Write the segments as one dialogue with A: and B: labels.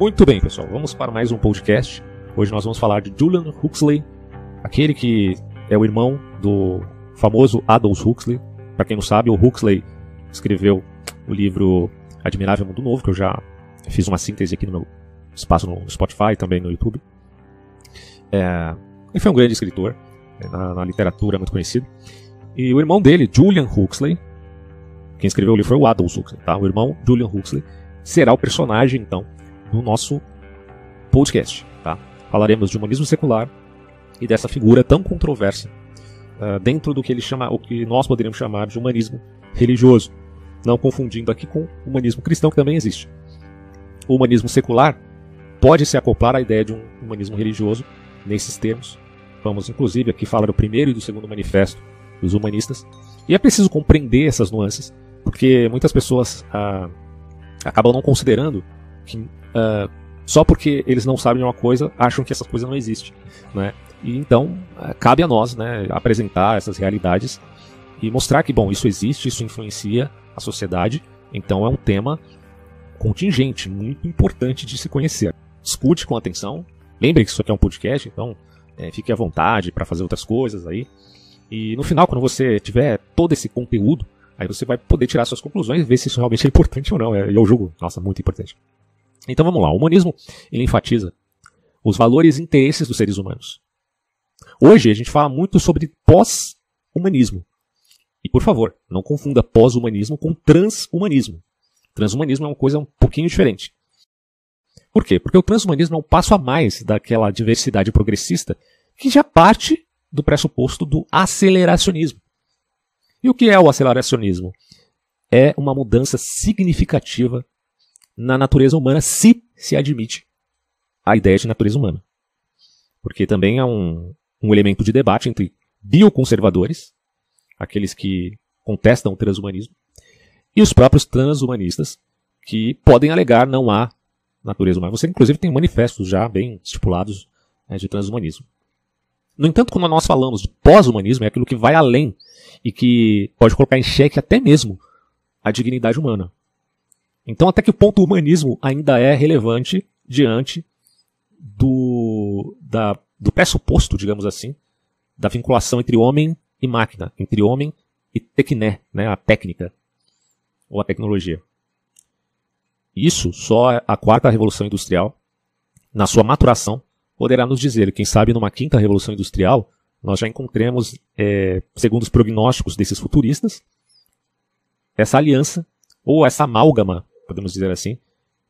A: Muito bem, pessoal, vamos para mais um podcast. Hoje nós vamos falar de Julian Huxley, aquele que é o irmão do famoso Aldous Huxley. Para quem não sabe, o Huxley escreveu o livro Admirável Mundo Novo, que eu já fiz uma síntese aqui no meu espaço no Spotify, também no YouTube. É, ele foi um grande escritor, né, na, na, literatura muito conhecido. E o irmão dele, Julian Huxley, quem escreveu o livro foi o Aldous Huxley, tá? O irmão Julian Huxley será o personagem, então, no nosso podcast. Tá? Falaremos de humanismo secular e dessa figura tão controversa uh, dentro do que ele chama, o que nós poderíamos chamar de humanismo religioso, não confundindo aqui com humanismo cristão que também existe. O humanismo secular pode se acoplar à ideia de um humanismo religioso nesses termos. Vamos inclusive aqui falar do primeiro e do segundo manifesto dos humanistas. E é preciso compreender essas nuances, porque muitas pessoas uh, acabam não considerando uh, só porque eles não sabem uma coisa, acham que essa coisa não existe. Né? E então, uh, cabe a nós né, apresentar essas realidades e mostrar que, bom, isso existe, isso influencia a sociedade, então é um tema contingente, muito importante de se conhecer. Escute com atenção, lembre que isso aqui é um podcast, então é, fique à vontade para fazer outras coisas aí. E no final, quando você tiver todo esse conteúdo, aí você vai poder tirar suas conclusões e ver se isso realmente é importante ou não. É, eu julgo, nossa, muito importante. Então vamos lá, o humanismo ele enfatiza os valores e interesses dos seres humanos. Hoje a gente fala muito sobre pós-humanismo. E por favor, não confunda pós-humanismo com transhumanismo. Transhumanismo é uma coisa um pouquinho diferente. Por quê? Porque o transhumanismo é um passo a mais daquela diversidade progressista que já parte do pressuposto do aceleracionismo. E o que é o aceleracionismo? É uma mudança significativa na natureza humana se se admite a ideia de natureza humana. Porque também é um, um elemento de debate entre bioconservadores, aqueles que contestam o transhumanismo, e os próprios transhumanistas, que podem alegar não há natureza humana. Você, inclusive, tem manifestos já bem estipulados né, de transhumanismo. No entanto, quando nós falamos de pós-humanismo, é aquilo que vai além e que pode colocar em xeque até mesmo a dignidade humana. Então, até que ponto o humanismo ainda é relevante diante do, da, do pressuposto, digamos assim, da vinculação entre homem e máquina, entre homem e tecné, né, a técnica ou a tecnologia. Isso só a quarta revolução industrial, na sua maturação, poderá nos dizer. Quem sabe numa quinta revolução industrial nós já encontremos, é, segundo os prognósticos desses futuristas, essa aliança ou essa amálgama podemos dizer assim,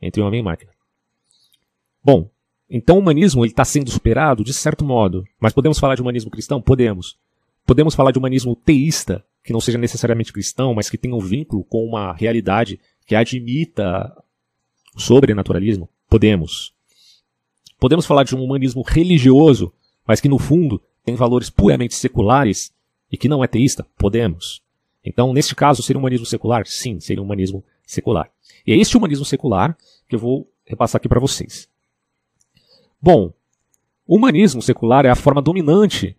A: entre homem e máquina. Bom, então o humanismo está sendo superado de certo modo, mas podemos falar de humanismo cristão? Podemos. Podemos falar de humanismo teísta, que não seja necessariamente cristão, mas que tenha um vínculo com uma realidade que admita o sobrenaturalismo? Podemos. Podemos falar de um humanismo religioso, mas que no fundo tem valores puramente seculares e que não é teísta? Podemos. Então, neste caso, seria um humanismo secular? Sim, seria um humanismo secular. E é este humanismo secular que eu vou repassar aqui para vocês. Bom, o humanismo secular é a forma dominante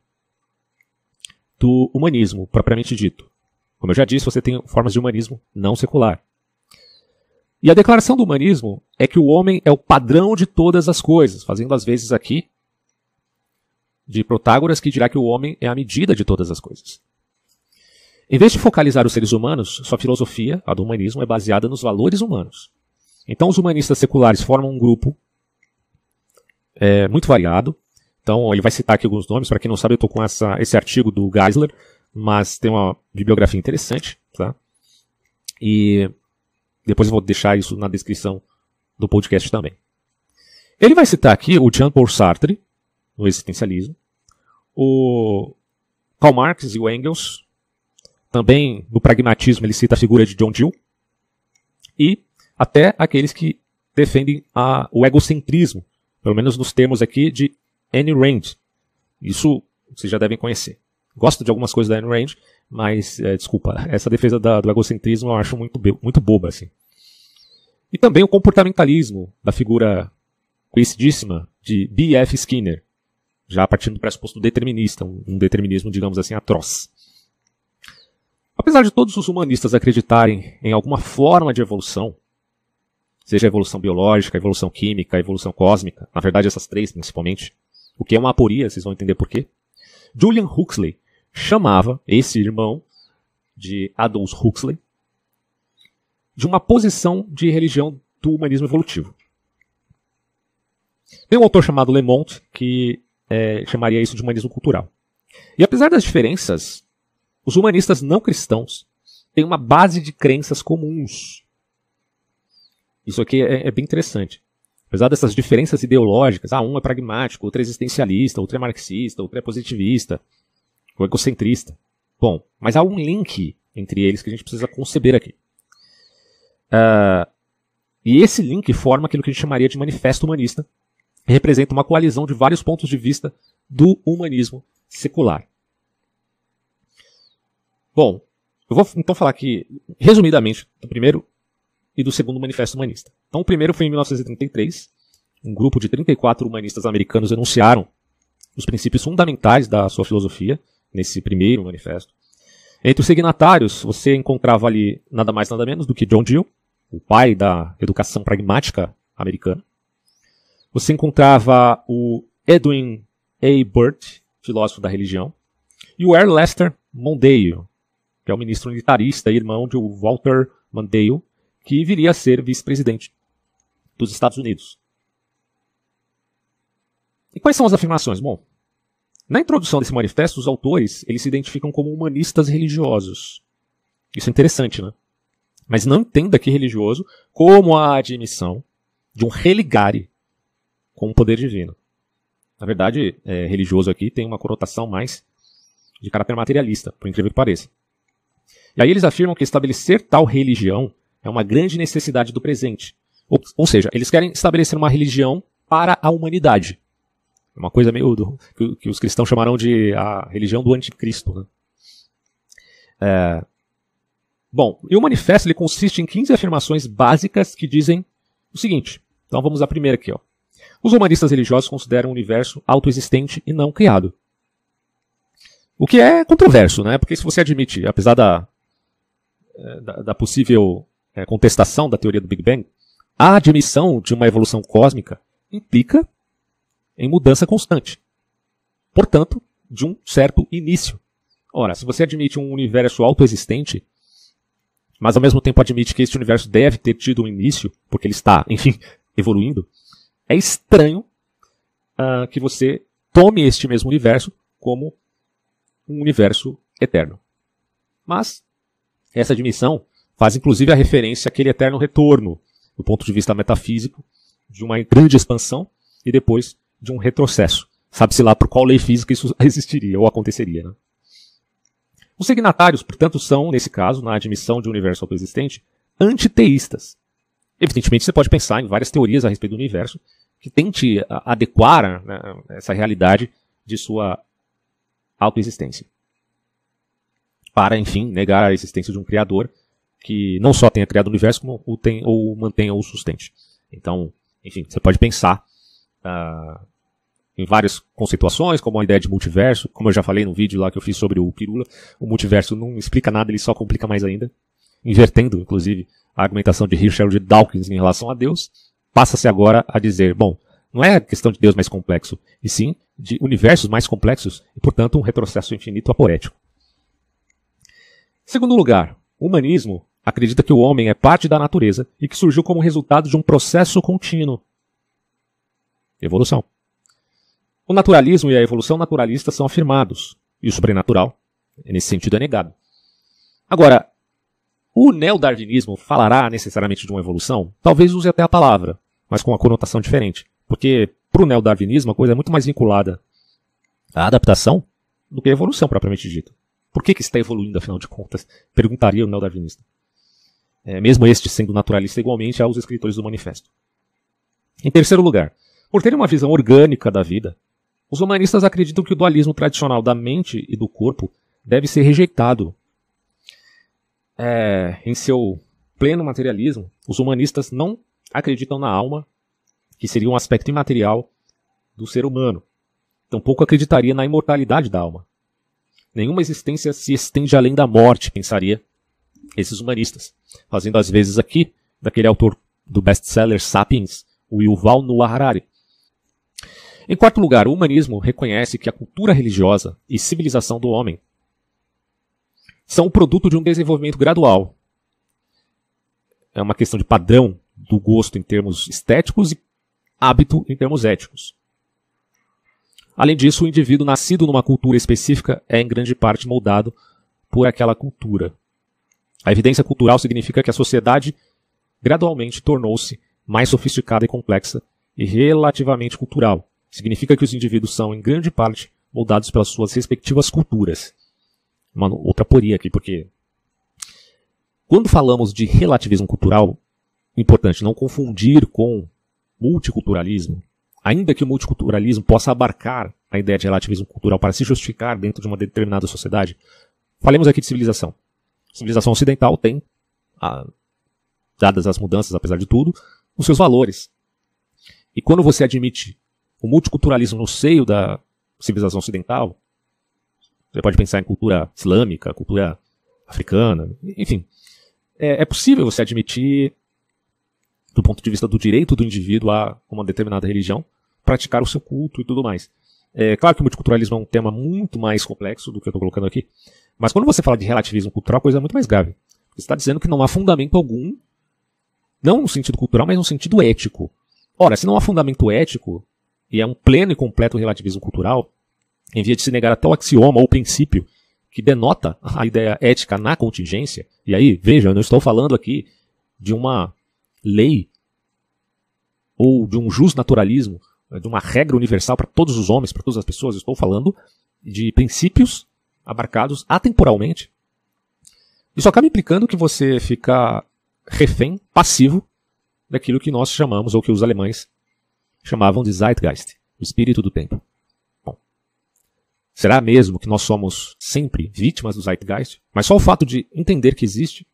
A: do humanismo, propriamente dito. Como eu já disse, você tem formas de humanismo não secular. E a declaração do humanismo é que o homem é o padrão de todas as coisas, fazendo às vezes aqui de Protágoras que dirá que o homem é a medida de todas as coisas. Em vez de focalizar os seres humanos, sua filosofia, a do humanismo, é baseada nos valores humanos. Então, os humanistas seculares formam um grupo é, muito variado. Então, ele vai citar aqui alguns nomes. Para quem não sabe, eu estou com essa, esse artigo do Geisler, mas tem uma bibliografia interessante. Tá? E depois eu vou deixar isso na descrição do podcast também. Ele vai citar aqui o Jean-Paul Sartre, no existencialismo, o Karl Marx e o Engels, também, no pragmatismo, ele cita a figura de John Dill. E até aqueles que defendem a, o egocentrismo, pelo menos nos termos aqui de Anne Rand. Isso vocês já devem conhecer. Gosto de algumas coisas da Anne Rand, mas, é, desculpa, essa defesa da, do egocentrismo eu acho muito, muito boba, assim. E também o comportamentalismo da figura conhecidíssima de B.F. Skinner, já partindo do pressuposto determinista, um, um determinismo, digamos assim, atroz. Apesar de todos os humanistas acreditarem em alguma forma de evolução, seja a evolução biológica, a evolução química, a evolução cósmica, na verdade essas três principalmente, o que é uma aporia, vocês vão entender por quê. Julian Huxley chamava esse irmão de Aldous Huxley de uma posição de religião do humanismo evolutivo. Tem um autor chamado Lemont que é, chamaria isso de humanismo cultural. E apesar das diferenças, os humanistas não cristãos têm uma base de crenças comuns. Isso aqui é, é bem interessante. Apesar dessas diferenças ideológicas, ah, um é pragmático, outro é existencialista, outro é marxista, outro é positivista, ou egocentrista. Bom, mas há um link entre eles que a gente precisa conceber aqui. Uh, e esse link forma aquilo que a gente chamaria de manifesto humanista, que representa uma coalizão de vários pontos de vista do humanismo secular. Bom, eu vou então falar aqui, resumidamente, do primeiro e do segundo manifesto humanista. Então, o primeiro foi em 1933. Um grupo de 34 humanistas americanos enunciaram os princípios fundamentais da sua filosofia nesse primeiro manifesto. Entre os signatários, você encontrava ali nada mais nada menos do que John Dewey, o pai da educação pragmática americana. Você encontrava o Edwin A. Burt, filósofo da religião, e o Earl Lester Mondale, é o ministro militarista e irmão de Walter Mondale, que viria a ser vice-presidente dos Estados Unidos. E quais são as afirmações? Bom, na introdução desse manifesto, os autores eles se identificam como humanistas religiosos. Isso é interessante, né? Mas não entenda que religioso como a admissão de um religare com o poder divino. Na verdade, é, religioso aqui tem uma conotação mais de caráter materialista, por incrível que pareça. E aí eles afirmam que estabelecer tal religião é uma grande necessidade do presente. Ou, ou seja, eles querem estabelecer uma religião para a humanidade. Uma coisa meio do, que, os cristãos chamarão de a religião do anticristo. Né? É, bom, e o manifesto ele consiste em 15 afirmações básicas que dizem o seguinte. Então vamos à primeira aqui. Ó. Os humanistas religiosos consideram o universo autoexistente e não criado. O que é controverso, né? Porque se você admite, apesar da, é, da, da possível é, contestação da teoria do Big Bang, a admissão de uma evolução cósmica implica em mudança constante. Portanto, de um certo início. Ora, se você admite um universo autoexistente, mas ao mesmo tempo admite que este universo deve ter tido um início, porque ele está, enfim, evoluindo, é estranho uh, que você tome este mesmo universo como um universo eterno. Mas essa admissão faz inclusive a referência àquele eterno retorno, do ponto de vista metafísico, de uma grande expansão e depois de um retrocesso. Sabe-se lá por qual lei física isso existiria ou aconteceria. Né? Os signatários, portanto, são, nesse caso, na admissão de um universo autoexistente, antiteístas. Evidentemente, você pode pensar em várias teorias a respeito do universo que tente adequar né, essa realidade de sua autoexistência. Para, enfim, negar a existência de um criador que não só tenha criado o universo, como o tem, ou mantenha ou sustente. Então, enfim, você pode pensar uh, em várias conceituações, como a ideia de multiverso, como eu já falei no vídeo lá que eu fiz sobre o Pirula, o multiverso não explica nada, ele só complica mais ainda, invertendo, inclusive, a argumentação de de Dawkins em relação a Deus, passa-se agora a dizer, bom, não é questão de Deus mais complexo, e sim de universos mais complexos, e portanto um retrocesso infinito apoético. Segundo lugar, o humanismo acredita que o homem é parte da natureza e que surgiu como resultado de um processo contínuo. Evolução. O naturalismo e a evolução naturalista são afirmados, e o sobrenatural, nesse sentido, é negado. Agora, o neodarwinismo falará necessariamente de uma evolução? Talvez use até a palavra, mas com uma conotação diferente. Porque, para o neodarwinismo, a coisa é muito mais vinculada à adaptação do que à evolução propriamente dita. Por que, que está evoluindo, afinal de contas? Perguntaria o neodarwinista. É, mesmo este sendo naturalista igualmente aos escritores do manifesto. Em terceiro lugar, por terem uma visão orgânica da vida, os humanistas acreditam que o dualismo tradicional da mente e do corpo deve ser rejeitado. É, em seu pleno materialismo, os humanistas não acreditam na alma, que seria um aspecto imaterial do ser humano. Tampouco acreditaria na imortalidade da alma. Nenhuma existência se estende além da morte, pensaria esses humanistas, fazendo às vezes aqui, daquele autor do best-seller Sapiens, o Yuval Noah Harari. Em quarto lugar, o humanismo reconhece que a cultura religiosa e civilização do homem são o produto de um desenvolvimento gradual. É uma questão de padrão do gosto em termos estéticos e hábito em termos éticos. Além disso, o indivíduo nascido numa cultura específica é em grande parte moldado por aquela cultura. A evidência cultural significa que a sociedade gradualmente tornou-se mais sofisticada e complexa e relativamente cultural. Significa que os indivíduos são, em grande parte, moldados pelas suas respectivas culturas. Uma outra poria aqui, porque quando falamos de relativismo cultural, importante não confundir com multiculturalismo. Ainda que o multiculturalismo possa abarcar a ideia de relativismo cultural para se justificar dentro de uma determinada sociedade, falemos aqui de civilização. Civilização ocidental tem, a, dadas as mudanças, apesar de tudo, os seus valores. E quando você admite o multiculturalismo no seio da civilização ocidental, você pode pensar em cultura islâmica, cultura africana, enfim. É, é possível você admitir, do ponto de vista do direito do indivíduo a uma determinada religião, praticar o seu culto e tudo mais. É claro que o multiculturalismo é um tema muito mais complexo do que eu estou colocando aqui, mas quando você fala de relativismo cultural, a coisa é muito mais grave. Você está dizendo que não há fundamento algum, não no sentido cultural, mas no sentido ético. Ora, se não há fundamento ético, e é um pleno e completo relativismo cultural, em via de se negar até o axioma ou princípio que denota a ideia ética na contingência, e aí, veja, eu não estou falando aqui de uma lei ou de um justnaturalismo, de uma regra universal para todos os homens, para todas as pessoas, estou falando de princípios abarcados atemporalmente. Isso acaba implicando que você fica refém, passivo, daquilo que nós chamamos, ou que os alemães chamavam de Zeitgeist, o espírito do tempo. Será mesmo que nós somos sempre vítimas do Zeitgeist? Mas só o fato de entender que existe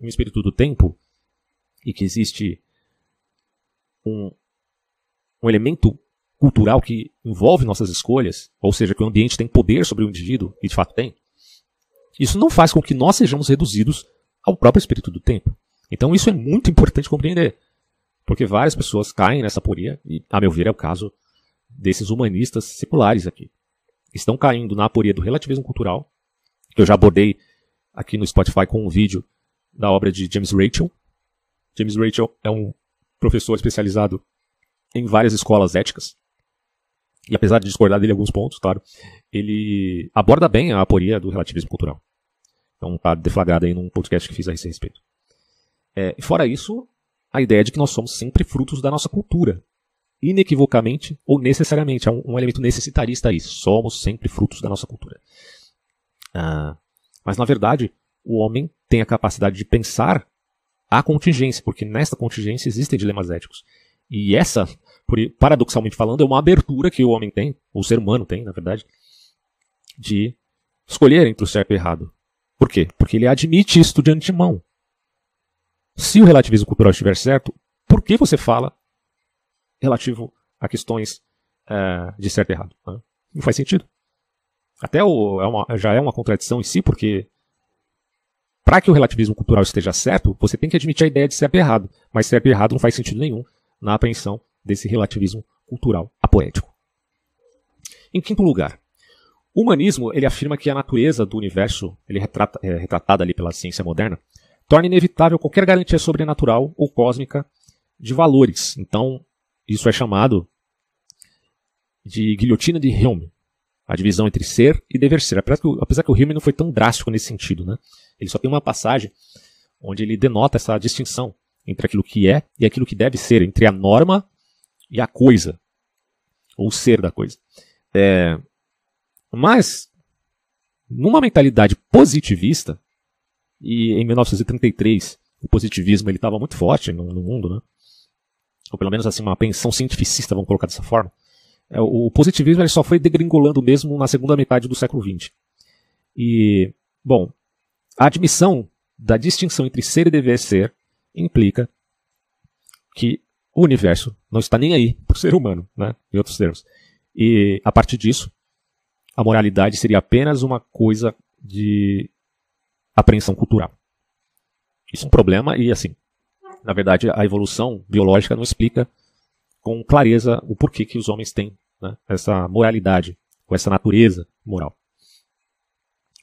A: um espírito do tempo e que existe um, um elemento cultural que envolve nossas escolhas, ou seja, que o ambiente tem poder sobre o indivíduo, e de fato tem, isso não faz com que nós sejamos reduzidos ao próprio espírito do tempo. Então isso é muito importante compreender. Porque várias pessoas caem nessa poria, e a meu ver é o caso desses humanistas seculares aqui estão caindo na aporia do relativismo cultural, que eu já abordei aqui no Spotify com um vídeo da obra de James Rachel. James Rachel é um professor especializado em várias escolas éticas. E apesar de discordar dele em alguns pontos, claro, ele aborda bem a aporia do relativismo cultural. Então está deflagrado aí num podcast que fiz a esse respeito. É, e fora isso, a ideia de que nós somos sempre frutos da nossa cultura inequivocamente ou necessariamente. É um, um elemento necessitarista aí. Somos sempre frutos da nossa cultura. Ah, mas, na verdade, o homem tem a capacidade de pensar a contingência, porque nesta contingência existem dilemas éticos. E essa, paradoxalmente falando, é uma abertura que o homem tem, ou o ser humano tem, na verdade, de escolher entre o certo e o errado. Por quê? Porque ele admite isso de antemão. Se o relativismo cultural estiver certo, por que você fala relativo a questões é, de certo e errado. Não faz sentido. Até o, é uma, já é uma contradição em si, porque para que o relativismo cultural esteja certo, você tem que admitir a ideia de certo e errado. Mas certo e errado não faz sentido nenhum na apreensão desse relativismo cultural apoético. Em quinto lugar, o humanismo ele afirma que a natureza do universo, ele retrata, é retratada ali pela ciência moderna, torna inevitável qualquer garantia sobrenatural ou cósmica de valores. Então, isso é chamado de guilhotina de Hume, a divisão entre ser e dever ser. Apesar que, apesar que o Hume não foi tão drástico nesse sentido, né? Ele só tem uma passagem onde ele denota essa distinção entre aquilo que é e aquilo que deve ser, entre a norma e a coisa, ou o ser da coisa. É, mas, numa mentalidade positivista, e em 1933 o positivismo estava muito forte no, no mundo, né? ou pelo menos assim uma pensão cientificista, vamos colocar dessa forma, o positivismo ele só foi degringolando mesmo na segunda metade do século XX. E, bom, a admissão da distinção entre ser e dever ser implica que o universo não está nem aí para o ser humano, né, em outros termos. E, a partir disso, a moralidade seria apenas uma coisa de apreensão cultural. Isso é um problema e, assim, Na verdade, a evolução biológica não explica com clareza o porquê que os homens têm né, essa moralidade, com essa natureza moral.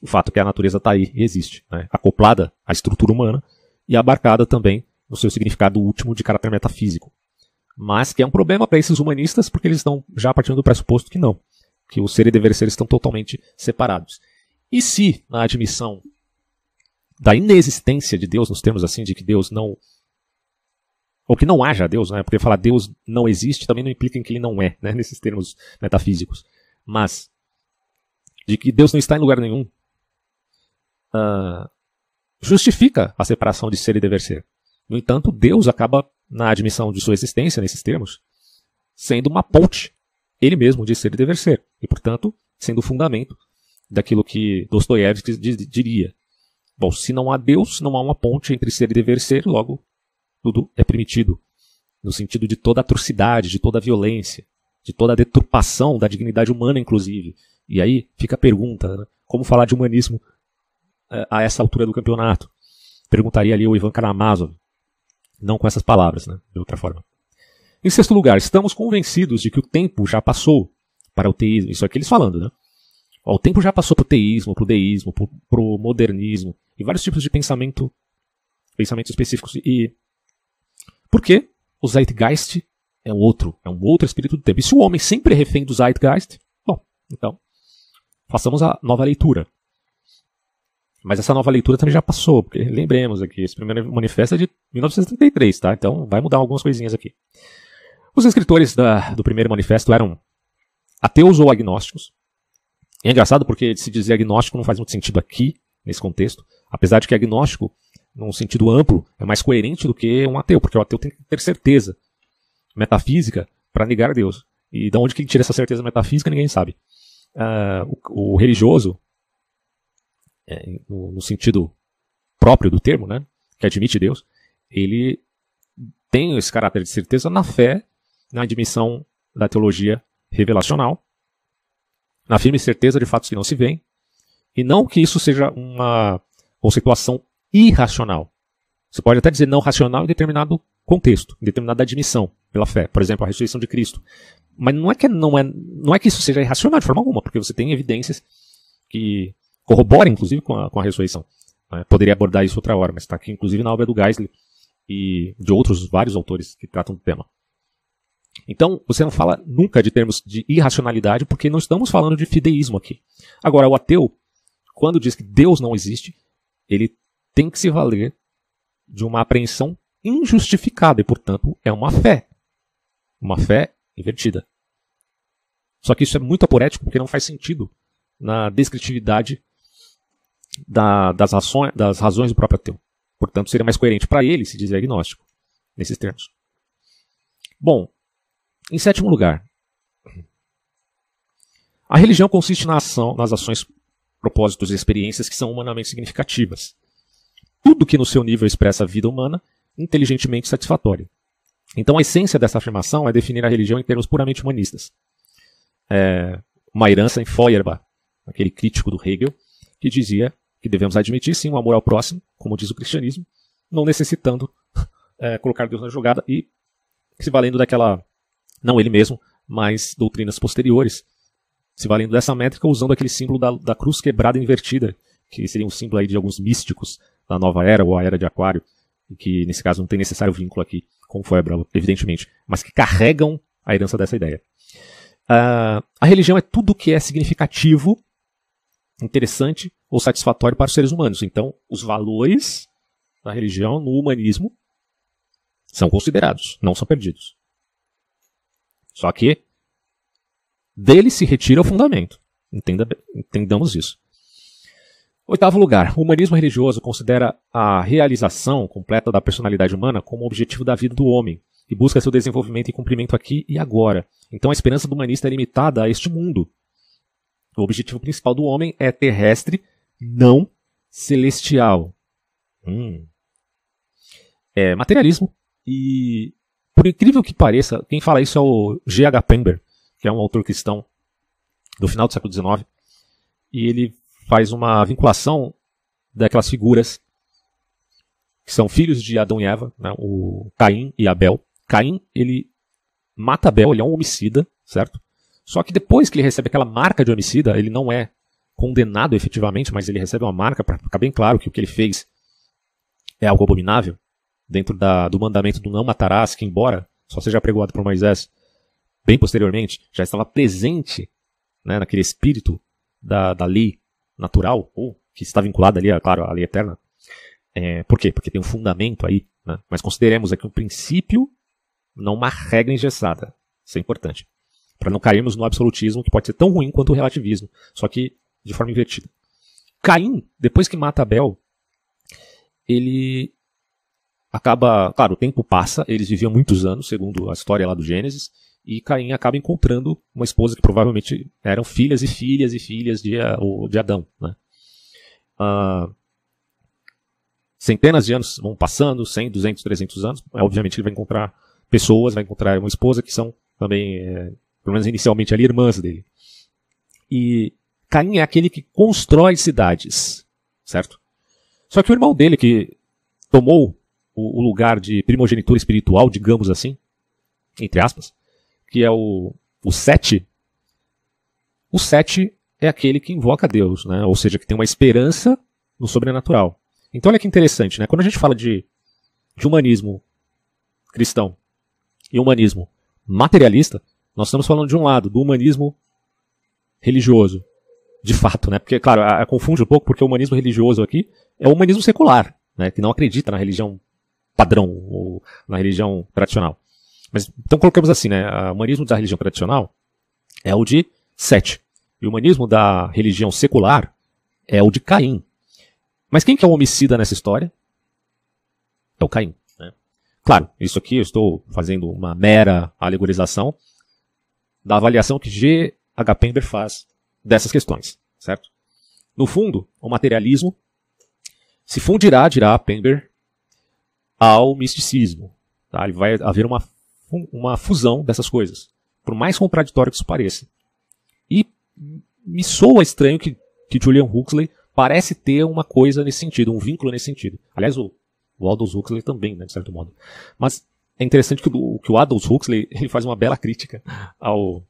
A: O fato é que a natureza está aí e existe, né, acoplada à estrutura humana e abarcada também no seu significado último de caráter metafísico. Mas que é um problema para esses humanistas porque eles estão já partindo do pressuposto que não, que o ser e dever ser estão totalmente separados. E se, na admissão da inexistência de Deus, nos termos assim, de que Deus não. Ou que não haja Deus, né? Porque falar Deus não existe também não implica em que ele não é, né? Nesses termos metafísicos. Mas, de que Deus não está em lugar nenhum, uh, justifica a separação de ser e dever ser. No entanto, Deus acaba, na admissão de sua existência, nesses termos, sendo uma ponte, ele mesmo, de ser e dever ser. E, portanto, sendo o fundamento daquilo que Dostoiévski diria. Bom, se não há Deus, não há uma ponte entre ser e dever ser, logo tudo é permitido. No sentido de toda atrocidade, de toda violência, de toda a deturpação da dignidade humana, inclusive. E aí fica a pergunta, né? como falar de humanismo eh, a essa altura do campeonato? Perguntaria ali o Ivan Karamazov. Não com essas palavras, né? de outra forma. Em sexto lugar, estamos convencidos de que o tempo já passou para o teísmo. Isso é aqui eles falando, né? Ó, o tempo já passou para o teísmo, para o deísmo, para o modernismo e vários tipos de pensamento, pensamentos específicos. E por que o Zeitgeist é um outro, é um outro espírito do tempo? E se o homem sempre é refém do Zeitgeist, bom, então façamos a nova leitura. Mas essa nova leitura também já passou, porque lembremos aqui, esse primeiro manifesto é de 1973, tá? Então vai mudar algumas coisinhas aqui. Os escritores da, do primeiro manifesto eram ateus ou agnósticos, é engraçado porque se dizer agnóstico não faz muito sentido aqui, nesse contexto, apesar de que agnóstico, num sentido amplo, é mais coerente do que um ateu, porque o ateu tem que ter certeza metafísica para negar Deus. E de onde que ele tira essa certeza metafísica, ninguém sabe. Uh, o, o, religioso, é, no, no, sentido próprio do termo, né, que admite Deus, ele tem esse caráter de certeza na fé, na admissão da teologia revelacional, na firme certeza de fatos que não se veem, e não que isso seja uma conceituação irracional. Você pode até dizer não racional em determinado contexto, em determinada admissão pela fé, por exemplo, a ressurreição de Cristo. Mas não é que não é, não é que isso seja irracional de forma alguma, porque você tem evidências que corroboram, inclusive, com a, com a ressurreição. Né? Poderia abordar isso outra hora, mas está aqui, inclusive, na obra do Geisler e de outros vários autores que tratam do tema. Então, você não fala nunca de termos de irracionalidade, porque não estamos falando de fideísmo aqui. Agora, o ateu, quando diz que Deus não existe, ele tem que se valer de uma apreensão injustificada e, portanto, é uma fé. Uma fé invertida. Só que isso é muito aporético porque não faz sentido na descritividade da, das, ações, das razões do próprio ateu. Portanto, seria mais coerente para ele se dizer agnóstico, nesses termos. Bom, em sétimo lugar, a religião consiste na ação, nas ações, propósitos e experiências que são humanamente significativas. Tudo que no seu nível expressa a vida humana, inteligentemente satisfatória. Então a essência dessa afirmação é definir a religião em termos puramente humanistas. É uma herança em Feuerbach, aquele crítico do Hegel, que dizia que devemos admitir sim o amor ao próximo, como diz o cristianismo, não necessitando é, colocar Deus na jogada e se valendo daquela não ele mesmo, mas doutrinas posteriores, se valendo dessa métrica usando aquele símbolo da, da cruz quebrada invertida, que seria um símbolo aí de alguns místicos da nova era ou a era de Aquário, que nesse caso não tem necessário vínculo aqui com Feuerbach, evidentemente, mas que carregam a herança dessa ideia. Uh, a religião é tudo que é significativo, interessante ou satisfatório para os seres humanos. Então, os valores da religião no humanismo são considerados, não são perdidos. Só que dele se retira o fundamento. Entenda, entendamos isso. Oitavo lugar, o humanismo religioso considera a realização completa da personalidade humana como objetivo da vida do homem e busca seu desenvolvimento e cumprimento aqui e agora. Então a esperança do humanista é limitada a este mundo. O objetivo principal do homem é terrestre, não celestial. Hum. É materialismo e por incrível que pareça, quem fala isso é o G.H. Pember, que é um autor cristão do final do século XIX, e ele faz uma vinculação daquelas figuras que são filhos de Adão e Eva, né, o Caim e Abel. Caim, ele mata Abel, ele é um homicida, certo? Só que depois que ele recebe aquela marca de homicida, ele não é condenado efetivamente, mas ele recebe uma marca para ficar bem claro que o que ele fez é algo abominável, dentro da, do mandamento do não matarás, que embora só seja pregoado por Moisés bem posteriormente, já estava presente né, naquele espírito da, da lei natural, ou que está vinculada ali, claro, à lei eterna. É, por quê? Porque tem um fundamento aí, né? mas consideremos aqui um princípio, não uma regra engessada. Isso é importante. Para não cairmos no absolutismo, que pode ser tão ruim quanto o relativismo, só que de forma invertida. Caim, depois que mata Abel, ele acaba. Claro, o tempo passa, eles viviam muitos anos, segundo a história lá do Gênesis, e Caim acaba encontrando uma esposa que provavelmente eram filhas e filhas e filhas de, de Adão. Né? Uh, centenas de anos vão passando, 100, 200, 300 anos, obviamente ele vai encontrar pessoas, vai encontrar uma esposa que são também, é, pelo menos inicialmente ali, irmãs dele. E Caim é aquele que constrói cidades, certo? Só que o irmão dele, que tomou o, o lugar de primogenitura espiritual, digamos assim, entre aspas, que é o, o Sete, o Sete é aquele que invoca Deus, né? ou seja, que tem uma esperança no sobrenatural. Então olha que interessante, né? quando a gente fala de, de humanismo cristão e humanismo materialista, nós estamos falando de um lado, do humanismo religioso, de fato, né? Porque, claro, a, a confunde um pouco, porque o humanismo religioso aqui é o humanismo secular, né? Que não acredita na religião padrão, ou na religião tradicional. Mas, então colocamos assim, né? O humanismo da religião tradicional é o de Sete. E o humanismo da religião secular é o de Caim. Mas quem que é o homicida nessa história? É o Caim. Né? Claro, isso aqui eu estou fazendo uma mera alegorização da avaliação que G. H. Pember faz dessas questões, certo? No fundo, o materialismo se fundirá, dirá Pember, ao misticismo. Tá? Ele vai haver uma, uma fusão dessas coisas, por mais contraditório que isso pareça. E me soa estranho que, que Julian Huxley parece ter uma coisa nesse sentido, um vínculo nesse sentido. Aliás, o, o Aldous Huxley também, né, de certo modo. Mas é interessante que o, que o Aldous Huxley ele faz uma bela crítica ao,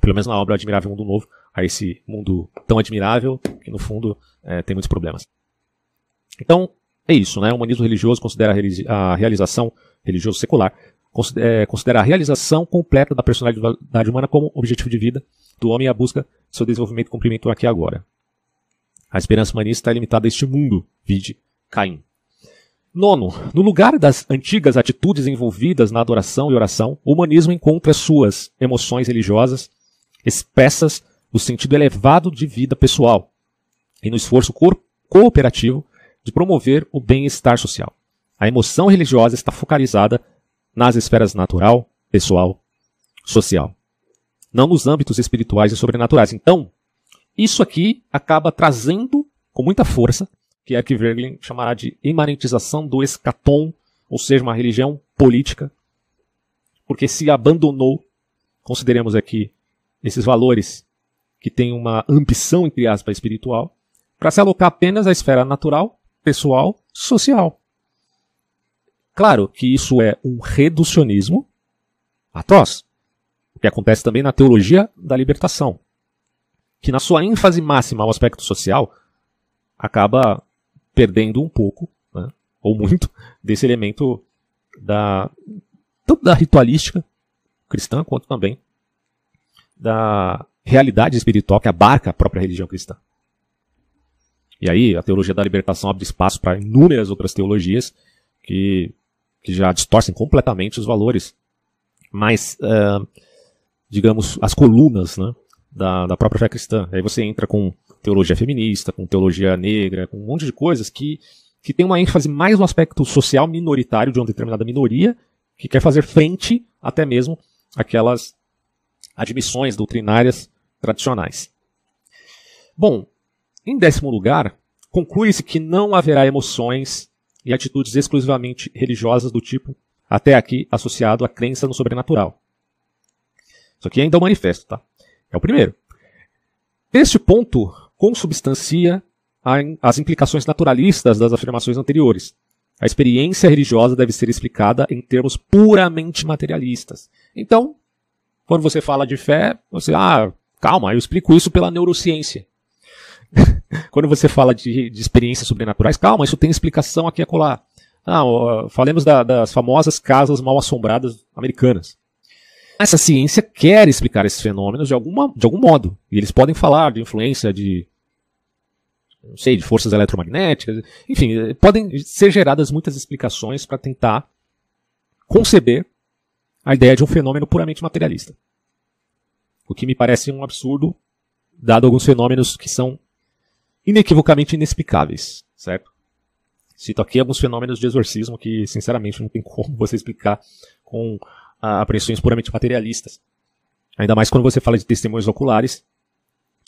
A: pelo menos na obra Admirável Mundo Novo, a esse mundo tão admirável que no fundo é, tem muitos problemas. Então, é isso, né? O humanismo religioso considera a realização religioso secular, considera a realização completa da personalidade humana como objetivo de vida do homem e a busca de seu desenvolvimento e cumprimento aqui e agora. A esperança humanista é limitada a este mundo, vide Caim. Nono, no lugar das antigas atitudes envolvidas na adoração e oração, o humanismo encontra suas emoções religiosas expressas no sentido elevado de vida pessoal e no esforço cooperativo de promover o bem-estar social. A emoção religiosa está focalizada nas esferas natural, pessoal, social, não nos âmbitos espirituais e sobrenaturais. Então, isso aqui acaba trazendo com muita força, que é que Verglin chamará de imanentização do escatom, ou seja, uma religião política, porque se abandonou, consideremos aqui esses valores que tem uma ambição, entre aspas, espiritual, para se alocar apenas à esfera natural, pessoal, social. Claro que isso é um reducionismo atroz, o que acontece também na teologia da libertação, que na sua ênfase máxima ao aspecto social, acaba perdendo um pouco, né, ou muito, desse elemento da, tanto da ritualística cristã, quanto também da realidade espiritual que abarca a própria religião cristã. E aí a teologia da libertação abre espaço para inúmeras outras teologias que, que já distorcem completamente os valores mais, uh, digamos, as colunas né, da, da própria fé cristã. Aí você entra com teologia feminista, com teologia negra, com um monte de coisas que, que tem uma ênfase mais no aspecto social minoritário de uma determinada minoria que quer fazer frente até mesmo aquelas admissões doutrinárias tradicionais. Bom, em décimo lugar, conclui-se que não haverá emoções e atitudes exclusivamente religiosas do tipo até aqui associado à crença no sobrenatural. Isso aqui ainda é o manifesto, tá? É o primeiro. Este ponto consubstancia as implicações naturalistas das afirmações anteriores. A experiência religiosa deve ser explicada em termos puramente materialistas. Então, quando você fala de fé, você, ah, calma, eu explico isso pela neurociência. Quando você fala de, de, experiências sobrenaturais, calma, isso tem explicação aqui e acolá. Ah, falemos da, das famosas casas mal assombradas americanas. Essa ciência quer explicar esses fenômenos de, alguma, de algum modo. E eles podem falar de influência de, não sei, de forças eletromagnéticas. Enfim, podem ser geradas muitas explicações para tentar conceber a ideia de um fenômeno puramente materialista. O que me parece um absurdo, dado alguns fenômenos que são inequivocamente inexplicáveis, certo? Cito aqui alguns fenômenos de exorcismo que, sinceramente, não tem como você explicar com apreensões puramente materialistas. Ainda mais quando você fala de testemunhos oculares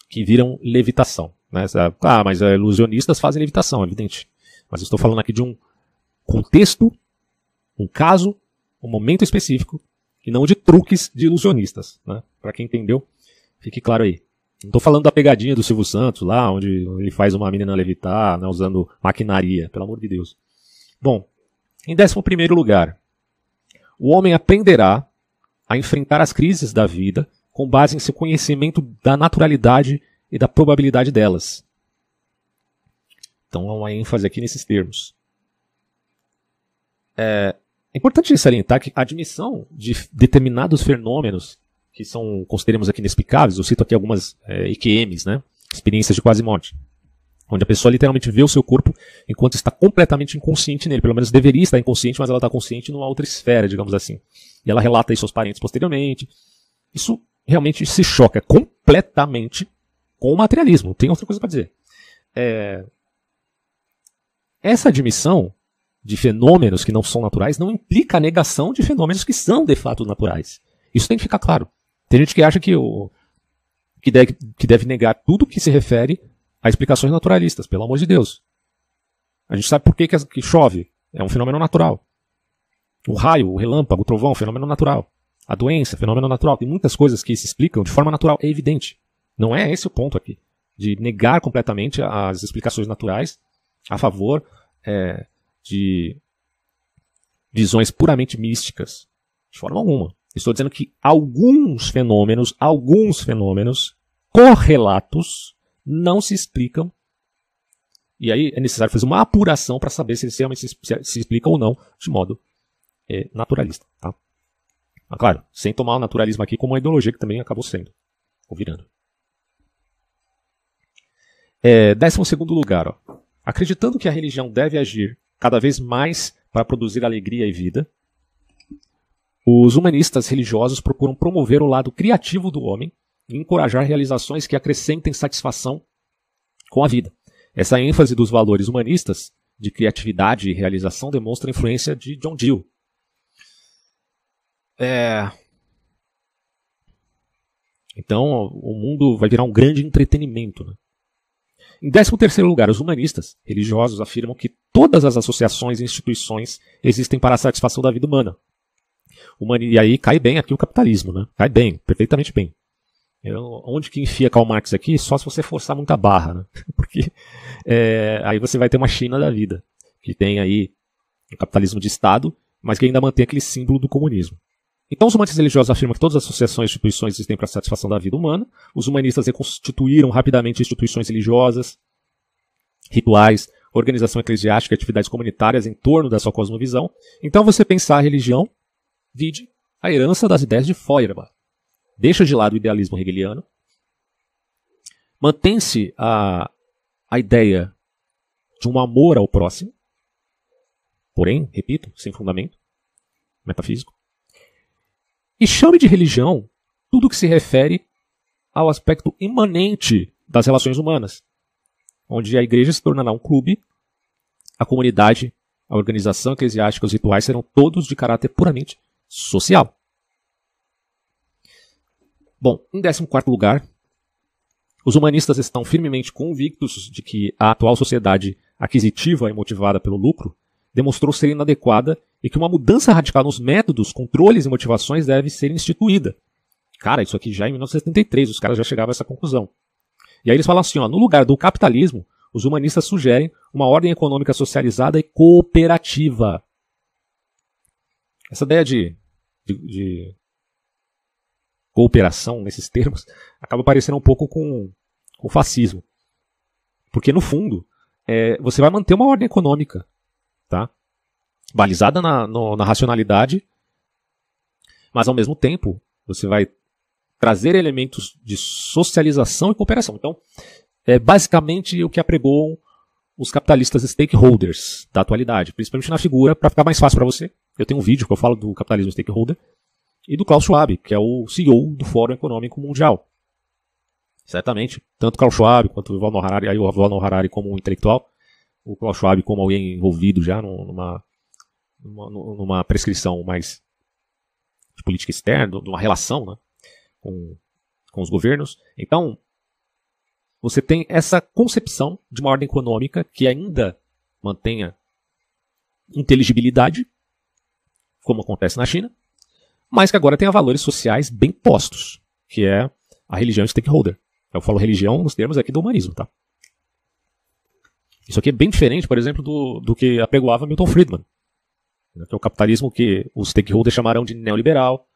A: que viram levitação. Né? Ah, mas é, ilusionistas fazem levitação, é evidente. Mas eu estou falando aqui de um contexto, um caso, um momento específico, e não de truques de ilusionistas. Né? Para quem entendeu, fique claro aí. Não estou falando da pegadinha do Silvio Santos, lá onde ele faz uma menina levitar, né, usando maquinaria, pelo amor de Deus. Bom, em décimo primeiro lugar, o homem aprenderá a enfrentar as crises da vida com base em seu conhecimento da naturalidade e da probabilidade delas. Então há uma ênfase aqui nesses termos. É, é importante salientar que a admissão de determinados fenômenos que são, consideremos aqui inexplicáveis, eu cito aqui algumas é, né? experiências de quase morte, onde a pessoa literalmente vê o seu corpo enquanto está completamente inconsciente nele, pelo menos deveria estar inconsciente, mas ela está consciente numa outra esfera, digamos assim. E ela relata isso aos parentes posteriormente. Isso realmente se choca completamente com o materialismo. Tem outra coisa para dizer. É... Essa admissão de fenômenos que não são naturais não implica a negação de fenômenos que são de fato naturais. Isso tem que ficar claro. Tem gente que acha que, o, que, deve, que deve negar tudo que se refere a explicações naturalistas, pelo amor de Deus. A gente sabe por que, que chove. É um fenômeno natural. O raio, o relâmpago, o trovão, fenômeno natural. A doença, fenômeno natural. Tem muitas coisas que se explicam de forma natural. É evidente. Não é esse o ponto aqui. De negar completamente as explicações naturais a favor é, de visões puramente místicas. De forma alguma. Estou dizendo que alguns fenômenos, alguns fenômenos correlatos não se explicam. E aí é necessário fazer uma apuração para saber se eles realmente se, se, explicam ou não de modo é, naturalista. Tá? Mas, claro, sem tomar o naturalismo aqui como uma ideologia que também acabou sendo, ou virando. É, décimo segundo lugar, ó. acreditando que a religião deve agir cada vez mais para produzir alegria e vida, os humanistas religiosos procuram promover o lado criativo do homem e encorajar realizações que acrescentem satisfação com a vida. Essa ênfase dos valores humanistas de criatividade e realização demonstra a influência de John Dewey, é... Então, o mundo vai virar um grande entretenimento. Né? Em 13 lugar, os humanistas religiosos afirmam que todas as associações e instituições existem para a satisfação da vida humana. E aí cai bem aqui o capitalismo, né? Cai bem, perfeitamente bem. Eu, onde que enfia Karl Marx aqui? Só se você forçar muita barra, né? Porque é, aí você vai ter uma China da vida, que tem aí o capitalismo de Estado, mas que ainda mantém aquele símbolo do comunismo. Então, os humanistas religiosos afirmam que todas as associações e instituições existem para a satisfação da vida humana. Os humanistas reconstituíram rapidamente instituições religiosas, rituais, organização eclesiástica e atividades comunitárias em torno da sua cosmovisão. Então, você pensar a religião, vide a herança das ideias de Feuerbach. Deixa de lado o idealismo hegeliano. Mantém-se a, a ideia de um amor ao próximo, porém, repito, sem fundamento metafísico. E chame de religião tudo que se refere ao aspecto imanente das relações humanas, onde a igreja se tornará um clube, a comunidade, a organização eclesiástica, os rituais serão todos de caráter puramente social. Bom, em 14 lugar, os humanistas estão firmemente convictos de que a atual sociedade aquisitiva e motivada pelo lucro demonstrou ser inadequada e que uma mudança radical nos métodos, controles e motivações deve ser instituída. Cara, isso aqui já em 1973, os caras já chegavam a essa conclusão. E aí eles falam assim, ó, no lugar do capitalismo, os humanistas sugerem uma ordem econômica socializada e cooperativa. Essa ideia de, de, de cooperação nesses termos acaba parecendo um pouco com, com fascismo. Porque, no fundo, é, você vai manter uma ordem econômica, tá? balizada na, no, na racionalidade, mas ao mesmo tempo você vai trazer elementos de socialização e cooperação. Então, é basicamente o que apregou os capitalistas stakeholders da atualidade, principalmente na figura, para ficar mais fácil para você. Eu tenho um vídeo que eu falo do capitalismo stakeholder e do Klaus Schwab, que é o CEO do Fórum Econômico Mundial. Certamente, tanto Klaus Schwab quanto o Yuval Harari, aí o Yuval Harari como um intelectual, o Klaus Schwab como alguém envolvido já numa, numa, numa prescrição mais de política externa, de uma relação né, com, com os governos. Então, você tem essa concepção de uma ordem econômica que ainda mantenha inteligibilidade, como acontece na China, mas que agora tenha valores sociais bem postos, que é a religião stakeholder. Eu falo religião nos termos aqui do humanismo, tá? Isso aqui é bem diferente, por exemplo, do, do que apregoava Milton Friedman, né, que é o capitalismo que os stakeholders chamarão de neoliberal,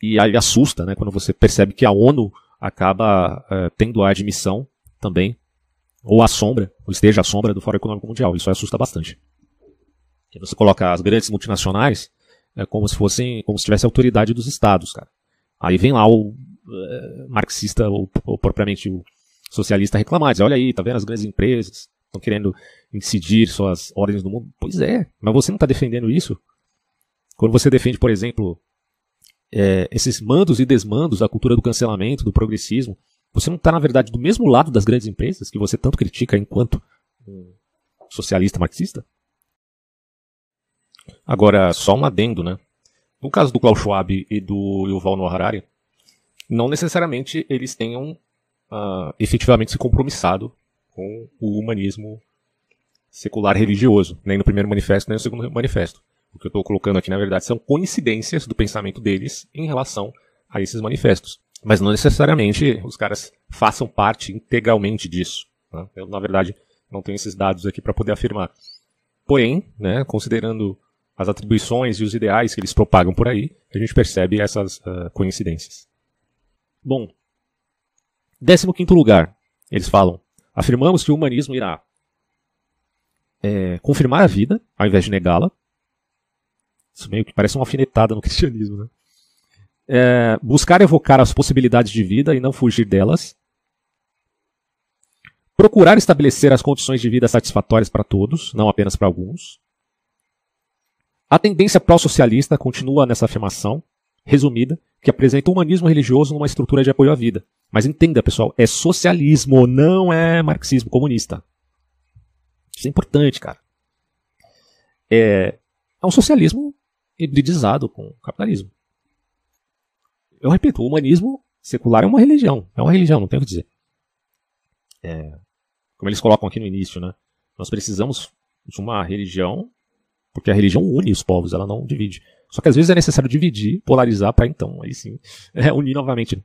A: e aí assusta né, quando você percebe que a ONU acaba é, tendo a admissão também, ou a sombra, ou esteja à sombra do Fórum Econômico Mundial. Isso assusta bastante. Você coloca as grandes multinacionais é, como se fossem, como se tivesse autoridade dos estados, cara. Aí vem lá o é, marxista, ou, ou, propriamente o socialista reclamar, dizer, olha aí, tá vendo as grandes empresas estão querendo incidir suas ordens no mundo. Pois é, mas você não está defendendo isso? Quando você defende, por exemplo, é, esses mandos e desmandos da cultura do cancelamento, do progressismo, você não está, na verdade, do mesmo lado das grandes empresas que você tanto critica enquanto um socialista marxista? Agora, só um adendo, né? No caso do Klaus Schwab e do Yuval Noah Harari, não necessariamente eles tenham uh, efetivamente se compromissado com o humanismo secular religioso, nem no primeiro manifesto, nem no segundo manifesto. O que eu estou colocando aqui, na verdade, são coincidências do pensamento deles em relação a esses manifestos. Mas não necessariamente os caras façam parte integralmente disso. Né? Eu, na verdade, não tenho esses dados aqui para poder afirmar. Porém, né, considerando as atribuições e os ideais que eles propagam por aí, a gente percebe essas uh, coincidências. Bom, 15 lugar, eles falam: afirmamos que o humanismo irá é, confirmar a vida, ao invés de negá-la. Isso meio que parece uma alfinetada no cristianismo, né? é, buscar evocar as possibilidades de vida e não fugir delas, procurar estabelecer as condições de vida satisfatórias para todos, não apenas para alguns. A tendência pró-socialista continua nessa afirmação, resumida, que apresenta o humanismo religioso numa estrutura de apoio à vida. Mas entenda, pessoal, é socialismo, não é marxismo comunista. Isso é importante, cara. É, é um socialismo hibridizado com o capitalismo. Eu repito, o humanismo secular é uma religião. É uma religião, não tenho o que dizer. É, como eles colocam aqui no início, né? Nós precisamos de uma religião, porque a religião une os povos, ela não divide. Só que às vezes é necessário dividir, polarizar, para então, aí sim, é, unir novamente.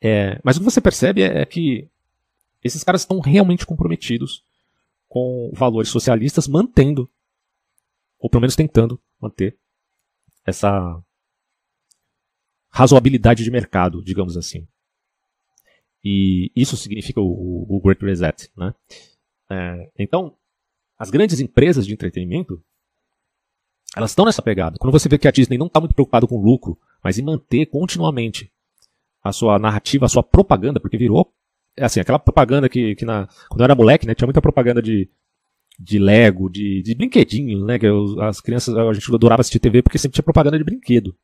A: É, mas o que você percebe é, é que esses caras estão realmente comprometidos com valores socialistas, mantendo, ou pelo menos tentando manter, essa razoabilidade de mercado, digamos assim. E isso significa o, o Great Reset. Né? É, então, as grandes empresas de entretenimento, elas estão nessa pegada. Quando você vê que a Disney não está muito preocupada com lucro, mas em manter continuamente a sua narrativa, a sua propaganda, porque virou é assim, aquela propaganda que, que na, quando eu era moleque, né, tinha muita propaganda de, de Lego, de, de né, que eu, as crianças, a gente adorava assistir TV porque sempre tinha propaganda de brinquedo.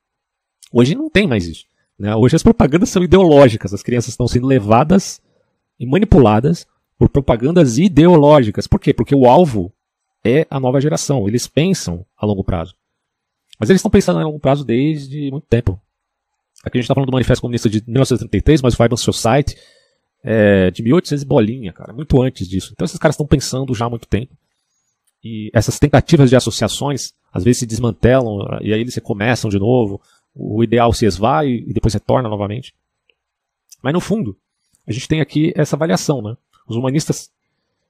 A: Hoje não tem mais isso. Né? Hoje as propagandas são ideológicas, as crianças estão sendo levadas e manipuladas por propagandas ideológicas. Por quê? Porque o alvo é a nova geração. Eles pensam a longo prazo. Mas eles estão pensando a longo prazo desde muito tempo. Aqui a gente está falando do Manifesto Comunista de 1933, mas o Five Society é de 1800 bolinha, cara, muito antes disso. Então esses caras estão pensando já há muito tempo. E essas tentativas de associações, às vezes se desmantelam, e aí eles recomeçam de novo o ideal se esvai e depois retorna novamente. Mas no fundo, a gente tem aqui essa avaliação, né? Os humanistas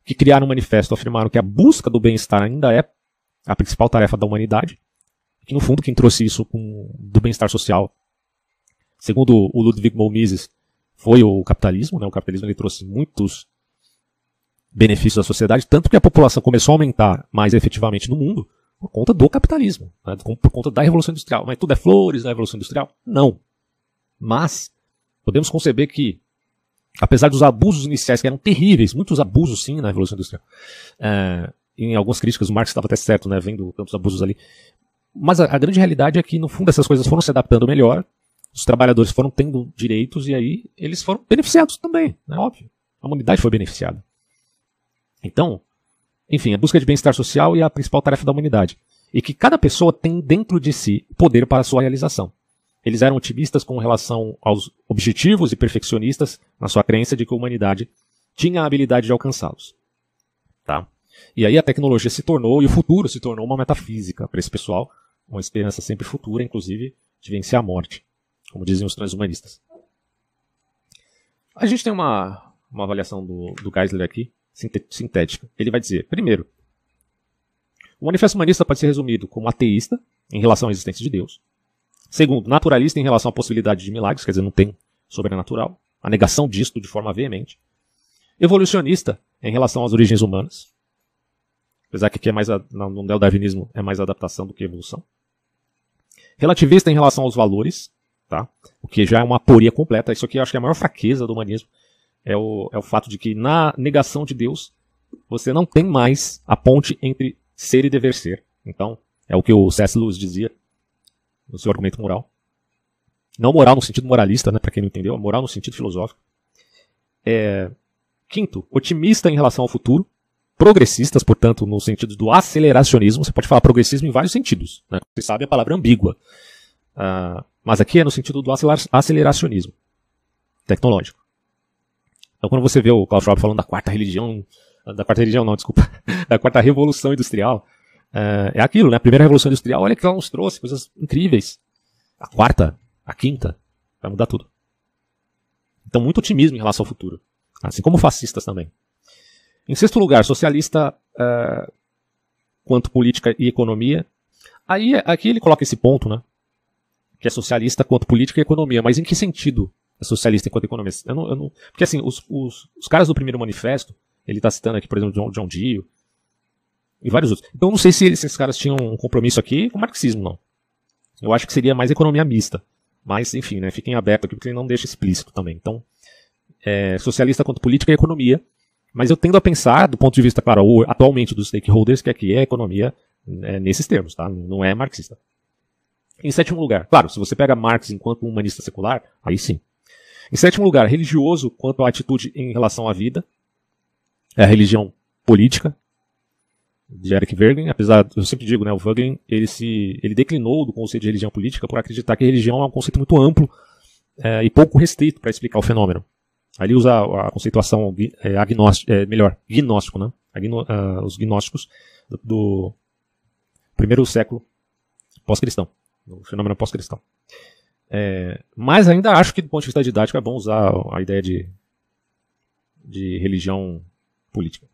A: que criaram um manifesto afirmaram que a busca do bem-estar ainda é a principal tarefa da humanidade, que no fundo quem trouxe isso com, do bem-estar social, segundo o Ludwig Mises, foi o capitalismo, né? O capitalismo ele trouxe muitos benefícios à sociedade, tanto que a população começou a aumentar mais efetivamente no mundo por conta do capitalismo, né? por conta da Revolução Industrial. Mas tudo é flores da Revolução Industrial? Não. Mas podemos conceber que, apesar dos abusos iniciais que eram terríveis, muitos abusos sim na Revolução Industrial, é, em algumas críticas o Marx estava até certo, né, vendo tantos abusos ali, mas a, a, grande realidade é que, no fundo, essas coisas foram se adaptando melhor, os trabalhadores foram tendo direitos e aí eles foram beneficiados também, né, óbvio. A humanidade foi beneficiada. Então, enfim, a busca de bem-estar social é a principal tarefa da humanidade. E que cada pessoa tem dentro de si poder para a sua realização. Eles eram otimistas com relação aos objetivos e perfeccionistas na sua crença de que a humanidade tinha a habilidade de alcançá-los. Tá? E aí a tecnologia se tornou, e o futuro se tornou uma metafísica para esse pessoal, uma esperança sempre futura, inclusive, de vencer a morte, como dizem os transhumanistas. A gente tem uma, uma avaliação do, do Geisler aqui, sintética. Ele vai dizer, primeiro, o manifesto humanista pode ser resumido como ateísta em relação à existência de Deus. Segundo, naturalista em relação à possibilidade de milagres, quer dizer, não tem sobrenatural. A negação disto de forma veemente. Evolucionista em relação às origens humanas. Apesar que aqui é mais a, no neodarwinismo é mais adaptação do que evolução. Relativista em relação aos valores, tá? o que já é uma aporia completa. Isso aqui eu acho que é a maior fraqueza do humanismo. É o, é o fato de que na negação de Deus, você não tem mais a ponte entre ser e dever ser. Então, é o que o C.S. Lewis dizia no seu argumento moral. Não moral no sentido moralista, né, para quem não entendeu, moral no sentido filosófico. É, quinto, otimista em relação ao futuro progressistas, portanto, no sentido do aceleracionismo. Você pode falar progressismo em vários sentidos. Né? Você sabe a palavra ambígua. Uh, mas aqui é no sentido do aceleracionismo tecnológico. Então, quando você vê o Klaus Schwab falando da quarta religião, da quarta religião não, desculpa, da quarta revolução industrial, uh, é aquilo, né? A primeira revolução industrial, olha que ela nos trouxe coisas incríveis. A quarta, a quinta, vai mudar tudo. Então, muito otimismo em relação ao futuro. Assim como fascistas também. Em sexto lugar, socialista uh, quanto política e economia. Aí aqui ele coloca esse ponto, né? Que é socialista quanto política e economia. Mas em que sentido é socialista enquanto economista? Eu não, eu não, porque assim, os, os, os, caras do primeiro manifesto, ele está citando aqui, por exemplo, John, John Dio e vários outros. Então não sei se esses caras tinham um compromisso aqui com o marxismo, não. Eu acho que seria mais economia mista. Mas, enfim, né, fiquem abertos aqui porque ele não deixa explícito também. Então, é, socialista quanto política e economia. Mas eu tendo a pensar, do ponto de vista, claro, atualmente dos stakeholders, que aqui é economia é, nesses termos, tá? Não é marxista. Em sétimo lugar, claro, se você pega Marx enquanto humanista secular, aí sim. Em sétimo lugar, religioso quanto à atitude em relação à vida. É a religião política de Eric Wegelin, apesar, eu sempre digo, né, o Wegelin, ele se, ele declinou do conceito de religião política por acreditar que a religião é um conceito muito amplo é, e pouco restrito para explicar o fenômeno. Ali usa a conceituação é, agnóstico, é, melhor, gnóstico, né? Agno, uh, os gnósticos do, do, primeiro século pós-cristão, o fenômeno pós-cristão. É, mas ainda acho que do ponto de vista didático é bom usar a ideia de, de religião política.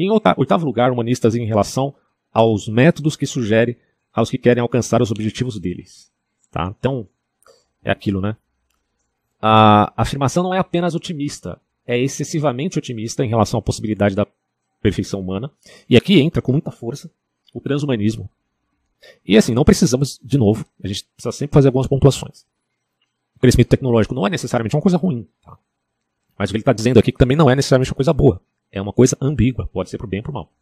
A: E em oitavo lugar, humanistas em relação aos métodos que sugere aos que querem alcançar os objetivos deles. Tá? Então, é aquilo, né? A afirmação não é apenas otimista, é excessivamente otimista em relação à possibilidade da perfeição humana. E aqui entra com muita força o transhumanismo. E assim, não precisamos, de novo, a gente precisa sempre fazer algumas pontuações. O crescimento tecnológico não é necessariamente uma coisa ruim. Tá? Mas o que ele está dizendo aqui que também não é necessariamente uma coisa boa. É uma coisa ambígua, pode ser para bem ou para mal.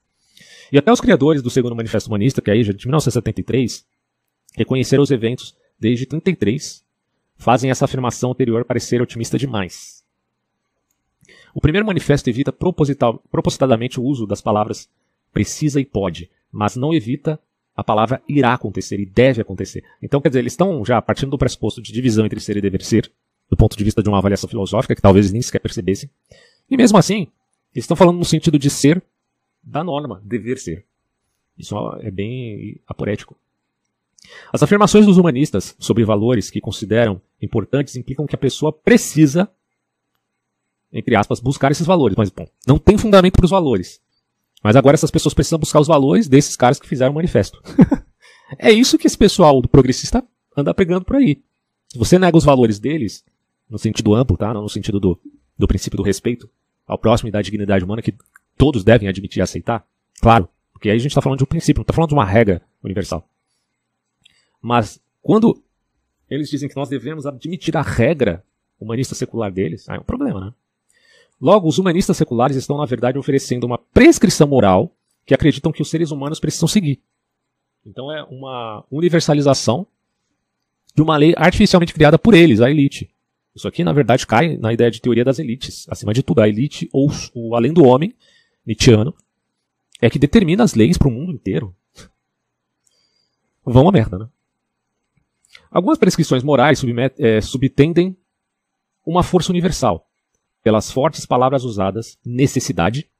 A: E até os criadores do segundo manifesto humanista, que é aí de 1973, reconheceram os eventos desde 33 fazem essa afirmação anterior parecer otimista demais. O primeiro manifesto evita propositadamente o uso das palavras precisa e pode, mas não evita a palavra irá acontecer e deve acontecer. Então, quer dizer, eles estão já partindo do pressuposto de divisão entre ser e dever ser, do ponto de vista de uma avaliação filosófica, que talvez nem sequer percebessem. E mesmo assim, estão falando no sentido de ser da norma, dever ser. Isso é bem aporético. As afirmações dos humanistas sobre valores que consideram importantes implicam que a pessoa precisa entre aspas, buscar esses valores. Mas, bom, não tem fundamento para os valores. Mas agora essas pessoas precisam buscar os valores desses caras que fizeram o manifesto. é isso que esse pessoal do progressista anda pegando por aí. Se você nega os valores deles, no sentido amplo, tá? Não no sentido do, do princípio do respeito ao próximo e da dignidade humana, que todos devem admitir e aceitar, claro, porque aí a gente está falando de um princípio, não está falando de uma regra universal. Mas quando eles dizem que nós devemos admitir a regra humanista secular deles, aí é um problema, né? Logo, os humanistas seculares estão, na verdade, oferecendo uma prescrição moral que acreditam que os seres humanos precisam seguir. Então é uma universalização de uma lei artificialmente criada por eles, a elite. Isso aqui, na verdade, cai na ideia de teoria das elites. Acima de tudo, a elite, ou o além do homem, Nietzscheano, é que determina as leis para o mundo inteiro. Vão a merda, né? Algumas prescrições morais é, subtendem uma força universal, pelas fortes palavras usadas, necessidade.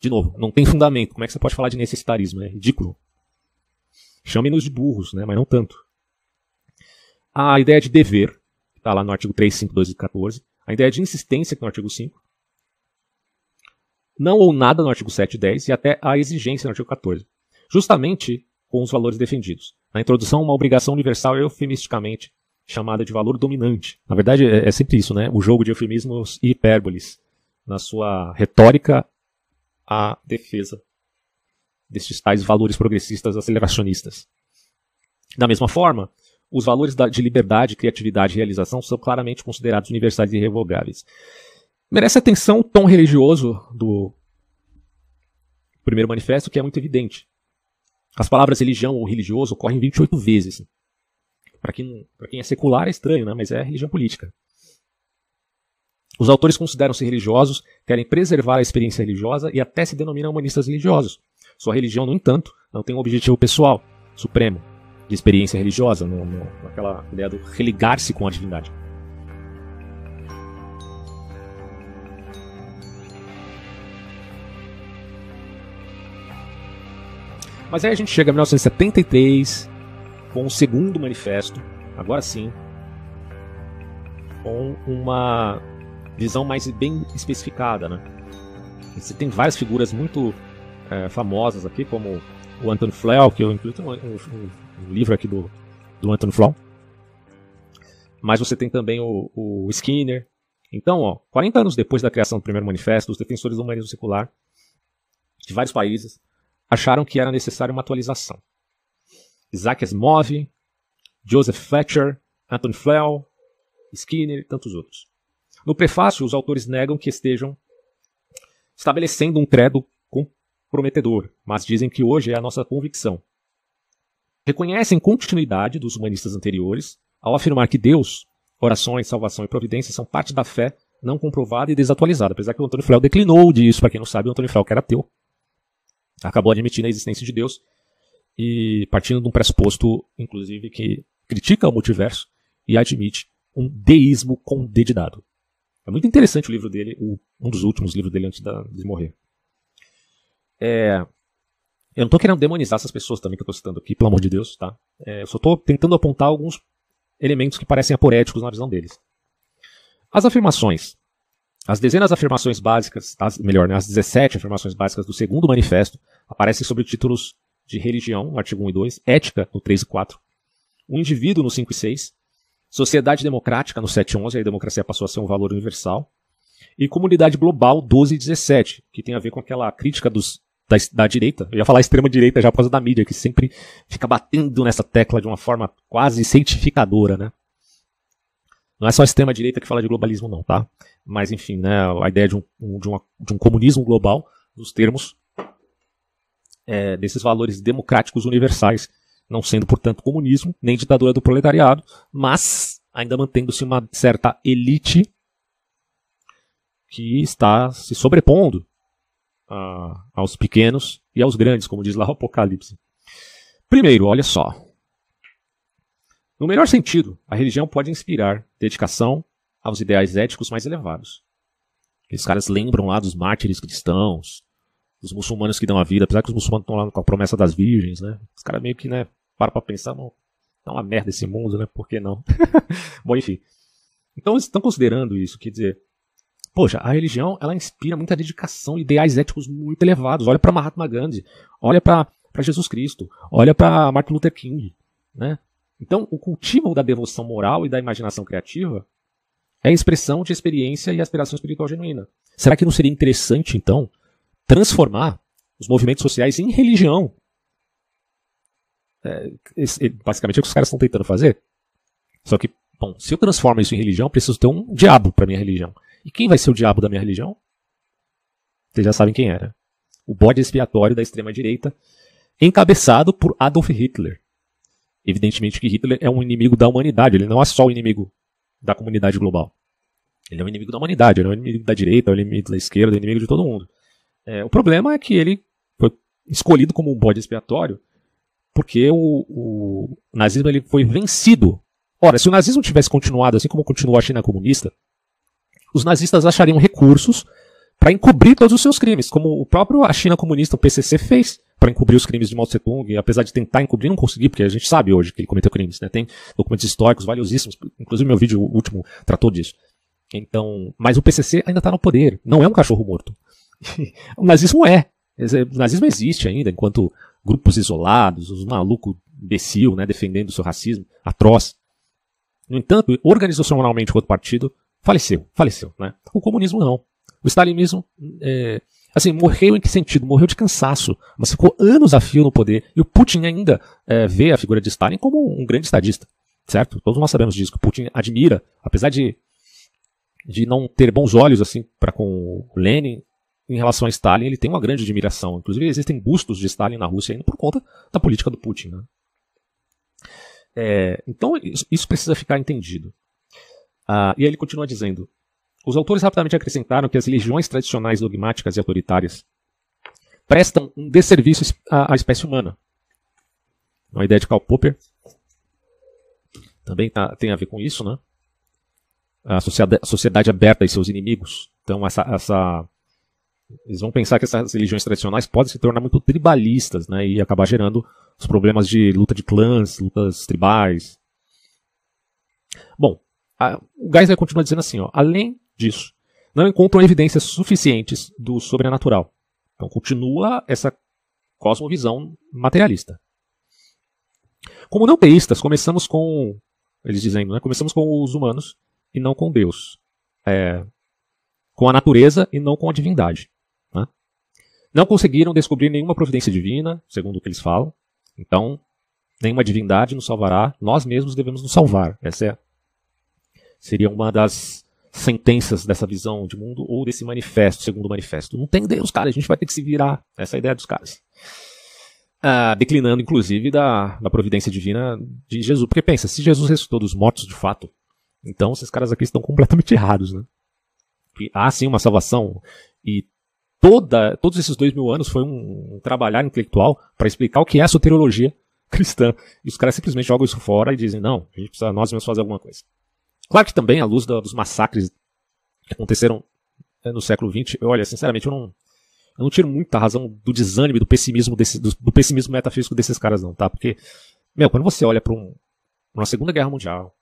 A: De novo, não tem fundamento. Como é que você pode falar de necessitarismo? É ridículo. Chame-nos de burros, né? mas não tanto. A ideia de dever, que está lá no artigo 3, 5, 12 e 14. A ideia de insistência, que é no artigo 5. Não ou nada no artigo 7 e 10. E até a exigência no artigo 14. Justamente com os valores defendidos. Na introdução, uma obrigação universal eufemisticamente chamada de valor dominante. Na verdade, é, é sempre isso, né? O jogo de eufemismos e hipérboles na sua retórica à defesa destes tais valores progressistas aceleracionistas. Da mesma forma, os valores de liberdade, criatividade e realização são claramente considerados universais e irrevogáveis. Merece atenção o tom religioso do primeiro manifesto, que é muito evidente. As palavras religião ou religioso ocorrem 28 vezes. Para quem, quem é secular é estranho, né? mas é religião política. Os autores consideram-se religiosos, querem preservar a experiência religiosa e até se denominam humanistas religiosos. Sua religião, no entanto, não tem um objetivo pessoal, supremo, de experiência religiosa, no, no, naquela ideia do religar-se com a divindade. Mas aí a gente chega a 1973, com o segundo manifesto, agora sim, com uma visão mais bem especificada. Né? Você tem várias figuras muito é, famosas aqui, como o Anton Flew, que eu incluí um, um, um, livro aqui do, do Anton Flew. Mas você tem também o, o Skinner. Então, ó, 40 anos depois da criação do primeiro manifesto, os defensores do humanismo secular de vários países acharam que era necessária uma atualização. Isaac Asimov, Joseph Fletcher, Anton Flew, Skinner e tantos outros. No prefácio, os autores negam que estejam estabelecendo um credo comprometedor, mas dizem que hoje é a nossa convicção. Reconhecem continuidade dos humanistas anteriores ao afirmar que Deus, orações, salvação e providência são parte da fé não comprovada e desatualizada, apesar que o Antônio Flew declinou disso, para quem não sabe, o Antônio Flew que era ateu, acabou admitindo a existência de Deus e partindo de um pressuposto, inclusive, que critica o multiverso e admite um deísmo com D de dado. É muito interessante o livro dele, um dos últimos livros dele antes de morrer. É, eu não estou querendo demonizar essas pessoas também que eu estou citando aqui, pelo amor de Deus, tá? É, eu só estou tentando apontar alguns elementos que parecem aporéticos na visão deles. As afirmações. As dezenas de afirmações básicas, as, melhor, né, as 17 afirmações básicas do segundo manifesto aparecem sob títulos de religião, no artigo 1 e 2, ética, no 3 e 4, o indivíduo, no 5 e 6, sociedade democrática, no 7 e 11, a democracia passou a ser um valor universal, e comunidade global, 12 e 17, que tem a ver com aquela crítica dos, da, da direita, eu ia falar extrema-direita já por causa da mídia, que sempre fica batendo nessa tecla de uma forma quase cientificadora, né? Não é só a extrema-direita que fala de globalismo, não, tá? Mas, enfim, né, a ideia de um, de, uma, de um comunismo global, nos termos é, desses valores democráticos universais, não sendo, portanto, comunismo, nem ditadura do proletariado, mas ainda mantendo-se uma certa elite que está se sobrepondo a, aos pequenos e aos grandes, como diz lá o Apocalipse. Primeiro, olha só, no melhor sentido, a religião pode inspirar dedicação aos ideais éticos mais elevados. Aqueles caras lembram lá dos mártires cristãos, dos muçulmanos que dão a vida, apesar que os muçulmanos estão lá com a promessa das virgens, né? Os caras meio que, né, para pra pensar, não, tá uma merda esse mundo, né? Por que não? Bom, enfim. Então eles estão considerando isso, quer dizer, Poxa, a religião ela inspira muita dedicação, ideais éticos muito elevados. Olha para Mahatma Gandhi, olha para Jesus Cristo, olha para Martin Luther King, né? Então, o cultivo da devoção moral e da imaginação criativa é a expressão de experiência e aspiração espiritual genuína. Será que não seria interessante, então, transformar os movimentos sociais em religião? É, basicamente é o que os caras estão tentando fazer. Só que, bom, se eu transformo isso em religião, preciso ter um diabo para minha religião. E quem vai ser o diabo da minha religião? Vocês já sabem quem era. O bode expiatório da extrema-direita, encabeçado por Adolf Hitler. Evidentemente que Hitler é um inimigo da humanidade, ele não é só o inimigo da comunidade global. Ele é um inimigo da humanidade, ele é um inimigo da direita, é um inimigo da esquerda, é um inimigo de todo mundo. É, o problema é que ele foi escolhido como um bode expiatório porque o, o nazismo ele foi vencido. Ora, se o nazismo tivesse continuado assim como continuou a China comunista, os nazistas achariam recursos para encobrir todos os seus crimes, como o próprio a China comunista, o PCC, fez para encobrir os crimes de Mao Tse Tung, e apesar de tentar encobrir, não conseguir, porque a gente sabe hoje que ele cometeu crimes, né? Tem documentos históricos valiosíssimos, inclusive meu vídeo último tratou disso. Então, mas o PCC ainda está no poder, não é um cachorro morto. o nazismo é. O nazismo existe ainda, enquanto grupos isolados, os malucos imbecil, né, defendendo o seu racismo atroz. No entanto, organizacionalmente, enquanto partido, faleceu, faleceu, né? O comunismo não. O stalinismo, é, assim, morreu em que sentido? Morreu de cansaço, mas ficou anos a fio no poder. E o Putin ainda é, vê a figura de Stalin como um grande estadista, certo? Todos nós sabemos disso, que o Putin admira, apesar de, de não ter bons olhos assim para com Lenin, em relação a Stalin, ele tem uma grande admiração. Inclusive, existem bustos de Stalin na Rússia ainda por conta da política do Putin. Né? É, então, isso precisa ficar entendido. Ah, e ele continua dizendo: os autores rapidamente acrescentaram que as religiões tradicionais dogmáticas e autoritárias prestam um desserviço à, à espécie humana. Uma ideia de Karl Popper também tá, tem a ver com isso, né? A sociedade, sociedade aberta e seus inimigos. Então, essa, essa eles vão pensar que essas religiões tradicionais podem se tornar muito tribalistas, né, e acabar gerando os problemas de luta de clãs, lutas tribais. Bom, a, o Geisler continua dizendo assim, ó, além disso, não encontram evidências suficientes do sobrenatural. Então continua essa cosmovisão materialista. Como não teístas, começamos com, eles dizendo, né, começamos com os humanos e não com Deus. É, com a natureza e não com a divindade. Não conseguiram descobrir nenhuma providência divina, segundo o que eles falam. Então, nenhuma divindade nos salvará, nós mesmos devemos nos salvar. Essa é, seria uma das sentenças dessa visão de mundo ou desse manifesto, segundo manifesto. Não tem Deus, cara, a gente vai ter que se virar. Essa é a ideia dos caras. Ah, declinando, inclusive, da, da providência divina de Jesus. Porque pensa, se Jesus ressuscitou dos mortos de fato, então esses caras aqui estão completamente errados, né? há sim uma salvação e toda, todos esses dois mil anos foi um, um trabalhar intelectual para explicar o que é a soteriologia cristã. E os caras simplesmente jogam isso fora e dizem, não, a gente precisa nós mesmos fazer alguma coisa. Claro que também, à luz dos massacres que aconteceram né, no século XX, olha, sinceramente, eu não, eu não tiro muita razão do desânimo, do pessimismo, desse, do, do pessimismo metafísico desses caras, não, tá? Porque, meu, quando você olha para um, uma Segunda Guerra Mundial,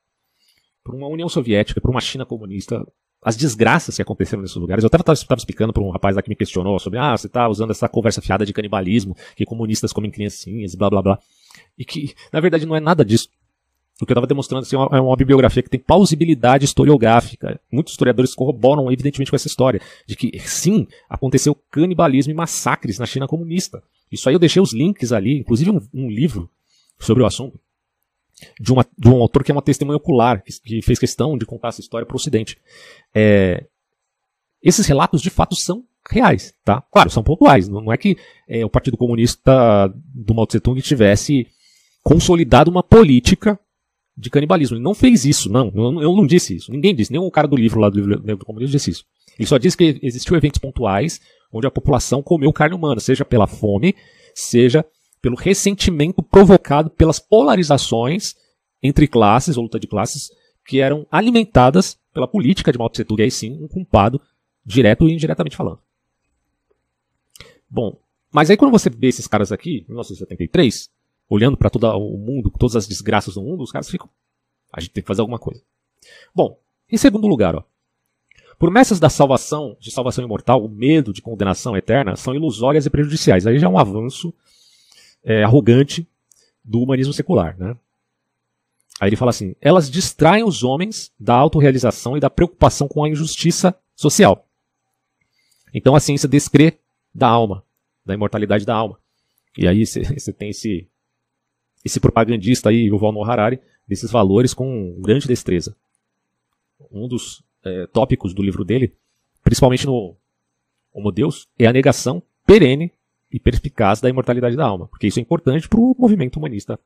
A: para uma União Soviética, para uma China comunista, as desgraças que aconteceram nesses lugares. Eu estava explicando para um rapaz lá que me questionou sobre, ah, você está usando essa conversa fiada de canibalismo, que comunistas comem criancinhas, blá blá blá. E que, na verdade, não é nada disso. O que eu estava demonstrando assim, é uma, é uma bibliografia que tem plausibilidade historiográfica. Muitos historiadores corroboram, evidentemente, com essa história, de que, sim, aconteceu canibalismo e massacres na China comunista. Isso aí eu deixei os links ali, inclusive um, um livro sobre o assunto de, uma, de um autor que é uma testemunha ocular, que, que fez questão de contar essa história para o Ocidente. É, esses relatos de fato são reais, tá? Claro, são pontuais. Não, não é que é, o Partido Comunista do Mao Tse Tung tivesse consolidado uma política de canibalismo. Ele não fez isso, não. Eu, não disse isso. Ninguém disse. Nem o cara do livro lá do livro do comunismo disse isso. Ele só disse que existiu eventos pontuais onde a população comeu carne humana, seja pela fome, seja pelo ressentimento provocado pelas polarizações entre classes, ou luta de classes, que eram alimentadas pela política de Mao Tse Tung, e aí sim, um culpado, direto e indiretamente falando. Bom, mas aí quando você vê esses caras aqui, em 1973, olhando para todo o mundo, todas as desgraças do mundo, os caras ficam. A gente tem que fazer alguma coisa. Bom, em segundo lugar, ó, Promessas da salvação, de salvação imortal, o medo de condenação eterna, são ilusórias e prejudiciais. Aí já é um avanço é, arrogante do humanismo secular. Né? Aí ele fala assim: elas distraem os homens da autorrealização e da preocupação com a injustiça social. Então a ciência descrê da alma, da imortalidade da alma. E aí você tem esse, esse propagandista aí, o Valno Harari, desses valores com grande destreza. Um dos é, tópicos do livro dele, principalmente no Homo Deus, é a negação perene e perspicaz da imortalidade da alma, porque isso é importante para o movimento humanista.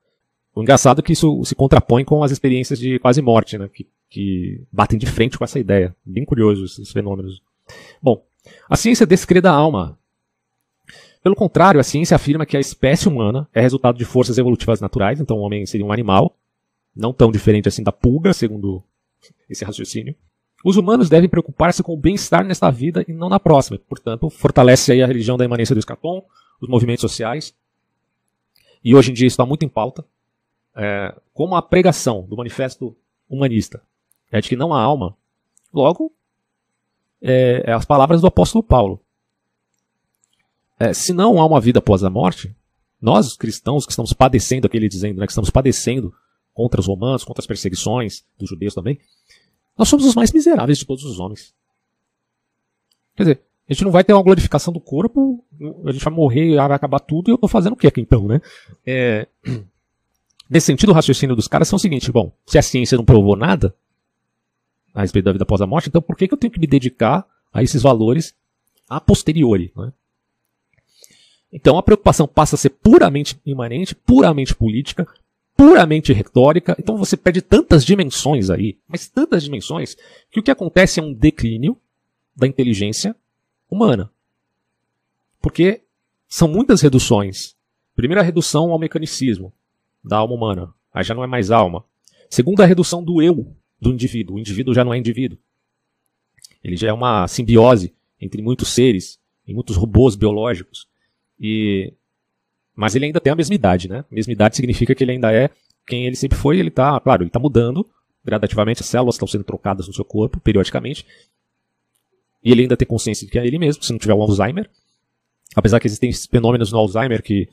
A: O engraçado é que isso se contrapõe com as experiências de quase morte, né, que, que batem de frente com essa ideia. Bem curioso esses fenômenos. Bom, a ciência descrê da alma. Pelo contrário, a ciência afirma que a espécie humana é resultado de forças evolutivas naturais, então o homem seria um animal, não tão diferente assim da pulga, segundo esse raciocínio. Os humanos devem preocupar-se com o bem-estar nesta vida e não na próxima. Portanto, fortalece aí a religião da imanência do escatom, os movimentos sociais. E hoje em dia isso está muito em pauta. É, como a pregação do manifesto humanista é de que não há alma, logo é, é as palavras do apóstolo Paulo. É, se não há uma vida após a morte, nós cristãos que estamos padecendo, aquele dizendo né, que estamos padecendo contra os romanos, contra as perseguições dos judeus também, nós somos os mais miseráveis de todos os homens. Quer dizer, a gente não vai ter uma glorificação do corpo, a gente vai morrer, vai acabar tudo, e eu estou fazendo o que aqui então, né? É... Nesse sentido, o raciocínio dos caras é o seguinte: bom, se a ciência não provou nada a respeito da vida após a morte, então por que, que eu tenho que me dedicar a esses valores a posteriori? Né? Então a preocupação passa a ser puramente imanente, puramente política, puramente retórica. Então você perde tantas dimensões aí, mas tantas dimensões, que o que acontece é um declínio da inteligência humana. Porque são muitas reduções. Primeira redução ao mecanicismo da alma humana. Aí já não é mais alma. Segunda, a redução do eu do indivíduo. O indivíduo já não é indivíduo. Ele já é uma simbiose entre muitos seres, e muitos robôs biológicos. E mas ele ainda tem a mesma idade, né? Mesma idade significa que ele ainda é quem ele sempre foi, ele está, claro, ele está mudando gradativamente, as células estão sendo trocadas no seu corpo, periodicamente, e ele ainda tem consciência de que é ele mesmo, se não tiver o Alzheimer. Apesar que existem fenômenos no Alzheimer que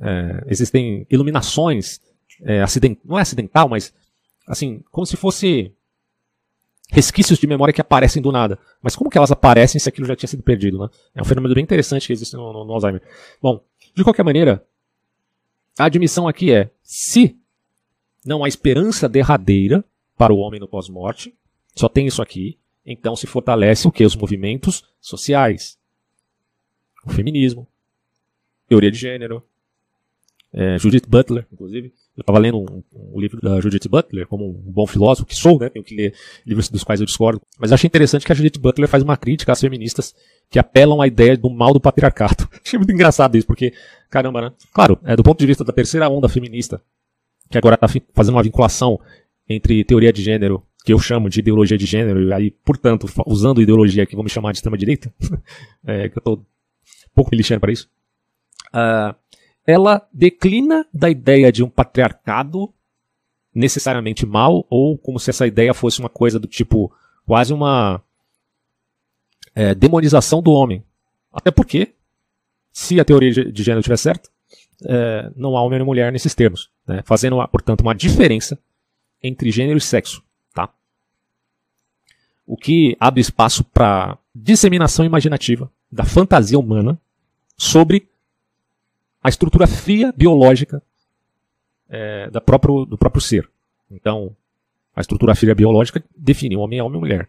A: é, existem iluminações, é, acident, não é acidental, mas assim, como se fosse resquícios de memória que aparecem do nada. Mas como que elas aparecem se aquilo já tinha sido perdido, né? É um fenômeno bem interessante que existe no, no, no Alzheimer. Bom, de qualquer maneira, a admissão aqui é: se não há esperança derradeira para o homem no pós-morte, só tem isso aqui, então se fortalece o que? Os movimentos sociais. O feminismo, teoria de gênero, é, Judith Butler, inclusive. Eu estava lendo um, um, livro da Judith Butler, como um bom filósofo que sou, né? Tenho que ler livros dos quais eu discordo. Mas achei interessante que a Judith Butler faz uma crítica às feministas que apelam à ideia do mal do patriarcado. achei muito engraçado isso, porque, caramba, né? Claro, é, do ponto de vista da terceira onda feminista, que agora está fazendo uma vinculação entre teoria de gênero, que eu chamo de ideologia de gênero, e aí, portanto, usando ideologia que vou me chamar de extrema-direita, é, que eu estou pouco me lixando para isso. Uh, ela declina da ideia de um patriarcado necessariamente mal, ou como se essa ideia fosse uma coisa do tipo quase uma é, demonização do homem. Até porque, se a teoria de gênero estiver certa, é, não há homem e mulher nesses termos, né? fazendo, portanto, uma diferença entre gênero e sexo. Tá? O que abre espaço para disseminação imaginativa da fantasia humana sobre a estrutura fria biológica é, da próprio, do próprio ser. Então, a estrutura fria biológica define o homem é homem e mulher.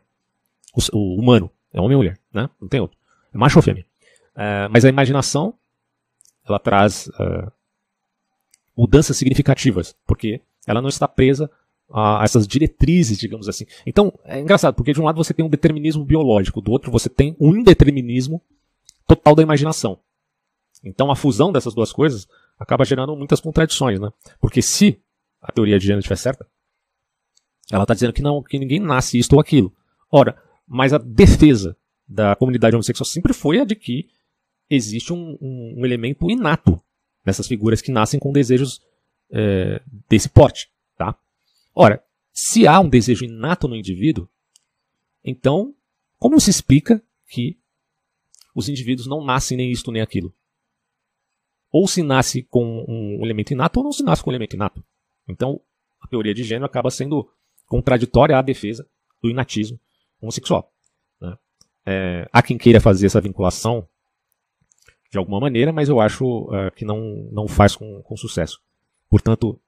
A: O, o, humano é homem e mulher, né? Não tem outro. É macho ou fêmea. É, mas a imaginação, ela traz é, mudanças significativas, porque ela não está presa a essas diretrizes, digamos assim. Então, é engraçado, porque de um lado você tem um determinismo biológico, do outro você tem um indeterminismo total da imaginação. Então a fusão dessas duas coisas acaba gerando muitas contradições, né? Porque se a teoria de gênero estiver certa, ela está dizendo que não, que ninguém nasce isto ou aquilo. Ora, mas a defesa da comunidade homossexual sempre foi a de que existe um, um, um elemento inato nessas figuras que nascem com desejos é, desse porte, tá? Ora, se há um desejo inato no indivíduo, então como se explica que os indivíduos não nascem nem isto nem aquilo? Ou se nasce com um elemento inato ou não se nasce com um elemento inato. Então, a teoria de gênero acaba sendo contraditória à defesa do inatismo homossexual. Né? É, há quem queira fazer essa vinculação de alguma maneira, mas eu acho é, que não, não faz com, com sucesso. Portanto,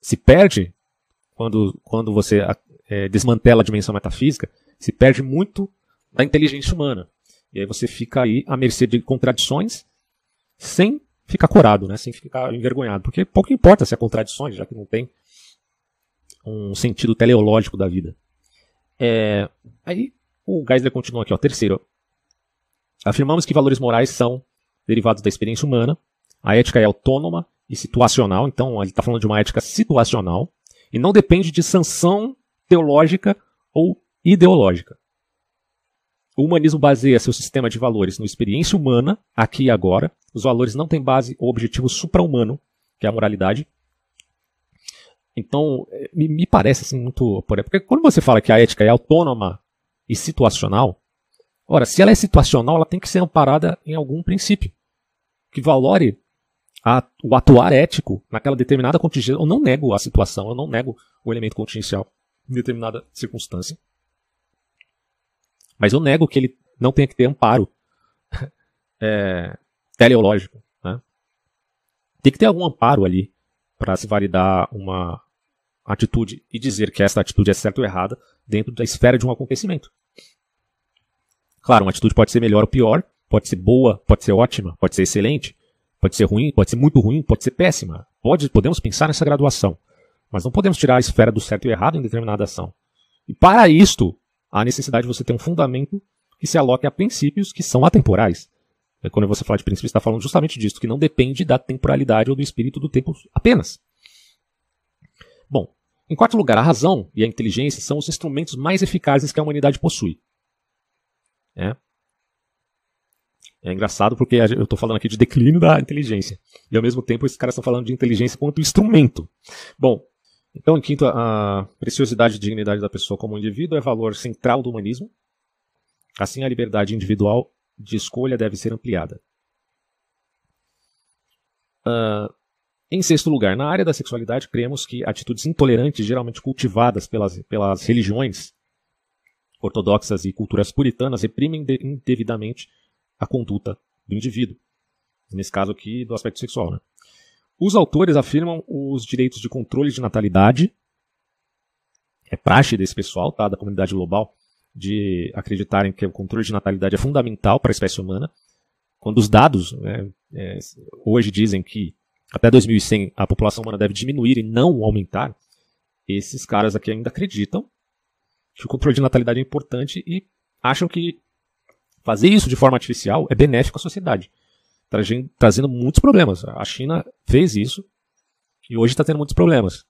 A: se perde quando, quando você é, desmantela a dimensão metafísica, se perde muito da inteligência humana. E aí você fica aí à mercê de contradições sem ficar corado, né? sem ficar envergonhado. Porque pouco importa se é contradições, já que não tem um sentido teleológico da vida. É, aí o Geisler continua aqui, ó, terceiro. Afirmamos que valores morais são derivados da experiência humana. A ética é autônoma e situacional, então ele está falando de uma ética situacional e não depende de sanção teológica ou ideológica. O humanismo baseia seu sistema de valores na experiência humana, aqui e agora. Os valores não têm base ou objetivo supra-humano, que é a moralidade. Então, me, me parece assim muito. Porque quando você fala que a ética é autônoma e situacional, ora, se ela é situacional, ela tem que ser amparada em algum princípio que valore a, o atuar ético naquela determinada contingência. Eu não nego a situação, eu não nego o elemento contingencial em determinada circunstância. Mas eu nego que ele não tenha que ter amparo é, teleológico. Né? Tem que ter algum amparo ali para se validar uma atitude e dizer que essa atitude é certa ou errada dentro da esfera de um acontecimento. Claro, uma atitude pode ser melhor ou pior, pode ser boa, pode ser ótima, pode ser excelente, pode ser ruim, pode ser muito ruim, pode ser péssima. Pode, podemos pensar nessa graduação, mas não podemos tirar a esfera do certo e errado em determinada ação. E para isto, há necessidade de você ter um fundamento que se aloque a princípios que são atemporais. É, quando você fala de princípios, está falando justamente disso, que não depende da temporalidade ou do espírito do tempo apenas. Bom, em quarto lugar, a razão e a inteligência são os instrumentos mais eficazes que a humanidade possui. É, é engraçado porque eu estou falando aqui de declínio da inteligência. E ao mesmo tempo esses caras estão falando de inteligência quanto instrumento. Bom, então, em quinto, a preciosidade e dignidade da pessoa como indivíduo é valor central do humanismo. Assim, a liberdade individual de escolha deve ser ampliada. Uh, em sexto lugar, na área da sexualidade, cremos que atitudes intolerantes, geralmente cultivadas pelas, pelas religiões ortodoxas e culturas puritanas, reprimem indevidamente a conduta do indivíduo. Nesse caso aqui, do aspecto sexual. Né? Os autores afirmam os direitos de controle de natalidade. É praxe desse pessoal, tá, da comunidade global, de acreditarem que o controle de natalidade é fundamental para a espécie humana. Quando os dados né, é, hoje dizem que até 2100 a população humana deve diminuir e não aumentar, esses caras aqui ainda acreditam que o controle de natalidade é importante e acham que fazer isso de forma artificial é benéfico à sociedade trazendo muitos problemas. A China fez isso e hoje está tendo muitos problemas.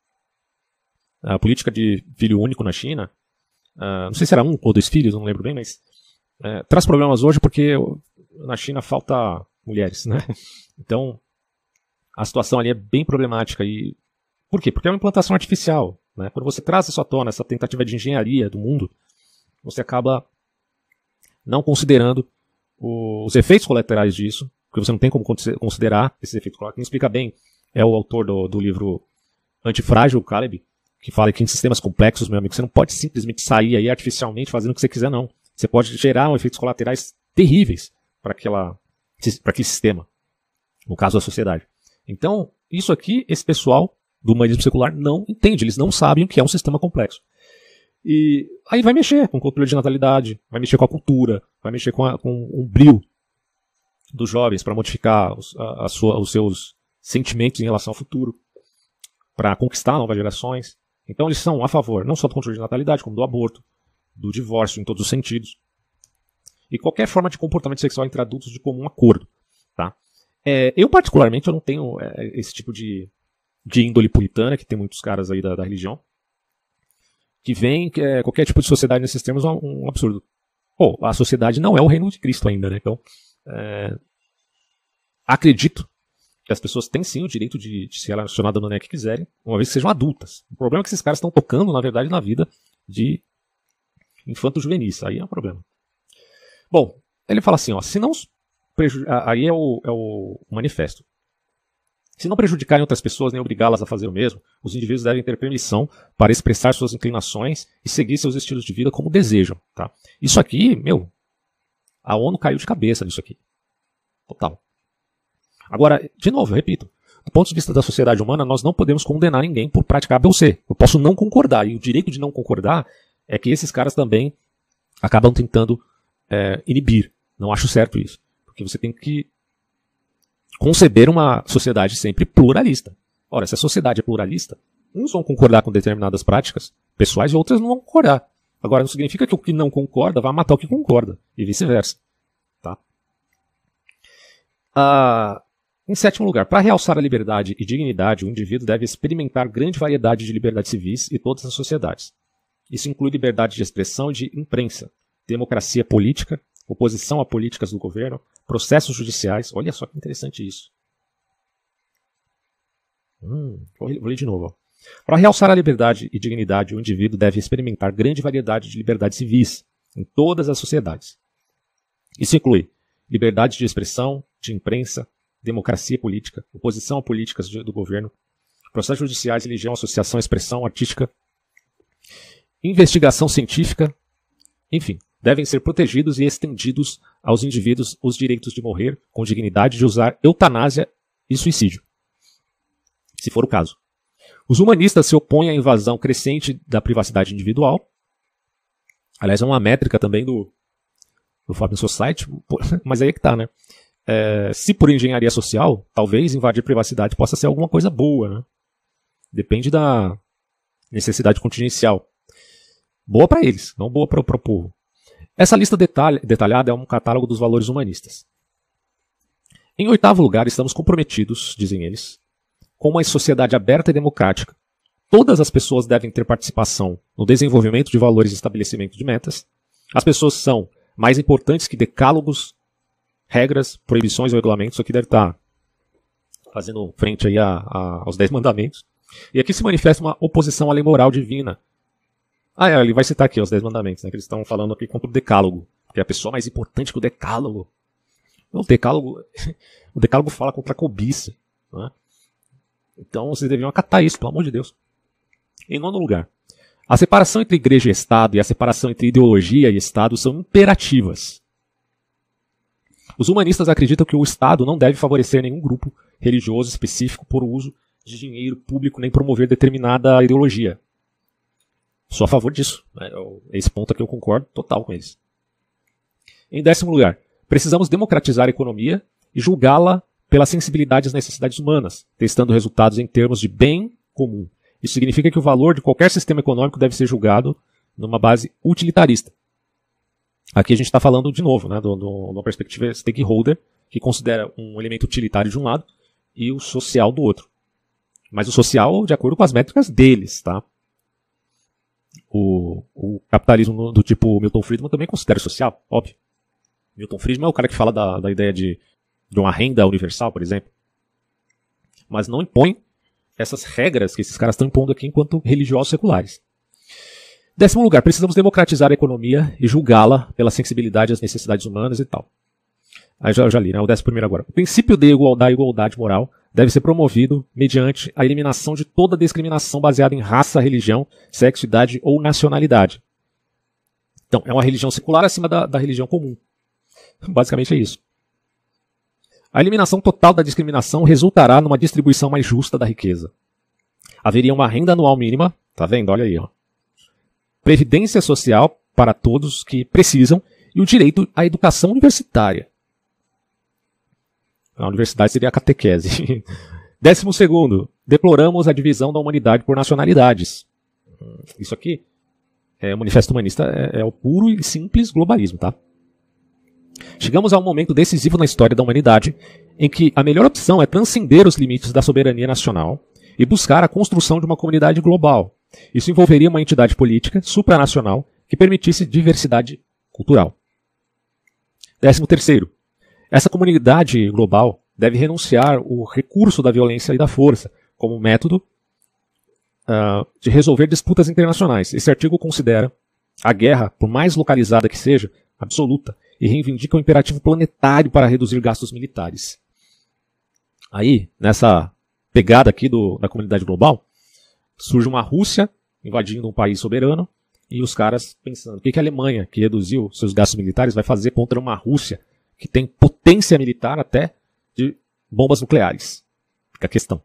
A: A política de filho único na China, uh, não sei se era um ou dois filhos, não lembro bem, mas uh, traz problemas hoje porque na China falta mulheres, né? Então a situação ali é bem problemática e por quê? Porque é uma implantação artificial. Né? Quando você traz isso à tona, essa tentativa de engenharia do mundo, você acaba não considerando os efeitos colaterais disso porque você não tem como considerar esses efeitos colaterais. Quem explica bem é o autor do, do livro Antifrágil, Caleb, que fala que em sistemas complexos, meu amigo, você não pode simplesmente sair aí artificialmente fazendo o que você quiser, não. Você pode gerar efeitos colaterais terríveis para aquela para aquele sistema, no caso da sociedade. Então, isso aqui, esse pessoal do humanismo secular não entende, eles não sabem o que é um sistema complexo. E aí vai mexer com cultura de natalidade, vai mexer com a cultura, vai mexer com, a, com um brilho dos jovens para modificar os, a, a sua, os seus sentimentos em relação ao futuro, para conquistar novas gerações. Então eles são a favor não só do controle de natalidade, como do aborto, do divórcio em todos os sentidos. E qualquer forma de comportamento sexual entre adultos de comum acordo. Tá? É, eu, particularmente, eu não tenho é, esse tipo de, de índole puritana, que tem muitos caras aí da, da religião, que vem é, qualquer tipo de sociedade nesses termos é um, um absurdo. Pô, a sociedade não é o reino de Cristo ainda, né? Então, é, acredito que as pessoas têm sim o direito de, de se relacionar da maneira que quiserem, uma vez que sejam adultas. O problema é que esses caras estão tocando, na verdade, na vida de infantos juvenis. Aí é um problema. Bom, ele fala assim, ó, se não aí é o, é o manifesto. Se não prejudicarem outras pessoas nem obrigá-las a fazer o mesmo, os indivíduos devem ter permissão para expressar suas inclinações e seguir seus estilos de vida como desejam. Tá? Isso aqui, meu, a ONU caiu de cabeça nisso aqui. Total. Agora, de novo, eu repito, do ponto de vista da sociedade humana, nós não podemos condenar ninguém por praticar B ou C. Eu posso não concordar, e o direito de não concordar é que esses caras também acabam tentando é, inibir. Não acho certo isso. Porque você tem que conceber uma sociedade sempre pluralista. Ora, se a sociedade é pluralista, uns vão concordar com determinadas práticas pessoais e outras não vão concordar. Agora, não significa que o que não concorda vai matar o que concorda, e vice-versa. Tá? Ah, em sétimo lugar, para realçar a liberdade e dignidade, o indivíduo deve experimentar grande variedade de liberdades civis e todas as sociedades. Isso inclui liberdade de expressão e de imprensa, democracia política, oposição a políticas do governo, processos judiciais. Olha só que interessante isso. Hum, vou ler de novo. Para realçar a liberdade e dignidade, o indivíduo deve experimentar grande variedade de liberdades civis em todas as sociedades. Isso inclui liberdade de expressão, de imprensa, democracia política, oposição a políticas do governo, processos judiciais, religião, associação, expressão artística, investigação científica, enfim, devem ser protegidos e estendidos aos indivíduos os direitos de morrer com dignidade, de usar eutanásia e suicídio, se for o caso. Os humanistas se opõem à invasão crescente da privacidade individual. Aliás, é uma métrica também do, do Forbes Society, mas aí é que tá, né? É, se por engenharia social, talvez invadir privacidade possa ser alguma coisa boa, né? Depende da necessidade contingencial. Boa para eles, não boa para o povo. Essa lista detalha, detalhada é um catálogo dos valores humanistas. Em oitavo lugar, estamos comprometidos, dizem eles, com uma sociedade aberta e democrática. Todas as pessoas devem ter participação no desenvolvimento de valores e estabelecimento de metas. As pessoas são mais importantes que decálogos, regras, proibições ou regulamentos. Isso aqui deve estar fazendo frente aí a, a, aos dez mandamentos. E aqui se manifesta uma oposição à lei moral divina, ah, é, ele vai citar aqui os Dez Mandamentos, né? Que eles estão falando aqui contra o Decálogo. Que é a pessoa mais importante que o Decálogo. O Decálogo, o Decálogo fala contra a cobiça. Né? Então vocês deveriam acatar isso, pelo amor de Deus. Em nono lugar, a separação entre igreja e Estado e a separação entre ideologia e Estado são imperativas. Os humanistas acreditam que o Estado não deve favorecer nenhum grupo religioso específico por uso de dinheiro público nem promover determinada ideologia. Sou a favor disso. Né? Esse ponto aqui eu concordo total com eles. Em décimo lugar, precisamos democratizar a economia e julgá-la pela sensibilidade às necessidades humanas, testando resultados em termos de bem comum. Isso significa que o valor de qualquer sistema econômico deve ser julgado numa base utilitarista. Aqui a gente está falando de novo, né, de uma perspectiva stakeholder, que considera um elemento utilitário de um lado e o social do outro. Mas o social de acordo com as métricas deles, tá? o, o capitalismo do tipo Milton Friedman também considera social, óbvio. Milton Friedman é o cara que fala da, da ideia de, de uma renda universal, por exemplo. Mas não impõe essas regras que esses caras estão impondo aqui enquanto religiosos seculares. Décimo lugar, precisamos democratizar a economia e julgá-la pela sensibilidade às necessidades humanas e tal. Aí já, já li, né? O décimo primeiro agora. O princípio de igualdade, igualdade moral deve ser promovido mediante a eliminação de toda discriminação baseada em raça, religião, sexo, idade ou nacionalidade. Então, é uma religião secular acima da, da religião comum. Basicamente é isso. A eliminação total da discriminação resultará numa distribuição mais justa da riqueza. Haveria uma renda anual mínima, tá vendo? Olha aí, ó. Previdência social para todos que precisam e o direito à educação universitária. A universidade seria a catequese. Décimo segundo, deploramos a divisão da humanidade por nacionalidades. Isso aqui, é, o Manifesto Humanista é, é o puro e simples globalismo, tá? Chegamos a um momento decisivo na história da humanidade em que a melhor opção é transcender os limites da soberania nacional e buscar a construção de uma comunidade global. Isso envolveria uma entidade política supranacional que permitisse diversidade cultural. Décimo terceiro, essa comunidade global deve renunciar o recurso da violência e da força como método uh, de resolver disputas internacionais. Esse artigo considera a guerra, por mais localizada que seja, absoluta e reivindica o imperativo planetário para reduzir gastos militares. Aí, nessa pegada aqui do, da comunidade global, surge uma Rússia invadindo um país soberano e os caras pensando: o que, que a Alemanha, que reduziu seus gastos militares, vai fazer contra uma Rússia que tem potência militar até de bombas nucleares? Fica a questão.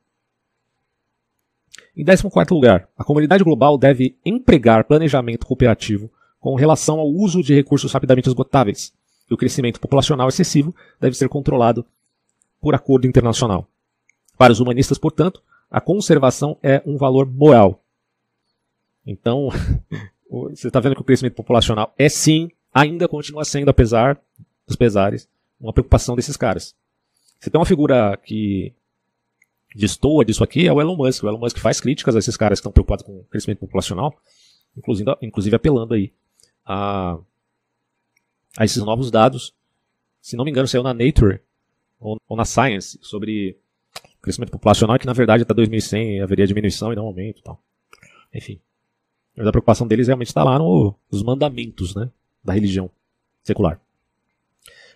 A: Em 14 lugar, a comunidade global deve empregar planejamento cooperativo com relação ao uso de recursos rapidamente esgotáveis, e o crescimento populacional excessivo deve ser controlado por acordo internacional. Para os humanistas, portanto, a conservação é um valor moral. Então, você está vendo que o crescimento populacional é sim, ainda continua sendo, apesar dos pesares, uma preocupação desses caras. Você tem uma figura que destoa disso aqui, é o Elon Musk. O Elon Musk faz críticas a esses caras que estão preocupados com o crescimento populacional, inclusive, inclusive apelando aí a, a esses novos dados. Se não me engano, saiu na Nature ou, ou na Science sobre crescimento populacional que na verdade até 2100 haveria diminuição e não aumento, tal. Enfim. Mas a preocupação deles realmente está lá no, nos mandamentos né, da religião secular.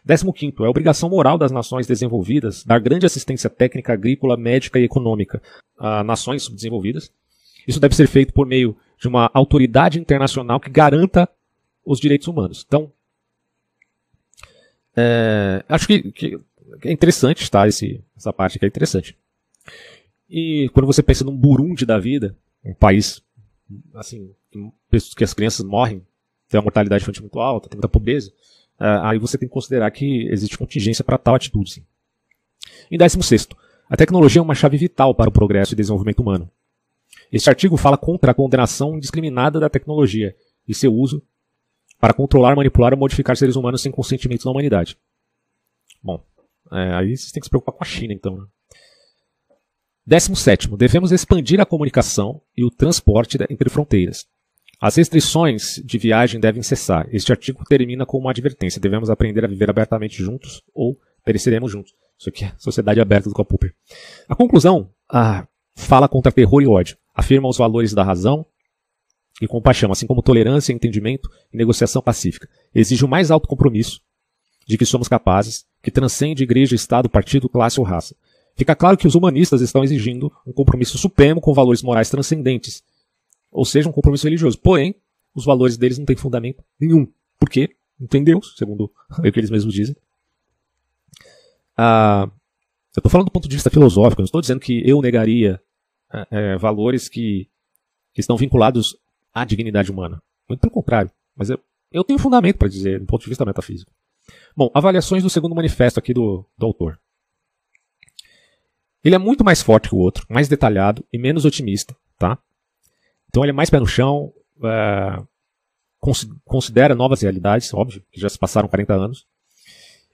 A: 15. É obrigação moral das nações desenvolvidas dar grande assistência técnica, agrícola, médica e econômica a nações subdesenvolvidas. Isso deve ser feito por meio de uma autoridade internacional que garanta os direitos humanos. Então, é, acho que, que, é interessante, tá? Esse, essa parte que é interessante. E quando você pensa num Burundi da vida, um país assim, que as crianças morrem, tem uma mortalidade infantil muito alta, tem muita pobreza, uh, aí você tem que considerar que existe contingência para tal atitude. Sim. Em 16, a tecnologia é uma chave vital para o progresso e desenvolvimento humano. Este artigo fala contra a condenação indiscriminada da tecnologia e seu uso para controlar, manipular ou modificar seres humanos sem consentimento da humanidade. Bom, é, aí vocês têm que se preocupar com a China, então. Né? 17. Devemos expandir a comunicação e o transporte entre fronteiras. As restrições de viagem devem cessar. Este artigo termina com uma advertência. Devemos aprender a viver abertamente juntos ou pereceremos juntos. Isso aqui é Sociedade Aberta do Capooper. A conclusão ah, fala contra terror e ódio. Afirma os valores da razão e compaixão, assim como tolerância, entendimento e negociação pacífica. Exige o mais alto compromisso de que somos capazes, que transcende igreja, estado, partido, classe ou raça. Fica claro que os humanistas estão exigindo um compromisso supremo com valores morais transcendentes, ou seja, um compromisso religioso. Porém, os valores deles não têm fundamento nenhum. Por quê? Não tem Deus, segundo o que eles mesmos dizem. Ah, eu estou falando do ponto de vista filosófico, não estou dizendo que eu negaria é, valores que, que estão vinculados à dignidade humana. Muito pelo contrário. Mas eu, eu tenho fundamento para dizer, do ponto de vista metafísico. Bom, avaliações do segundo manifesto aqui do, do autor. Ele é muito mais forte que o outro, mais detalhado e menos otimista, tá? Então ele é mais pé no chão, é, considera novas realidades, óbvio, que já se passaram 40 anos.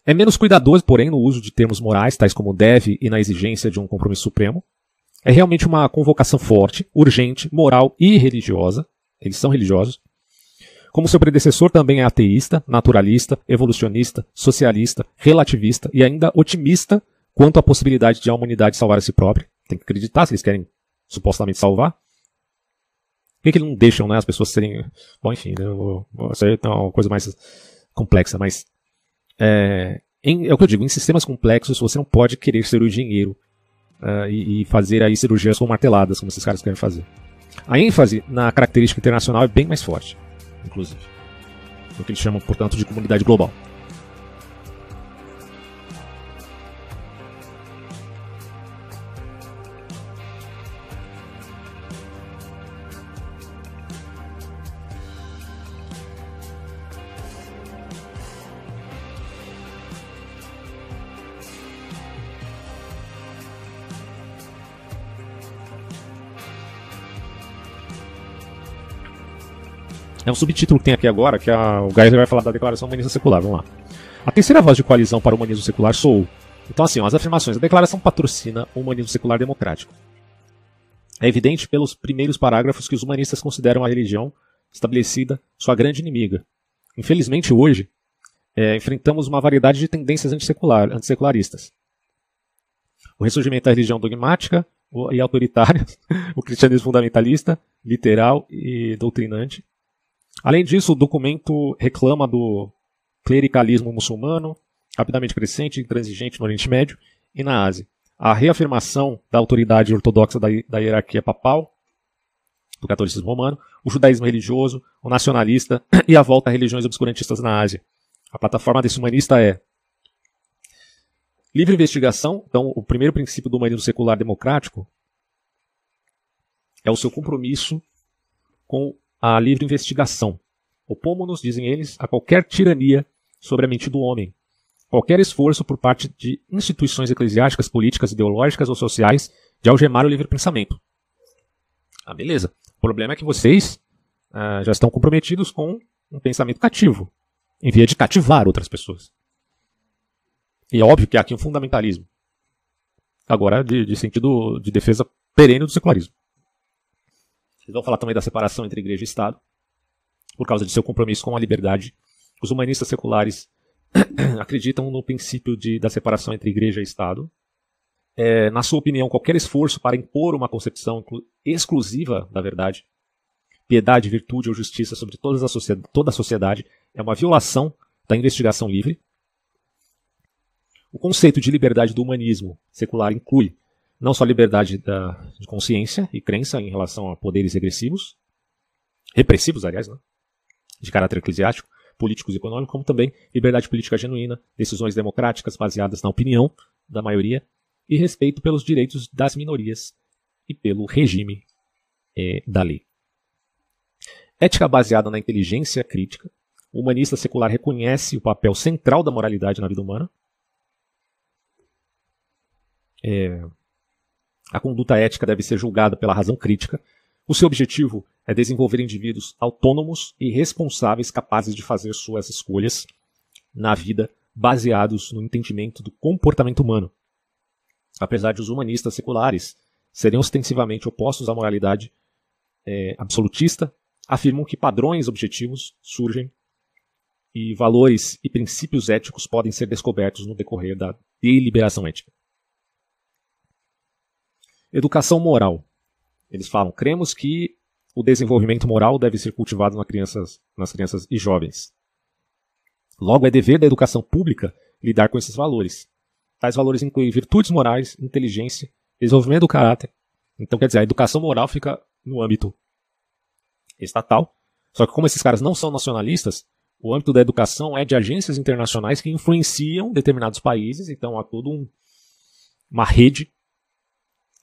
A: É menos cuidadoso, porém, no uso de termos morais, tais como deve e na exigência de um compromisso supremo. É realmente uma convocação forte, urgente, moral e religiosa. Eles são religiosos. Como seu predecessor, também é ateísta, naturalista, evolucionista, socialista, relativista e ainda otimista quanto à possibilidade de a humanidade salvar a si própria. Tem que acreditar se eles querem supostamente salvar. Por que, que eles não deixam né, as pessoas serem. Bom, enfim, né, isso aí é uma coisa mais complexa, mas. É, em, é o que eu digo, em sistemas complexos você não pode querer ser o dinheiro uh, e, e, fazer aí cirurgias com marteladas, como esses caras querem fazer. A ênfase na característica internacional é bem mais forte, inclusive. O que eles chamam, portanto, de comunidade global. É um subtítulo que tem aqui agora, que a, o Geiser vai falar da Declaração Humanista Secular. Vamos lá. A terceira voz de coalizão para o humanismo secular sou. Então, assim, ó, as afirmações. A declaração patrocina o humanismo secular democrático. É evidente pelos primeiros parágrafos que os humanistas consideram a religião estabelecida sua grande inimiga. Infelizmente, hoje, é, enfrentamos uma variedade de tendências antissecular, antissecularistas. O ressurgimento da religião dogmática e autoritária, o cristianismo fundamentalista, literal e doutrinante, Além disso, o documento reclama do clericalismo muçulmano, rapidamente crescente e intransigente no Oriente Médio e na Ásia. A reafirmação da autoridade ortodoxa da, hierarquia papal, do catolicismo romano, o judaísmo religioso, o nacionalista e a volta a religiões obscurantistas na Ásia. A plataforma desse humanista é livre investigação. Então, o primeiro princípio do humanismo secular democrático é o seu compromisso com a livre investigação. Opomos-nos, dizem eles, a qualquer tirania sobre a mente do homem, qualquer esforço por parte de instituições eclesiásticas, políticas, ideológicas ou sociais de algemar o livre pensamento. Ah, beleza. O problema é que vocês ah, já estão comprometidos com um pensamento cativo, em via de cativar outras pessoas. E é óbvio que há aqui um fundamentalismo. Agora, de, de sentido de defesa perene do secularismo. Eles vão falar também da separação entre igreja e Estado, por causa de seu compromisso com a liberdade. Os humanistas seculares acreditam no princípio de, da separação entre igreja e Estado. É, na sua opinião, qualquer esforço para impor uma concepção exclusiva da verdade, piedade, virtude ou justiça sobre toda a, toda a sociedade é uma violação da investigação livre. O conceito de liberdade do humanismo secular inclui não só liberdade da, de consciência e crença em relação a poderes regressivos, repressivos, aliás, né? de caráter eclesiástico, políticos e econômicos, como também liberdade política genuína, decisões democráticas baseadas na opinião da maioria e respeito pelos direitos das minorias e pelo regime é, da lei. Ética baseada na inteligência crítica. O humanista secular reconhece o papel central da moralidade na vida humana. É, a conduta ética deve ser julgada pela razão crítica. O seu objetivo é desenvolver indivíduos autônomos e responsáveis capazes de fazer suas escolhas na vida baseados no entendimento do comportamento humano. Apesar de os humanistas seculares serem ostensivamente opostos à moralidade é, absolutista, afirmam que padrões objetivos surgem e valores e princípios éticos podem ser descobertos no decorrer da deliberação ética. Educação moral. Eles falam: cremos que o desenvolvimento moral deve ser cultivado nas crianças, nas crianças e jovens. Logo, é dever da educação pública lidar com esses valores. Tais valores incluem virtudes morais, inteligência, desenvolvimento do caráter. Então, quer dizer, a educação moral fica no âmbito estatal. Só que, como esses caras não são nacionalistas, o âmbito da educação é de agências internacionais que influenciam determinados países. Então, há toda um, uma rede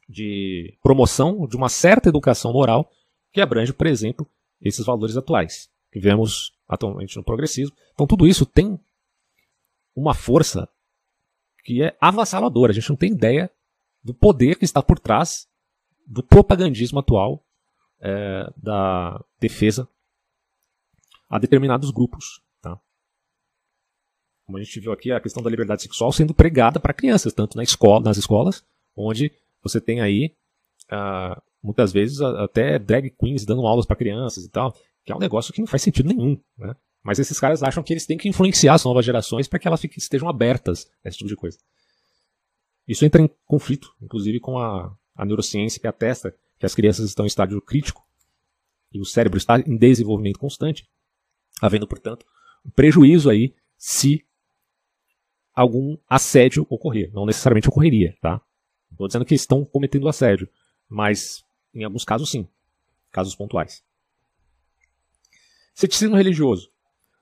A: de promoção de uma certa educação moral que abrange, por exemplo, esses valores atuais que vemos atualmente no progressismo. Então tudo isso tem uma força que é avassaladora. A gente não tem ideia do poder que está por trás do propagandismo atual é, da defesa a determinados grupos. Tá? Como a gente viu aqui, a questão da liberdade sexual sendo pregada para crianças, tanto na escola, nas escolas, onde você tem aí, uh, muitas vezes, até drag queens dando aulas para crianças e tal, que é um negócio que não faz sentido nenhum, né? Mas esses caras acham que eles têm que influenciar as novas gerações para que elas fiquem, estejam abertas a esse tipo de coisa. Isso entra em conflito, inclusive, com a, a neurociência que atesta que as crianças estão em estágio crítico e o cérebro está em desenvolvimento constante, havendo, portanto, um prejuízo aí se algum assédio ocorrer. Não necessariamente ocorreria, tá? Estou dizendo que estão cometendo assédio, mas em alguns casos sim, casos pontuais. Ceticismo religioso.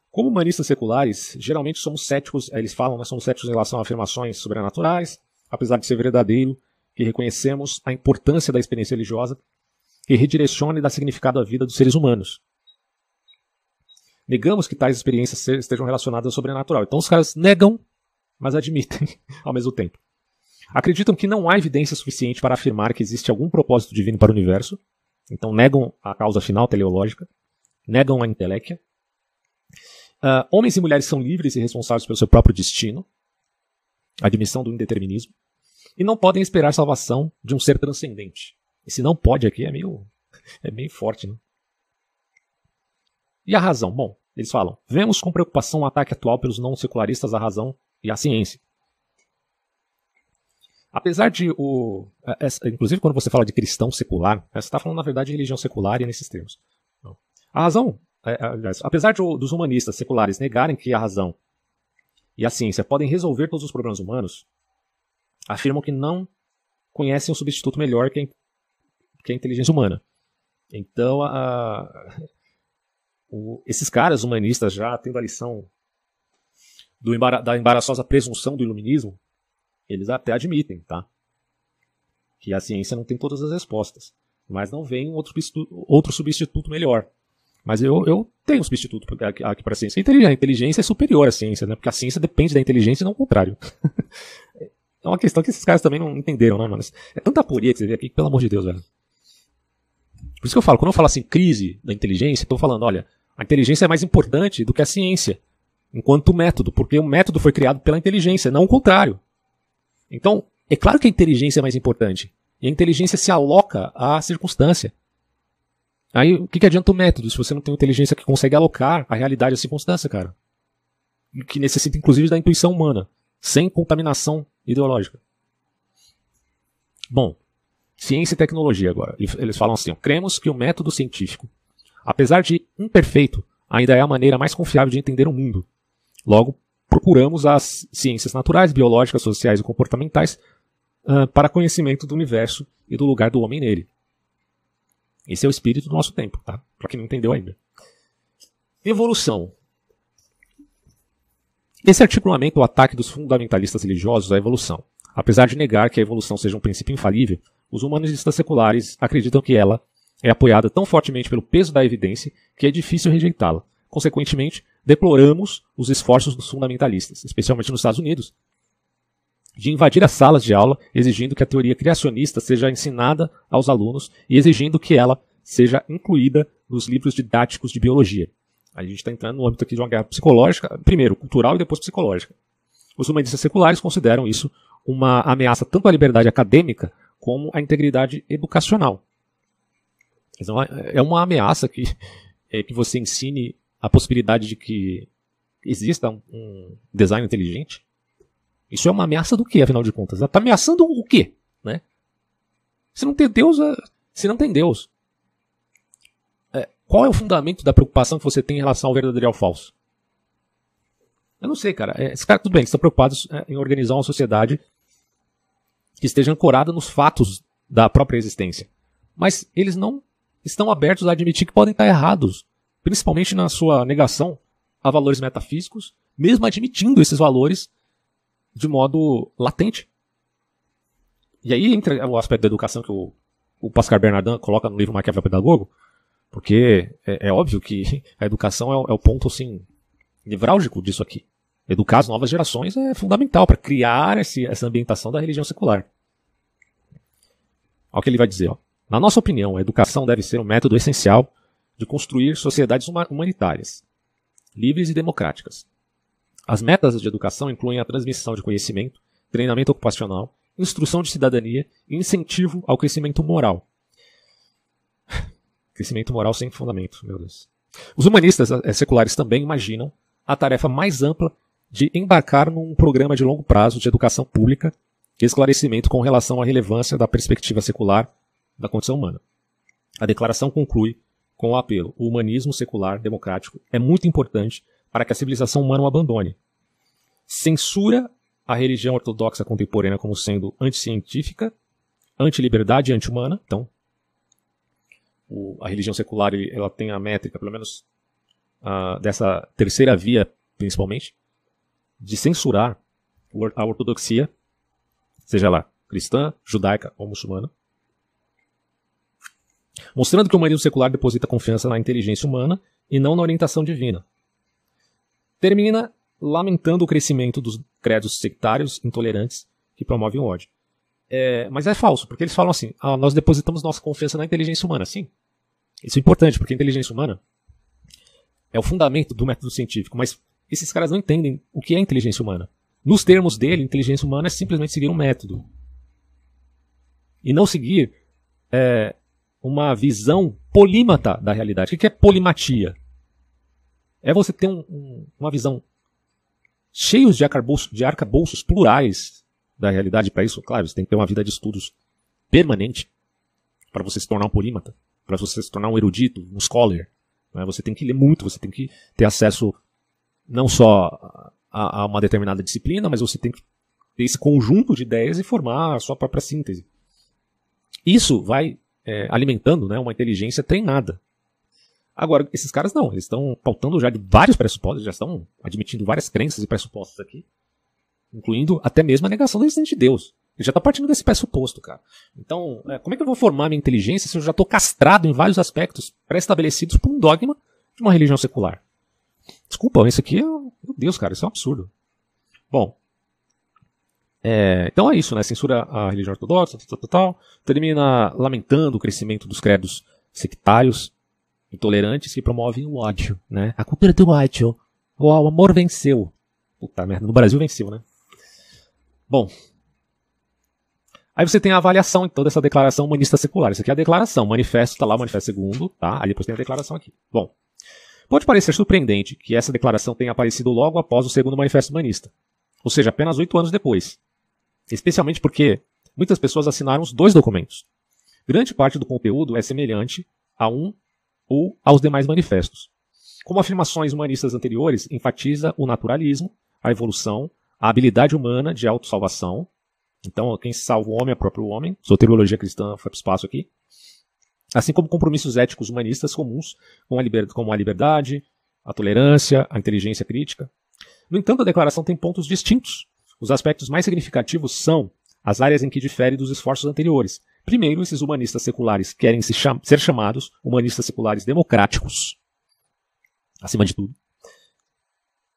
A: Como humanistas seculares, geralmente somos céticos, eles falam, nós somos céticos em relação a afirmações sobrenaturais, apesar de ser verdadeiro, que reconhecemos a importância da experiência religiosa que redireciona e dá significado à vida dos seres humanos. Negamos que tais experiências estejam relacionadas ao sobrenatural. Então os caras negam, mas admitem ao mesmo tempo. Acreditam que não há evidência suficiente para afirmar que existe algum propósito divino para o universo, então negam a causa final teleológica, negam a inteléquia. Uh, homens e mulheres são livres e responsáveis pelo seu próprio destino, admissão do indeterminismo, e não podem esperar salvação de um ser transcendente. E se não pode aqui é meio, é meio forte, né? E a razão? Bom, eles falam: vemos com preocupação o ataque atual pelos não secularistas à razão e à ciência, Apesar de o. Essa, inclusive, quando você fala de cristão secular, você está falando, na verdade, de religião secular e nesses termos. A razão. É, aliás, apesar de, dos humanistas seculares negarem que a razão e a ciência podem resolver todos os problemas humanos, afirmam que não conhecem um substituto melhor que a, que a inteligência humana. Então, a, o, esses caras humanistas já tendo a lição do, da embaraçosa presunção do iluminismo, eles até admitem, tá? Que a ciência não tem todas as respostas, mas não vem outro outro substituto melhor. Mas eu, eu tenho um substituto aqui para a ciência. A inteligência é superior à ciência, né? Porque a ciência depende da inteligência e não o contrário. é uma questão que esses caras também não entenderam, né, mano? É tanta aporia que você vê aqui, pelo amor de Deus, velho. Por isso que eu falo, quando eu falo assim, crise da inteligência, estou falando, olha, a inteligência é mais importante do que a ciência, enquanto método, porque o método foi criado pela inteligência, não o contrário. Então, é claro que a inteligência é mais importante. E a inteligência se aloca à circunstância. Aí, o que, que adianta o método se você não tem uma inteligência que consegue alocar a realidade à circunstância, cara? Que necessita, inclusive, da intuição humana, sem contaminação ideológica. Bom, Ciência e tecnologia agora. Eles falam assim: ó, cremos que o método científico, apesar de imperfeito, ainda é a maneira mais confiável de entender o mundo. Logo, procuramos as ciências naturais, biológicas, sociais e comportamentais uh, para conhecimento do universo e do lugar do homem nele. Esse é o espírito do nosso tempo, tá? Para quem não entendeu ainda. Evolução. Esse articulamento é o ataque dos fundamentalistas religiosos à evolução. Apesar de negar que a evolução seja um princípio infalível, os humanistas seculares acreditam que ela é apoiada tão fortemente pelo peso da evidência que é difícil rejeitá-la. Consequentemente, deploramos os esforços dos fundamentalistas, especialmente nos Estados Unidos, de invadir as salas de aula exigindo que a teoria criacionista seja ensinada aos alunos e exigindo que ela seja incluída nos livros didáticos de biologia. A gente está entrando no âmbito aqui de uma guerra psicológica, primeiro cultural e depois psicológica. Os humanistas seculares consideram isso uma ameaça tanto à liberdade acadêmica como à integridade educacional. Então, é uma ameaça que, é, que você ensine a possibilidade de que exista um, design inteligente. Isso é uma ameaça do que, afinal de contas? Está ameaçando o quê? Né? Se não tem Deus, é, se não tem Deus, é, qual é o fundamento da preocupação que você tem em relação ao verdadeiro e ao falso? Eu não sei, cara. É, esses caras, tudo bem, estão preocupados em organizar uma sociedade que esteja ancorada nos fatos da própria existência. Mas eles não estão abertos a admitir que podem estar errados, principalmente na sua negação a valores metafísicos, mesmo admitindo esses valores de modo latente. E aí entra o aspecto da educação que o, o Pascal Bernardin coloca no livro Maquiavel Pedagogo, porque é, é óbvio que a educação é, é o ponto assim nevrálgico disso aqui. Educar as novas gerações é fundamental para criar esse, essa ambientação da religião secular. Olha o que ele vai dizer. Ó. Na nossa opinião, a educação deve ser um método essencial de construir sociedades humanitárias, livres e democráticas. As metas de educação incluem a transmissão de conhecimento, treinamento ocupacional, instrução de cidadania e incentivo ao crescimento moral. crescimento moral sem fundamento, meu Deus. Os humanistas eh, seculares também imaginam a tarefa mais ampla de embarcar num programa de longo prazo de educação pública e esclarecimento com relação à relevância da perspectiva secular da condição humana. A declaração conclui com o apelo: o humanismo secular democrático é muito importante para que a civilização humana o abandone. Censura a religião ortodoxa contemporânea como sendo anticientífica, antiliberdade e anti-humana. Então, o, a religião secular ela tem a métrica, pelo menos uh, dessa terceira via, principalmente, de censurar a ortodoxia, seja lá cristã, judaica ou muçulmana, mostrando que o humanismo secular deposita confiança na inteligência humana e não na orientação divina. Termina lamentando o crescimento dos credos sectários intolerantes que promovem o ódio. É, mas é falso, porque eles falam assim: ah, nós depositamos nossa confiança na inteligência humana. Sim, isso é importante, porque a inteligência humana é o fundamento do método científico, mas esses caras não entendem o que é inteligência humana. Nos termos dele, inteligência humana é simplesmente seguir um método. E não seguir é, uma visão polímata da realidade. O que é polimatia? É você ter um, um, uma visão cheios de arcabouços, de arcabouços plurais da realidade. Para isso, claro, você tem que ter uma vida de estudos permanente para você se tornar um polímata, para você se tornar um erudito, um scholar. Né? Você tem que ler muito, você tem que ter acesso não só a, a uma determinada disciplina, mas você tem que ter esse conjunto de ideias e formar a sua própria síntese. Isso vai é, alimentando né, uma inteligência treinada. Agora, esses caras não, eles estão pautando já de vários pressupostos, já estão admitindo várias crenças e pressupostos aqui, incluindo até mesmo a negação da existência de Deus. Ele já está partindo desse pressuposto, cara. Então, é, como é que eu vou formar minha inteligência se eu já estou castrado em vários aspectos pré-estabelecidos por um dogma de uma religião secular? Desculpa, isso aqui é. Meu Deus, cara, isso é um absurdo. Bom. É, então é isso, né? Censura a religião ortodoxa, tal, tal, tal, termina lamentando o crescimento dos credos sectários, intolerantes que promovem o ódio, né? A cultura do ódio. O amor venceu. Puta merda, no Brasil venceu, né? Bom. Aí você tem a avaliação, então, dessa declaração humanista secular. Isso aqui é a declaração. manifesto, tá lá o manifesto segundo, tá? Aí depois tem a declaração aqui. Bom. Pode parecer surpreendente que essa declaração tenha aparecido logo após o segundo manifesto humanista. Ou seja, apenas oito anos depois. Especialmente porque muitas pessoas assinaram os dois documentos. Grande parte do conteúdo é semelhante a um ou aos demais manifestos. Como afirmações humanistas anteriores, enfatiza o naturalismo, a evolução, a habilidade humana de autossalvação. Então, quem salva o homem é o próprio homem. Soteriologia cristã foi para o espaço aqui. Assim como compromissos éticos humanistas comuns, como a, liberdade, a tolerância, a inteligência crítica. No entanto, a declaração tem pontos distintos. Os aspectos mais significativos são as áreas em que difere dos esforços anteriores, Primeiro, esses humanistas seculares querem se cham ser chamados humanistas seculares democráticos, acima de tudo.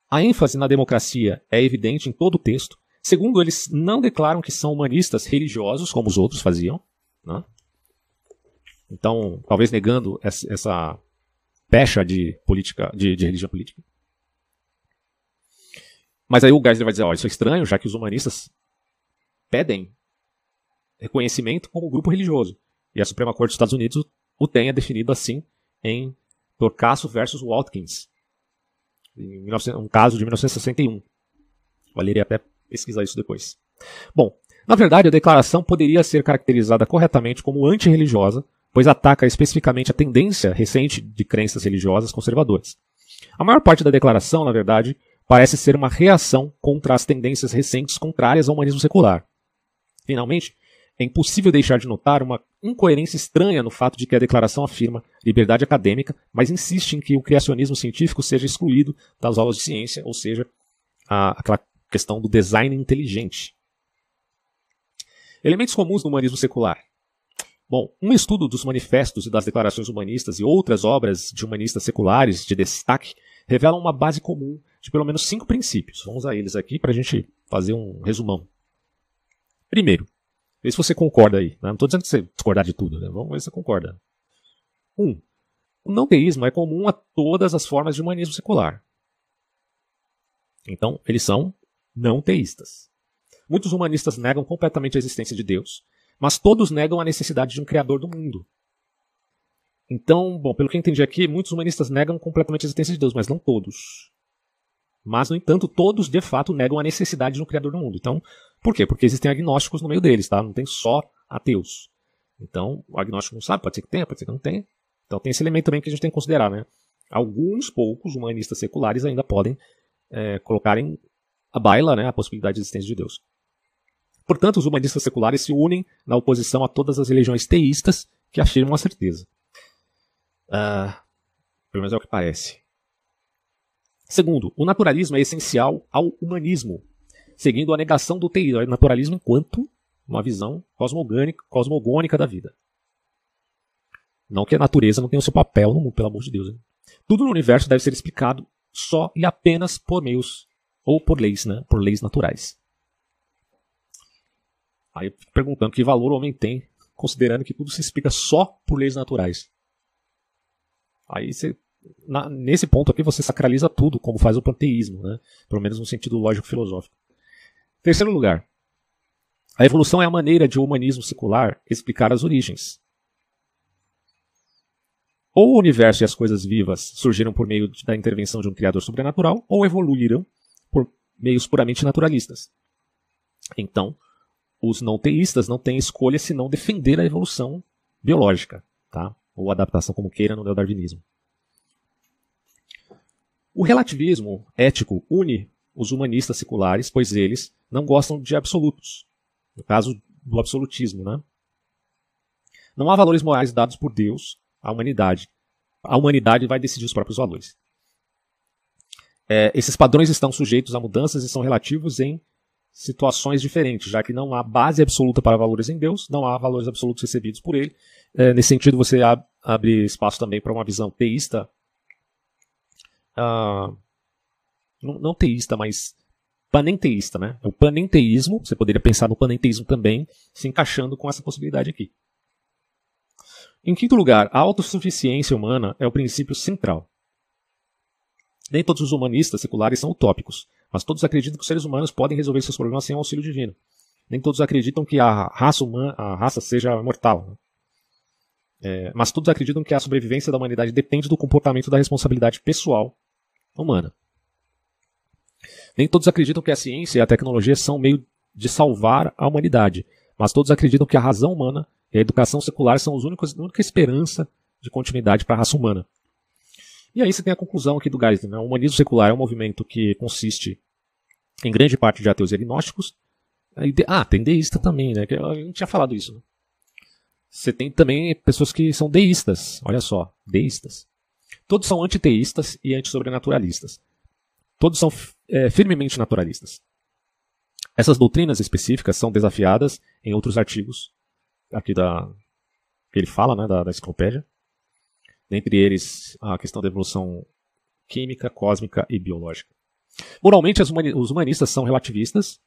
A: A ênfase na democracia é evidente em todo o texto. Segundo, eles não declaram que são humanistas religiosos, como os outros faziam. Né? Então, talvez negando essa pecha de política, de, de religião política. Mas aí o Geisler vai dizer, ó, isso é estranho, já que os humanistas pedem reconhecimento como grupo religioso. E a Suprema Corte dos Estados Unidos o tenha definido assim em Torcasso versus Watkins, em 19, um caso de 1961. Valeria até pesquisar isso depois. Bom, na verdade, a declaração poderia ser caracterizada corretamente como antirreligiosa, pois ataca especificamente a tendência recente de crenças religiosas conservadoras. A maior parte da declaração, na verdade, parece ser uma reação contra as tendências recentes contrárias ao humanismo secular. Finalmente, é impossível deixar de notar uma incoerência estranha no fato de que a declaração afirma liberdade acadêmica, mas insiste em que o criacionismo científico seja excluído das aulas de ciência, ou seja, a, aquela questão do design inteligente. Elementos comuns do humanismo secular. Bom, um estudo dos manifestos e das declarações humanistas e outras obras de humanistas seculares de destaque revelam uma base comum de pelo menos cinco princípios. Vamos a eles aqui para a gente fazer um resumão. Primeiro, Vê se você concorda aí. Né? Não estou dizendo que você discordar de tudo, né? vamos ver se você concorda. Um, o não teísmo é comum a todas as formas de humanismo secular. Então, eles são não teístas. Muitos humanistas negam completamente a existência de Deus, mas todos negam a necessidade de um criador do mundo. Então, bom, pelo que eu entendi aqui, muitos humanistas negam completamente a existência de Deus, mas não todos. Mas, no entanto, todos de fato negam a necessidade de um criador do mundo. Então, por quê? Porque existem agnósticos no meio deles, tá? Não tem só ateus. Então, o agnóstico não sabe, pode ser que tenha, pode ser que não tenha. Então tem esse elemento também que a gente tem que considerar, né? Alguns poucos humanistas seculares ainda podem é, colocar em a baila né, a possibilidade de existência de Deus. Portanto, os humanistas seculares se unem na oposição a todas as religiões teístas que afirmam a certeza. Uh, pelo menos é o que parece. Segundo, o naturalismo é essencial ao humanismo, seguindo a negação do naturalismo enquanto uma visão cosmogônica, da vida. Não que a natureza não tenha o seu papel no mundo, pelo amor de Deus. Né? Tudo no universo deve ser explicado só e apenas por meios ou por leis, né? por leis naturais. Aí perguntando que valor o homem tem, considerando que tudo se explica só por leis naturais. Aí você, na, nesse ponto aqui você sacraliza tudo, como faz o panteísmo, né? pelo menos no sentido lógico-filosófico. Terceiro lugar, a evolução é a maneira de o humanismo secular explicar as origens. Ou o universo e as coisas vivas surgiram por meio da intervenção de um criador sobrenatural, ou evoluíram por meios puramente naturalistas. Então, os não teístas não têm escolha senão defender a evolução biológica, tá? ou adaptação, como queira, no neodarwinismo. O relativismo ético une os humanistas seculares, pois eles não gostam de absolutos. No caso do absolutismo, né? Não há valores morais dados por Deus à humanidade. A humanidade vai decidir os próprios valores. É, esses padrões estão sujeitos a mudanças e são relativos em situações diferentes, já que não há base absoluta para valores em Deus, não há valores absolutos recebidos por ele. É, nesse sentido, você ab abre espaço também para uma visão teísta, uh, não, não, teísta, mas panenteísta, né? O panenteísmo, você poderia pensar no panenteísmo também, se encaixando com essa possibilidade aqui. Em quinto lugar, a autossuficiência humana é o princípio central. Nem todos os humanistas seculares são utópicos, mas todos acreditam que os seres humanos podem resolver seus problemas sem auxílio divino. Nem todos acreditam que a raça humana, a raça seja mortal. Né? É, mas todos acreditam que a sobrevivência da humanidade depende do comportamento da responsabilidade pessoal humana. Nem todos acreditam que a ciência e a tecnologia são meio de salvar a humanidade, mas todos acreditam que a razão humana e a educação secular são os únicos, a única esperança de continuidade para a raça humana. E aí você tem a conclusão aqui do Geisler. Né? O humanismo secular é um movimento que consiste em grande parte de ateus e agnósticos. Ah, tem deísta também, né? A gente tinha falado isso. Né? Você tem também pessoas que são deístas. Olha só, deístas. Todos são antiteístas e antissobrenaturalistas. Todos são é, firmemente naturalistas. Essas doutrinas específicas são desafiadas em outros artigos aqui da que ele fala, né, da, da enciclopédia dentre eles a questão da evolução química, cósmica e biológica. Moralmente, os humanistas são relativistas.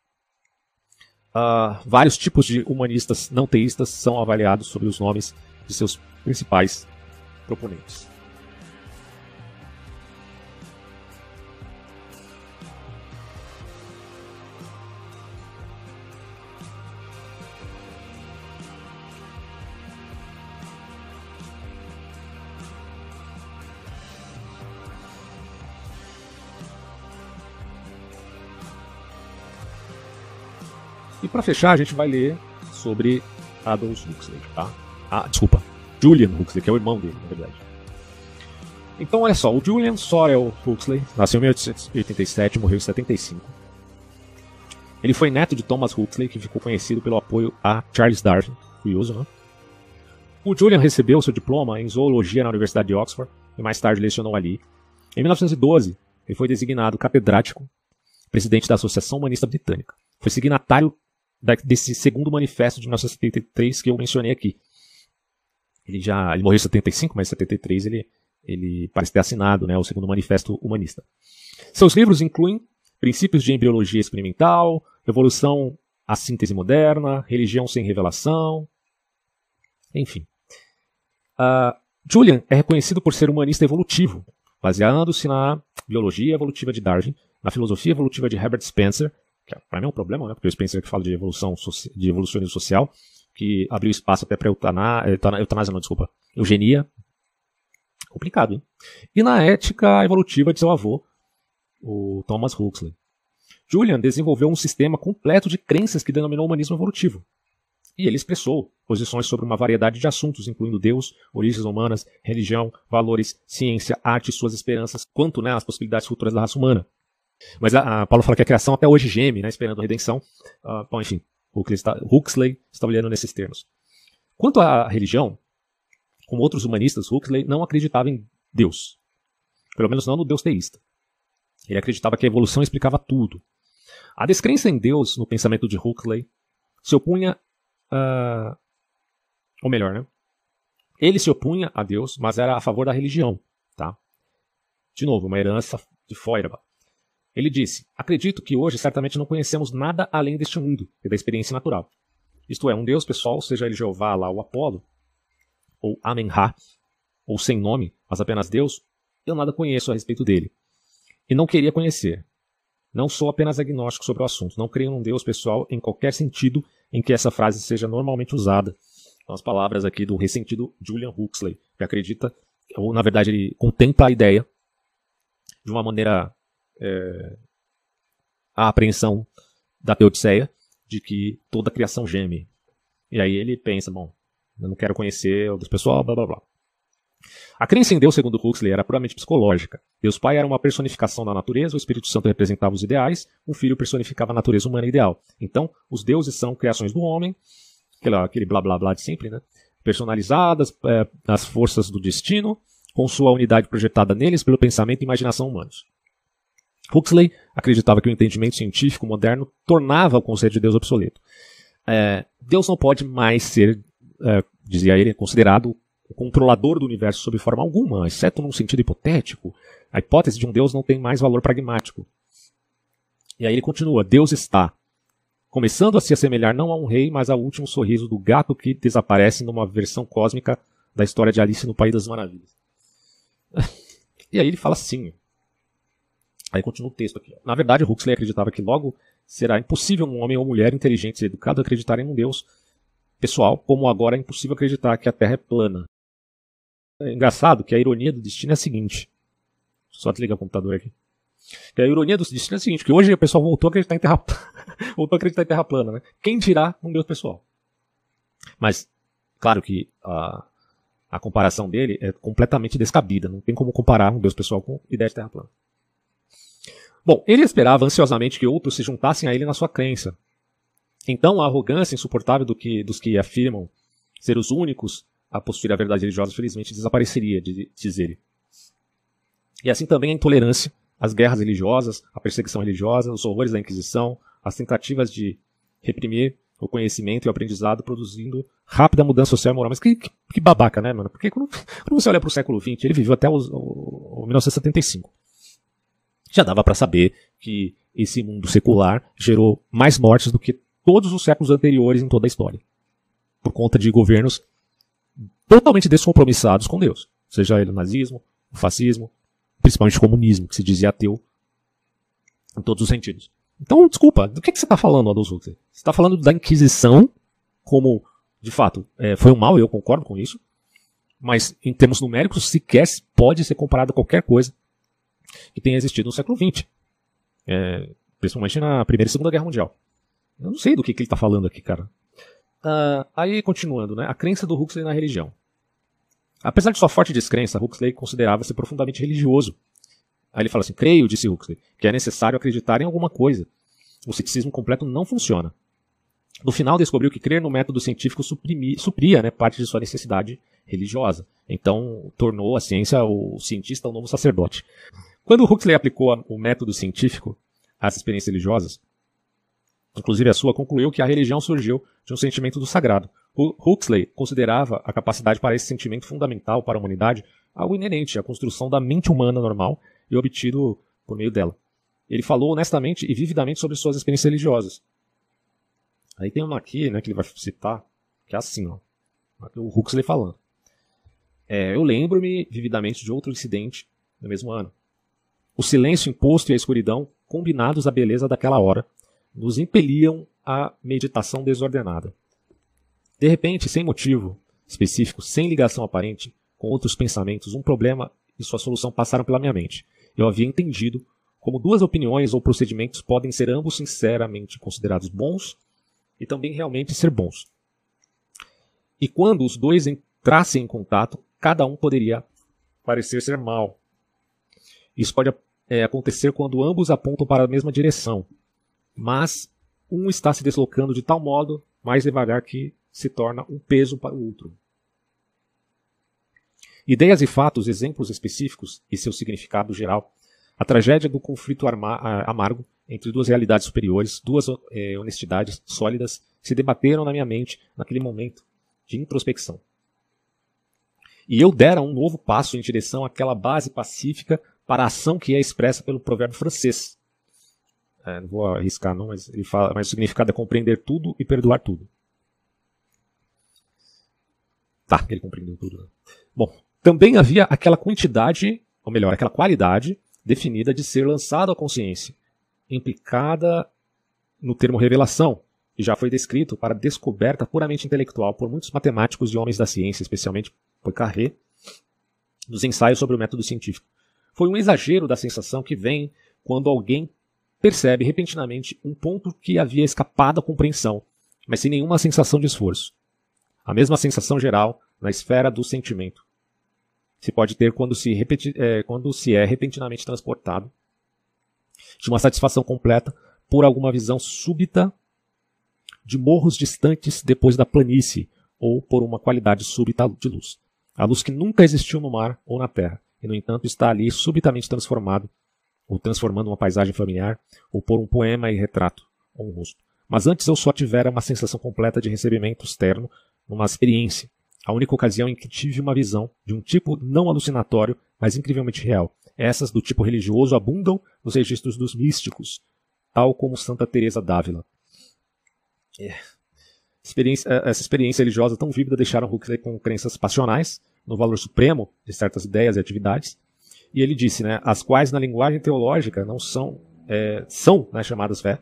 A: Uh, vários tipos de humanistas não teístas são avaliados sobre os nomes de seus principais proponentes. Para fechar, a gente vai ler sobre Adolf Huxley, tá? Ah, desculpa, Julian Huxley, que é o irmão dele, na verdade. Então, olha só, o Julian Sorel Huxley nasceu em 1887 e morreu em 75. Ele foi neto de Thomas Huxley, que ficou conhecido pelo apoio a Charles Darwin. Curioso, né? O Julian recebeu seu diploma em zoologia na Universidade de Oxford e mais tarde lecionou ali. Em 1912, ele foi designado catedrático, presidente da Associação Humanista Britânica. Foi signatário desse segundo manifesto de 1973 que eu mencionei aqui. Ele já ele morreu em 75, mas em 73 ele, ele parece ter assinado né, o segundo manifesto humanista. Seus livros incluem Princípios de Embriologia Experimental, Evolução à Síntese Moderna, Religião Sem Revelação, enfim. Uh, Julian é reconhecido por ser humanista evolutivo, baseando-se na biologia evolutiva de Darwin, na filosofia evolutiva de Herbert Spencer para mim é um problema, né? Porque o Spencer que fala de evolução, de evolucionismo social, que abriu espaço até para eutanásia, eutanásia não, desculpa, eugenia. Complicado, hein? E na ética evolutiva de seu avô, o Thomas Huxley. Julian desenvolveu um sistema completo de crenças que denominou humanismo evolutivo. E ele expressou posições sobre uma variedade de assuntos, incluindo Deus, origens humanas, religião, valores, ciência, arte e suas esperanças, quanto né, as possibilidades futuras da raça humana. Mas a, a Paulo fala que a criação até hoje geme, né, esperando a redenção. Uh, bom, enfim, Huxley está, Huxley está olhando nesses termos. Quanto à religião, como outros humanistas, Huxley não acreditava em Deus. Pelo menos não no Deus teísta. Ele acreditava que a evolução explicava tudo. A descrença em Deus, no pensamento de Huxley, se opunha. Uh, ou melhor, né? Ele se opunha a Deus, mas era a favor da religião. Tá? De novo, uma herança de Feuerbach. Ele disse: Acredito que hoje certamente não conhecemos nada além deste mundo e da experiência natural. Isto é, um Deus pessoal, seja ele Jeová, lá ou Apolo, ou Amenha, ou sem nome, mas apenas Deus, eu nada conheço a respeito dele. E não queria conhecer. Não sou apenas agnóstico sobre o assunto. Não creio num Deus pessoal em qualquer sentido em que essa frase seja normalmente usada. São as palavras aqui do ressentido Julian Huxley, que acredita, ou na verdade ele contempla a ideia de uma maneira é, a apreensão da Teodiceia de que toda a criação geme. E aí ele pensa, bom, eu não quero conhecer outras pessoas, blá blá blá. A crença em Deus, segundo Huxley, era puramente psicológica. Deus Pai era uma personificação da natureza, o Espírito Santo representava os ideais, o Filho personificava a natureza humana ideal. Então, os deuses são criações do homem, aquele blá blá blá de sempre, né? Personalizadas é, nas forças do destino, com sua unidade projetada neles pelo pensamento e imaginação humanos. Huxley acreditava que o entendimento científico moderno tornava o conceito de Deus obsoleto. É, Deus não pode mais ser, é, dizia ele, considerado o controlador do universo sob forma alguma, exceto num sentido hipotético. A hipótese de um Deus não tem mais valor pragmático. E aí ele continua: Deus está começando a se assemelhar não a um rei, mas ao último sorriso do gato que desaparece numa versão cósmica da história de Alice no País das Maravilhas. e aí ele fala assim. Aí continua o texto aqui. Na verdade, Huxley acreditava que logo será impossível um homem ou mulher inteligente e educado acreditar em um Deus pessoal, como agora é impossível acreditar que a Terra é plana. É engraçado que a ironia do destino é a seguinte. Só desligar o computador aqui. Que a ironia do destino é a seguinte, que hoje o pessoal voltou a acreditar em Terra voltou a acreditar em Terra plana, né? Quem dirá um Deus pessoal? Mas, claro que a, a comparação dele é completamente descabida. Não tem como comparar um Deus pessoal com ideia de Terra plana. Bom, ele esperava ansiosamente que outros se juntassem a ele na sua crença. Então a arrogância insuportável do que, dos que afirmam ser os únicos a possuir a verdade religiosa, felizmente, desapareceria, diz ele. E assim também a intolerância, as guerras religiosas, a perseguição religiosa, os horrores da Inquisição, as tentativas de reprimir o conhecimento e o aprendizado, produzindo rápida mudança social e moral. Mas que, que, que babaca, né, mano? Porque quando, quando você olha para o século XX, ele viveu até o, o, o 1975. Já dava para saber que esse mundo secular gerou mais mortes do que todos os séculos anteriores em toda a história. Por conta de governos totalmente descompromissados com Deus. Seja ele o nazismo, o fascismo, principalmente o comunismo, que se dizia ateu em todos os sentidos. Então, desculpa, do que, que você está falando, Adolfo? Você está falando da Inquisição como, de fato, é, foi um mal, eu concordo com isso, mas em termos numéricos sequer pode ser comparado a qualquer coisa que tenha existido no século XX, é, principalmente na Primeira e Segunda Guerra Mundial. Eu não sei do que, que ele está falando aqui, cara. Uh, aí, continuando, né, a crença do Huxley na religião. Apesar de sua forte descrença, Huxley considerava-se profundamente religioso. Aí ele fala assim: creio, disse Huxley, que é necessário acreditar em alguma coisa. O ceticismo completo não funciona. No final, descobriu que crer no método científico supria né, parte de sua necessidade religiosa. Então, tornou a ciência, o cientista, o novo sacerdote. Quando Huxley aplicou o método científico às experiências religiosas, inclusive a sua, concluiu que a religião surgiu de um sentimento do sagrado, Huxley considerava a capacidade para esse sentimento fundamental para a humanidade algo inerente à construção da mente humana normal e obtido por meio dela. Ele falou honestamente e vividamente sobre suas experiências religiosas. Aí tem uma aqui, né, que ele vai citar, que é assim, ó. O Huxley falando. É, eu lembro-me vividamente de outro incidente no mesmo ano. O silêncio imposto e a escuridão, combinados à beleza daquela hora, nos impeliam à meditação desordenada. De repente, sem motivo específico, sem ligação aparente com outros pensamentos, um problema e sua solução passaram pela minha mente. Eu havia entendido como duas opiniões ou procedimentos podem ser ambos sinceramente considerados bons e também realmente ser bons. E quando os dois entrassem em contato, cada um poderia parecer ser mal. Isso pode é, acontecer quando ambos apontam para a mesma direção, mas um está se deslocando de tal modo mais devagar que se torna um peso para o outro. Ideias e fatos, exemplos específicos e seu significado geral. A tragédia do conflito amargo entre duas realidades superiores, duas é, honestidades sólidas, se debateram na minha mente naquele momento de introspecção. E eu dera um novo passo em direção àquela base pacífica para a ação que é expressa pelo provérbio francês. É, não vou arriscar não, mas ele fala, mas o significado é compreender tudo e perdoar tudo. Tá, ele compreendeu tudo. Né? Bom, também havia aquela quantidade, ou melhor, aquela qualidade definida de ser lançado à consciência, implicada no termo revelação, e já foi descrito para descoberta puramente intelectual por muitos matemáticos e homens da ciência, especialmente Poincaré, nos ensaios sobre o método científico. Foi um exagero da sensação que vem quando alguém percebe repentinamente um ponto que havia escapado à compreensão, mas sem nenhuma sensação de esforço a mesma sensação geral na esfera do sentimento. se pode ter quando se, repeti, é, quando se é repentinamente transportado de uma satisfação completa por alguma visão súbita de morros distantes depois da planície ou por uma qualidade súbita de luz. A luz que nunca existiu no mar ou na terra, e no entanto está ali subitamente transformado, ou transformando uma paisagem familiar, ou por um poema e retrato, ou um rosto. Mas antes eu só tivera uma sensação completa de recebimento externo numa experiência, a única ocasião em que tive uma visão de um tipo não alucinatório, mas incrivelmente real. Essas do tipo religioso abundam nos registros dos místicos, tal como Santa Teresa d'Ávila. É. Experiência, essa experiência religiosa tão vívida deixaram Huxley com crenças passionais no valor supremo de certas ideias e atividades. E ele disse, né, as quais na linguagem teológica não são é, são né, chamadas fé.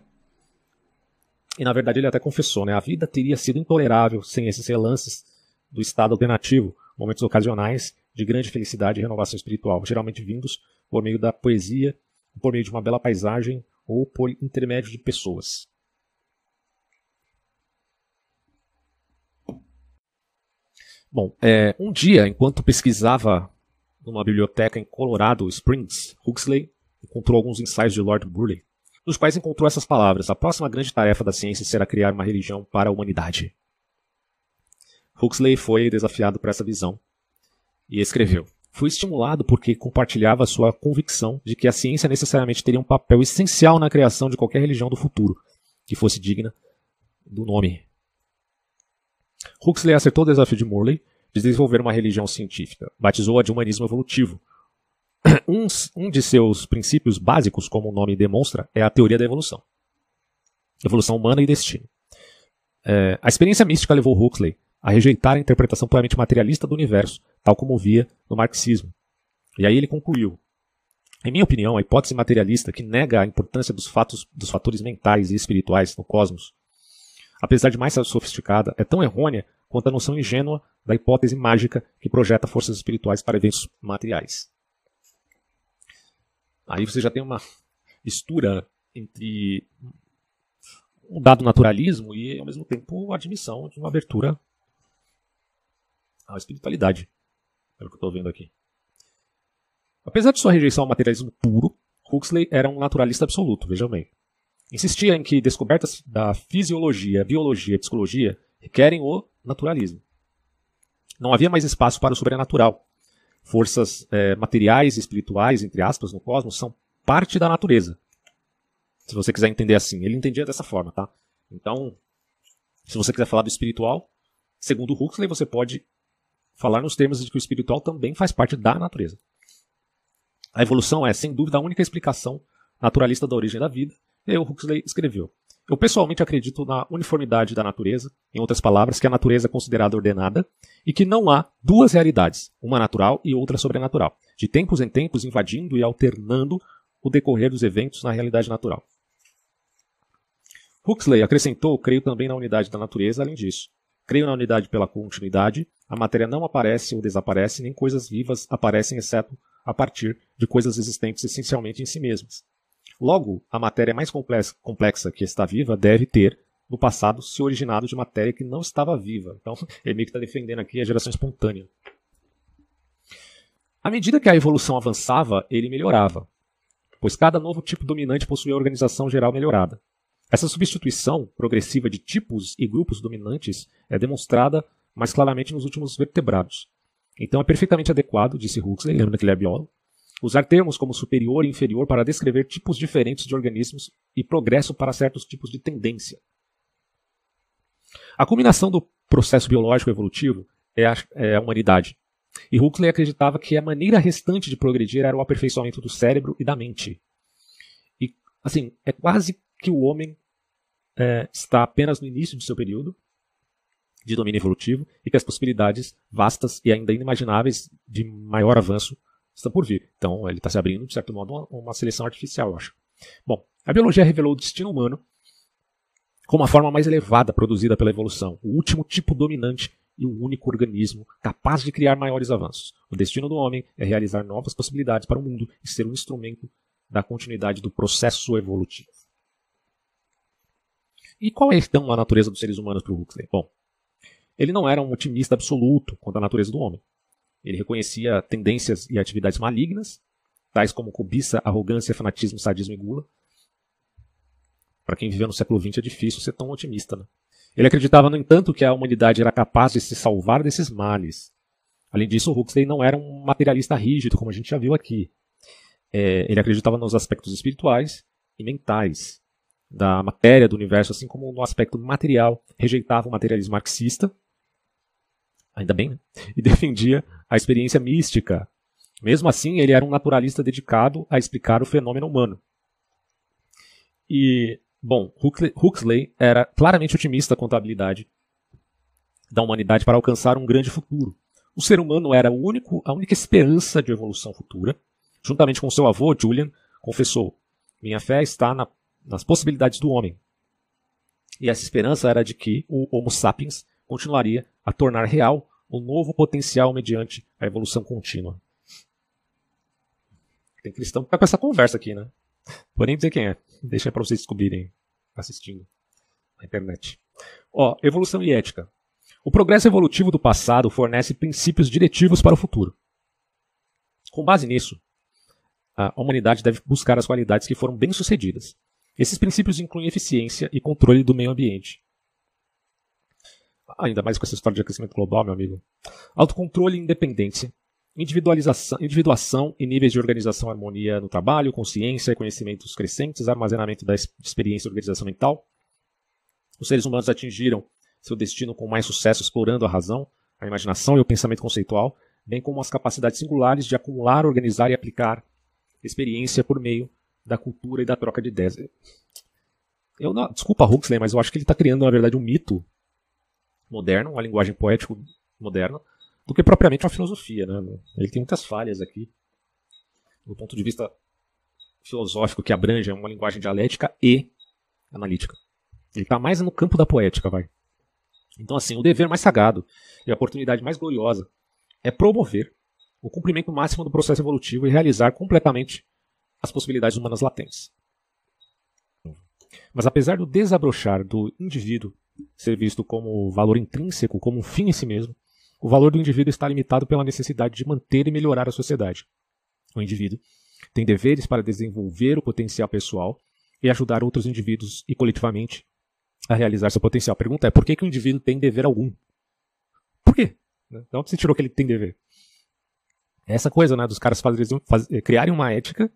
A: E na verdade ele até confessou, né, a vida teria sido intolerável sem esses relances do estado alternativo, momentos ocasionais de grande felicidade e renovação espiritual, geralmente vindos por meio da poesia, por meio de uma bela paisagem ou por intermédio de pessoas. Bom, é, um dia, enquanto pesquisava numa biblioteca em Colorado Springs, Huxley encontrou alguns ensaios de Lord Burleigh, nos quais encontrou essas palavras: A próxima grande tarefa da ciência será criar uma religião para a humanidade. Huxley foi desafiado por essa visão e escreveu: Fui estimulado porque compartilhava sua convicção de que a ciência necessariamente teria um papel essencial na criação de qualquer religião do futuro que fosse digna do nome. Huxley acertou o desafio de Morley de desenvolver uma religião científica. Batizou-a de humanismo evolutivo. Um, um de seus princípios básicos, como o nome demonstra, é a teoria da evolução. Evolução humana e destino. É, a experiência mística levou Huxley a rejeitar a interpretação puramente materialista do universo, tal como via no marxismo. E aí ele concluiu: Em minha opinião, a hipótese materialista que nega a importância dos fatos dos fatores mentais e espirituais no cosmos, apesar de mais sofisticada, é tão errônea quanto a noção ingênua da hipótese mágica que projeta forças espirituais para eventos materiais. Aí você já tem uma mistura entre um dado naturalismo e, ao mesmo tempo, a admissão de uma abertura à espiritualidade. É o que eu estou vendo aqui. Apesar de sua rejeição ao materialismo puro, Huxley era um naturalista absoluto, vejam bem. Insistia em que descobertas da fisiologia, biologia e psicologia requerem o naturalismo. Não havia mais espaço para o sobrenatural. Forças é, materiais e espirituais, entre aspas, no cosmos, são parte da natureza. Se você quiser entender assim. Ele entendia dessa forma, tá? Então, se você quiser falar do espiritual, segundo Huxley, você pode falar nos termos de que o espiritual também faz parte da natureza. A evolução é, sem dúvida, a única explicação naturalista da origem da vida, e aí o Huxley escreveu. Eu pessoalmente acredito na uniformidade da natureza, em outras palavras, que a natureza é considerada ordenada e que não há duas realidades, uma natural e outra sobrenatural, de tempos em tempos invadindo e alternando o decorrer dos eventos na realidade natural. Huxley acrescentou, creio também na unidade da natureza, além disso. Creio na unidade pela continuidade, a matéria não aparece ou desaparece, nem coisas vivas aparecem, exceto a partir de coisas existentes essencialmente em si mesmas. Logo, a matéria mais complexa que está viva deve ter, no passado, se originado de matéria que não estava viva. Então, ele meio que está defendendo aqui a geração espontânea. À medida que a evolução avançava, ele melhorava, pois cada novo tipo dominante possuía organização geral melhorada. Essa substituição progressiva de tipos e grupos dominantes é demonstrada mais claramente nos últimos vertebrados. Então é perfeitamente adequado, disse Huxley, lembra que ele é biólogo, usar termos como superior e inferior para descrever tipos diferentes de organismos e progresso para certos tipos de tendência. A culminação do processo biológico evolutivo é a, é a humanidade. E Huxley acreditava que a maneira restante de progredir era o aperfeiçoamento do cérebro e da mente. E, assim, é quase que o homem é, está apenas no início de seu período de domínio evolutivo e que as possibilidades vastas e ainda inimagináveis de maior avanço estão por vir. Então, ele está se abrindo, de certo modo, uma, uma seleção artificial, eu acho. Bom, a biologia revelou o destino humano como a forma mais elevada produzida pela evolução, o último tipo dominante e o único organismo capaz de criar maiores avanços. O destino do homem é realizar novas possibilidades para o mundo e ser um instrumento da continuidade do processo evolutivo. E qual é então a natureza dos seres humanos para o Huxley? Bom, ele não era um otimista absoluto quanto à natureza do homem. Ele reconhecia tendências e atividades malignas, tais como cobiça, arrogância, fanatismo, sadismo e gula. Para quem viveu no século XX é difícil ser tão otimista. Né? Ele acreditava, no entanto, que a humanidade era capaz de se salvar desses males. Além disso, Huxley não era um materialista rígido, como a gente já viu aqui. É, ele acreditava nos aspectos espirituais e mentais da matéria do universo, assim como no aspecto material, rejeitava o materialismo marxista, ainda bem, né? e defendia a experiência mística. Mesmo assim, ele era um naturalista dedicado a explicar o fenômeno humano. E, bom, Huxley era claramente otimista quanto à habilidade da humanidade para alcançar um grande futuro. O ser humano era o único, a única esperança de evolução futura. Juntamente com seu avô, Julian, confessou: Minha fé está na, nas possibilidades do homem. E essa esperança era de que o Homo sapiens continuaria a tornar real um novo potencial mediante a evolução contínua. Tem cristão que tá com essa conversa aqui, né? Vou nem dizer quem é. Deixa para vocês descobrirem assistindo na internet. Ó, evolução e ética. O progresso evolutivo do passado fornece princípios diretivos para o futuro. Com base nisso, a humanidade deve buscar as qualidades que foram bem-sucedidas. Esses princípios incluem eficiência e controle do meio ambiente, ainda mais com essa história de aquecimento global, meu amigo. Autocontrole e independência. Individualização, individuação e níveis de organização, harmonia no trabalho, consciência e conhecimentos crescentes, armazenamento da experiência e organização mental. Os seres humanos atingiram seu destino com mais sucesso explorando a razão, a imaginação e o pensamento conceitual, bem como as capacidades singulares de acumular, organizar e aplicar experiência por meio da cultura e da troca de ideias. Eu não, desculpa Huxley, mas eu acho que ele está criando, na verdade, um mito moderno, uma linguagem poética moderna, do que propriamente uma filosofia. Né? Ele tem muitas falhas aqui, do ponto de vista filosófico, que abrange uma linguagem dialética e analítica. Ele está mais no campo da poética, vai. Então, assim, o dever mais sagrado e a oportunidade mais gloriosa é promover o cumprimento máximo do processo evolutivo e realizar completamente as possibilidades humanas latentes. Mas apesar do desabrochar do indivíduo ser visto como valor intrínseco, como um fim em si mesmo, o valor do indivíduo está limitado pela necessidade de manter e melhorar a sociedade. O indivíduo tem deveres para desenvolver o potencial pessoal e ajudar outros indivíduos e coletivamente a realizar seu potencial. A pergunta é: por que, que o indivíduo tem dever algum? Por quê? De onde você tirou que ele tem dever? É essa coisa, né, dos caras fazerem, faz, criarem uma ética,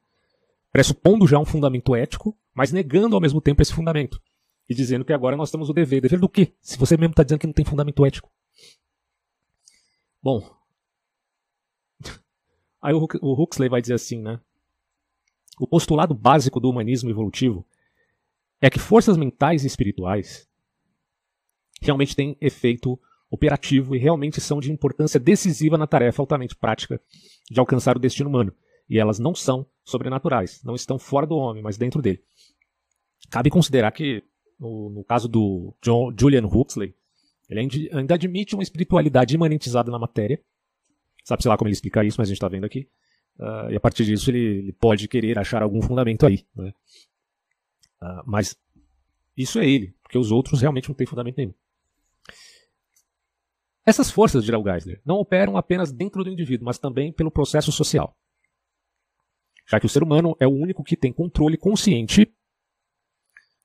A: pressupondo já um fundamento ético, mas negando ao mesmo tempo esse fundamento e dizendo que agora nós temos o dever. Dever do quê? Se você mesmo está dizendo que não tem fundamento ético. Bom. Aí o Huxley vai dizer assim, né? O postulado básico do humanismo evolutivo é que forças mentais e espirituais realmente têm efeito operativo e realmente são de importância decisiva na tarefa altamente prática de alcançar o destino humano. E elas não são sobrenaturais, não estão fora do homem, mas dentro dele. Cabe considerar que no, no caso do John, Julian Huxley, ele ainda admite uma espiritualidade imanentizada na matéria. Sabe-se lá como ele explica isso, mas a gente está vendo aqui. Uh, e a partir disso ele, ele, pode querer achar algum fundamento aí. Né? Uh, mas isso é ele, porque os outros realmente não têm fundamento nenhum. Essas forças, dirá o Geisler, não operam apenas dentro do indivíduo, mas também pelo processo social. Já que o ser humano é o único que tem controle consciente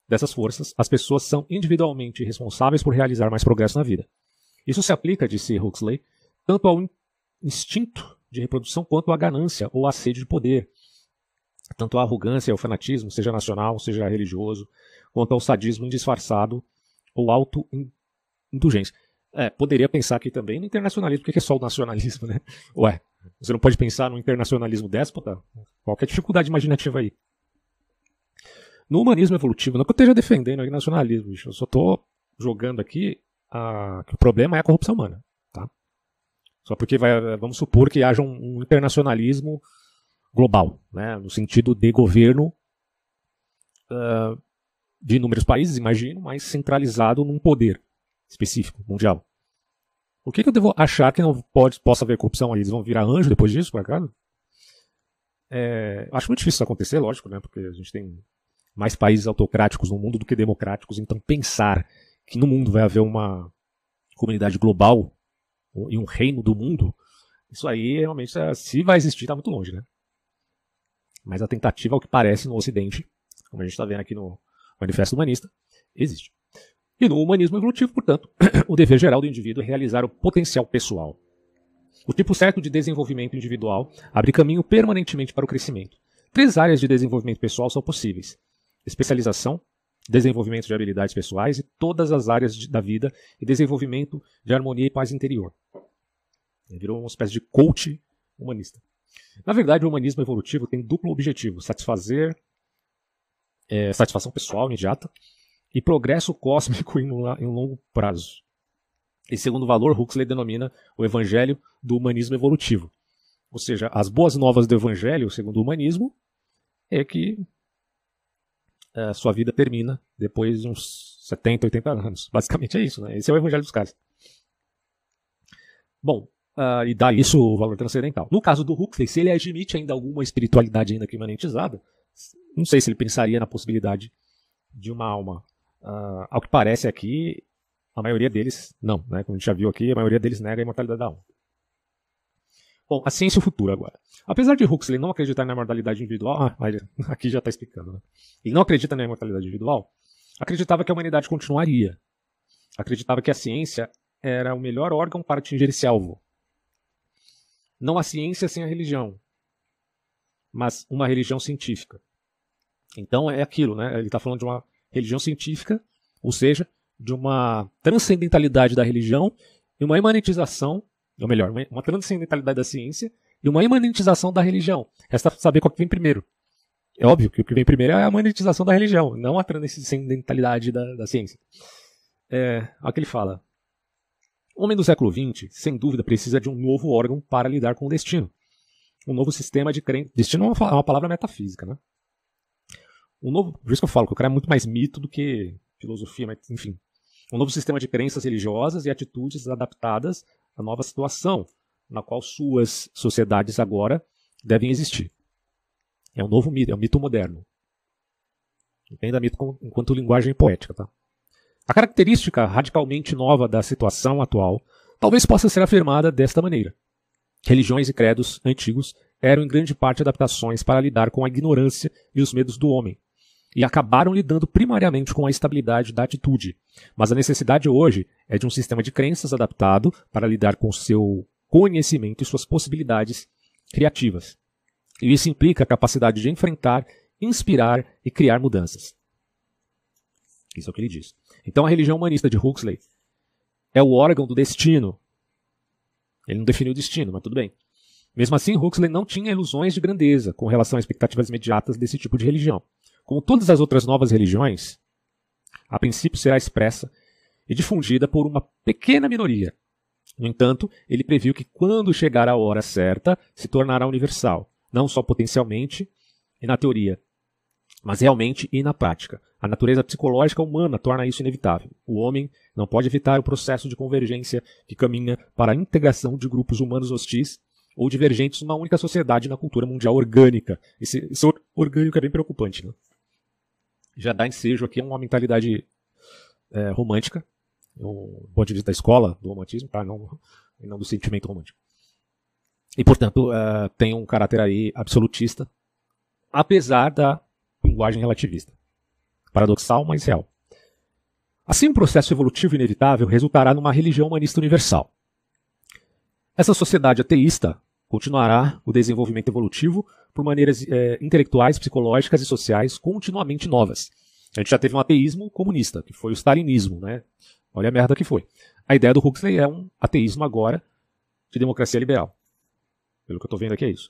A: dessas forças, as pessoas são individualmente responsáveis por realizar mais progresso na vida. Isso se aplica, disse Huxley, tanto ao instinto de reprodução quanto à ganância ou à sede de poder, tanto à arrogância ao fanatismo, seja nacional, seja religioso, quanto ao sadismo indisfarçado ou auto-indulgência. É, poderia pensar aqui também no internacionalismo, porque é só o nacionalismo, né? Ué, você não pode pensar no internacionalismo déspota? Qual é a dificuldade imaginativa aí? No humanismo evolutivo, não que eu esteja defendendo o nacionalismo, bicho, eu só estou jogando aqui a, que o problema é a corrupção humana. Tá? Só porque vai, vamos supor que haja um, um internacionalismo global, né, no sentido de governo uh, de inúmeros países, imagino, mas centralizado num poder específico, mundial. O que, que eu devo achar que não pode, possa haver corrupção aí? Eles vão virar anjo depois disso, por acaso? É, acho muito difícil isso acontecer, lógico, né? Porque a gente tem mais países autocráticos no mundo do que democráticos. Então, pensar que no mundo vai haver uma comunidade global e um reino do mundo Isso aí, realmente, se vai existir, está muito longe, né? Mas a tentativa, ao que parece, no Ocidente, como a gente está vendo aqui no Manifesto Humanista, existe. E no humanismo evolutivo, portanto, o dever geral do indivíduo é realizar o potencial pessoal. O tipo certo de desenvolvimento individual abre caminho permanentemente para o crescimento. Três áreas de desenvolvimento pessoal são possíveis: especialização, desenvolvimento de habilidades pessoais e todas as áreas de, da vida e desenvolvimento de harmonia e paz interior. Ele virou uma espécie de coach humanista. Na verdade, o humanismo evolutivo tem duplo objetivo: satisfazer é, satisfação pessoal imediata e progresso cósmico em um, em longo prazo. E segundo valor, Huxley denomina o evangelho do humanismo evolutivo. Ou seja, as boas novas do evangelho, segundo o humanismo, é que é, sua vida termina depois de uns 70, 80 anos. Basicamente é isso, né? Esse é o evangelho dos caras. Bom, uh, e dá isso o valor transcendental. No caso do Huxley, se ele admite ainda alguma espiritualidade ainda que imanentizada, não sei se ele pensaria na possibilidade de uma alma. Uh, ao que parece aqui, a maioria deles não, né? Como a gente já viu aqui, a maioria deles nega a imortalidade da alma. Bom, a ciência e o futuro agora. Apesar de Huxley não acreditar na imortalidade individual, ah, aqui já está explicando, né? Ele não acredita na imortalidade individual, acreditava que a humanidade continuaria. Acreditava que a ciência era o melhor órgão para atingir esse alvo. Não a ciência sem a religião, mas uma religião científica. Então é aquilo, né? Ele está falando de uma religião científica, ou seja, de uma transcendentalidade da religião e uma imanentização, ou melhor, uma transcendentalidade da ciência e uma imanentização da religião. Resta saber qual que vem primeiro. É óbvio que o que vem primeiro é a monetização da religião, não a transcendentalidade da, da ciência. É, olha o que ele fala. O homem do século XX, sem dúvida, precisa de um novo órgão para lidar com o destino. Um novo sistema de crença. Destino é uma, é uma palavra metafísica, né? Um novo, por isso que eu falo que o cara é muito mais mito do que filosofia, mas enfim. Um novo sistema de crenças religiosas e atitudes adaptadas à nova situação na qual suas sociedades agora devem existir. É um novo mito, é um mito moderno. Entenda mito enquanto linguagem poética, tá? A característica radicalmente nova da situação atual talvez possa ser afirmada desta maneira. Religiões e credos antigos eram em grande parte adaptações para lidar com a ignorância e os medos do homem, e acabaram lidando primariamente com a estabilidade da atitude. Mas a necessidade hoje é de um sistema de crenças adaptado para lidar com seu conhecimento e suas possibilidades criativas. E isso implica a capacidade de enfrentar, inspirar e criar mudanças. Isso é o que ele diz. Então a religião humanista de Huxley é o órgão do destino. Ele não definiu o destino, mas tudo bem. Mesmo assim, Huxley não tinha ilusões de grandeza com relação a expectativas imediatas desse tipo de religião. Como todas as outras novas religiões, a princípio será expressa e difundida por uma pequena minoria, no entanto, ele previu que quando chegar a hora certa, se tornará universal, não só potencialmente e na teoria, mas realmente e na prática. A natureza psicológica humana torna isso inevitável. O homem não pode evitar o processo de convergência que caminha para a integração de grupos humanos hostis ou divergentes numa única sociedade na cultura mundial orgânica. Esse, esse orgânico é bem preocupante. Né? Já dá ensejo aqui a uma mentalidade é, romântica, do ponto de vista da escola, do romantismo, tá? não, não do sentimento romântico. E, portanto, uh, tem um caráter aí absolutista, apesar da linguagem relativista. Paradoxal, mas real. Assim, um processo evolutivo inevitável resultará numa religião humanista universal. Essa sociedade ateísta continuará o desenvolvimento evolutivo por maneiras é, intelectuais, psicológicas e sociais continuamente novas. A gente já teve um ateísmo comunista, que foi o stalinismo, né? Olha a merda que foi. A ideia do Huxley é um ateísmo agora de democracia liberal. Pelo que eu estou vendo aqui é isso.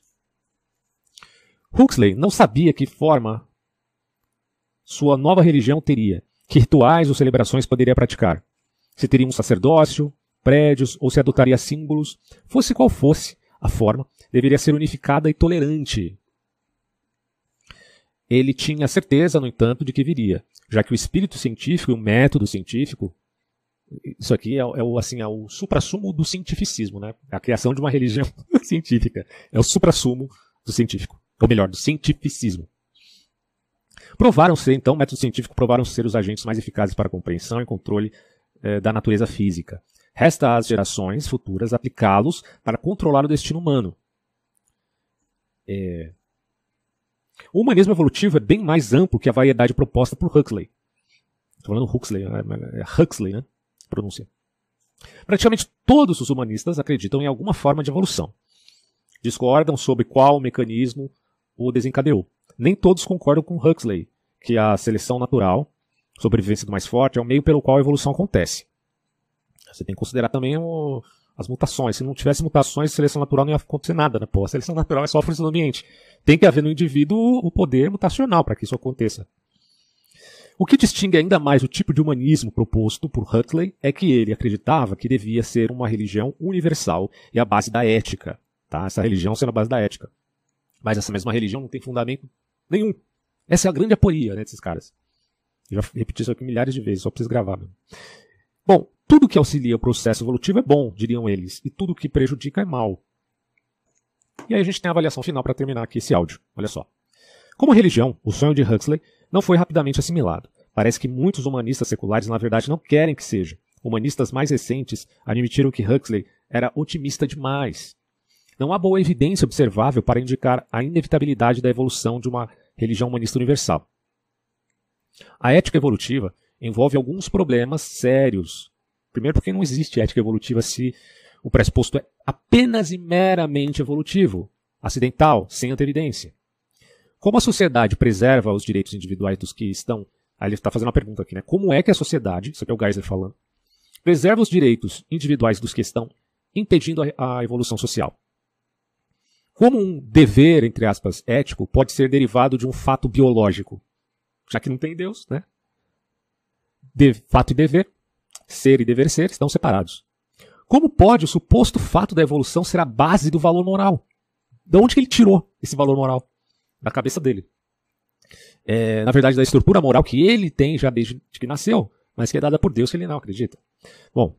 A: Huxley não sabia que forma sua nova religião teria, que rituais ou celebrações poderia praticar. Se teria um sacerdócio, prédios ou se adotaria símbolos, fosse qual fosse a forma, deveria ser unificada e tolerante. Ele tinha certeza, no entanto, de que viria, já que o espírito científico e o método científico isso aqui é, é, o assim é o suprassumo do cientificismo, né? A criação de uma religião científica é o suprassumo do científico, ou melhor, do cientificismo. Provaram ser, então, método científico provaram ser os agentes mais eficazes para a compreensão e controle eh, da natureza física. Resta às gerações futuras aplicá-los para controlar o destino humano. É... O humanismo evolutivo é bem mais amplo que a variedade proposta por Huxley. Estou falando Huxley, é, é Huxley, né? Pronúncia. Praticamente todos os humanistas acreditam em alguma forma de evolução. Discordam sobre qual mecanismo o desencadeou. Nem todos concordam com Huxley, que a seleção natural, sobrevivência do mais forte, é o meio pelo qual a evolução acontece. Você tem que considerar também o, as mutações. Se não tivesse mutações, seleção natural não ia acontecer nada, né? Pô, a seleção natural é só a força do ambiente. Tem que haver no indivíduo o poder mutacional para que isso aconteça. O que distingue ainda mais o tipo de humanismo proposto por Huxley é que ele acreditava que devia ser uma religião universal e a base da ética. Tá? Essa religião sendo a base da ética. Mas essa mesma religião não tem fundamento nenhum. Essa é a grande aporia né, desses caras. Eu já repeti isso aqui milhares de vezes, só preciso gravar. Mesmo. Bom, tudo que auxilia o processo evolutivo é bom, diriam eles, e tudo que prejudica é mal. E aí a gente tem a avaliação final para terminar aqui esse áudio. Olha só. Como religião, o sonho de Huxley não foi rapidamente assimilado. Parece que muitos humanistas seculares, na verdade, não querem que seja. Humanistas mais recentes admitiram que Huxley era otimista demais. Não há boa evidência observável para indicar a inevitabilidade da evolução de uma religião humanista universal. A ética evolutiva envolve alguns problemas sérios Primeiro, porque não existe ética evolutiva se o pressuposto é apenas e meramente evolutivo, acidental, sem antevidência. Como a sociedade preserva os direitos individuais dos que estão. Aí ele está fazendo uma pergunta aqui, né? Como é que a sociedade, isso aqui é o Geisler falando, preserva os direitos individuais dos que estão impedindo a, a evolução social? Como um dever, entre aspas, ético, pode ser derivado de um fato biológico? Já que não tem Deus, né? De, fato e dever ser e dever ser estão separados. Como pode o suposto fato da evolução ser a base do valor moral? De onde que ele tirou esse valor moral? Da cabeça dele. É, na verdade, da estrutura moral que ele tem já desde que nasceu, mas que é dada por Deus que ele não acredita. Bom,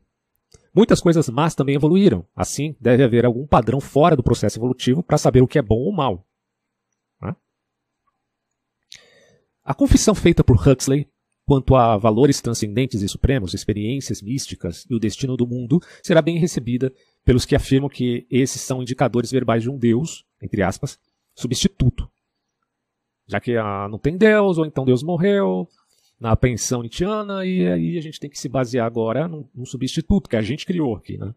A: muitas coisas más também evoluíram. Assim, deve haver algum padrão fora do processo evolutivo para saber o que é bom ou mal. A confissão feita por Huxley quanto a valores transcendentes e supremos, experiências místicas e o destino do mundo, será bem recebida pelos que afirmam que esses são indicadores verbais de um Deus, entre aspas, substituto. Já que ah, não tem Deus, ou então Deus morreu, na pensão nietzschiana, e aí a gente tem que se basear agora num, num substituto que a gente criou aqui. Né?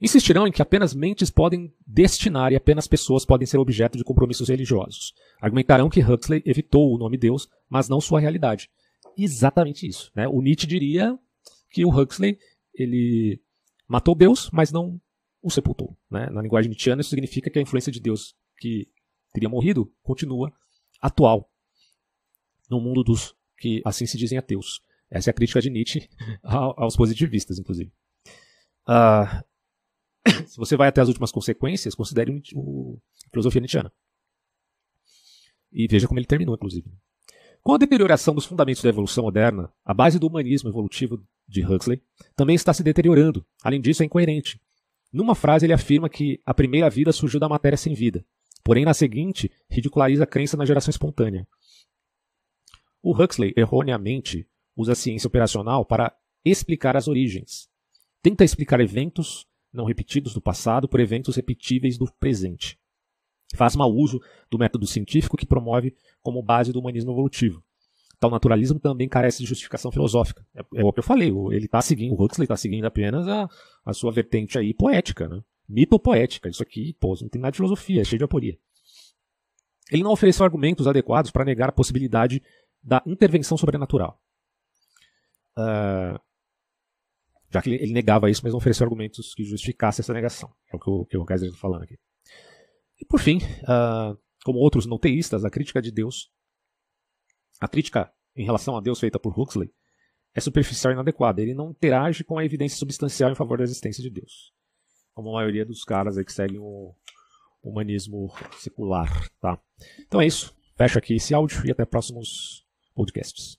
A: Insistirão em que apenas mentes podem destinar e apenas pessoas podem ser objeto de compromissos religiosos. Argumentarão que Huxley evitou o nome Deus, mas não sua realidade. Exatamente isso. Né? O Nietzsche diria que o Huxley ele matou Deus, mas não o sepultou. Né? Na linguagem nietzschiana, isso significa que a influência de Deus que teria morrido continua atual no mundo dos que assim se dizem ateus. Essa é a crítica de Nietzsche aos positivistas, inclusive. Uh, se você vai até as últimas consequências, considere o, filosofia nietzschiana. E veja como ele terminou, inclusive. Com a deterioração dos fundamentos da evolução moderna, a base do humanismo evolutivo de Huxley também está se deteriorando. Além disso, é incoerente. Numa frase, ele afirma que a primeira vida surgiu da matéria sem vida. Porém, na seguinte, ridiculariza a crença na geração espontânea. O Huxley, erroneamente, usa a ciência operacional para explicar as origens. Tenta explicar eventos não repetidos do passado por eventos repetíveis do presente. Faz mau uso do método científico que promove como base do humanismo evolutivo. Tal naturalismo também carece de justificação filosófica. É, é o que eu falei, ele está seguindo, o Huxley está seguindo apenas a, a sua vertente aí poética, né? Mito-poética. Isso aqui, pô, não tem nada de filosofia, é cheio de aporia. Ele não ofereceu argumentos adequados para negar a possibilidade da intervenção sobrenatural. Uh, já que ele, negava isso, mas não ofereceu argumentos que justificassem essa negação. É o que o, que o Kaiser está falando aqui. E por fim, uh, como outros não teístas, a crítica de Deus, a crítica em relação a Deus feita por Huxley, é superficial e inadequada. Ele não interage com a evidência substancial em favor da existência de Deus. Como a maioria dos caras aí que seguem o humanismo secular. Tá? Então é isso. Fecho aqui esse áudio e até próximos podcasts.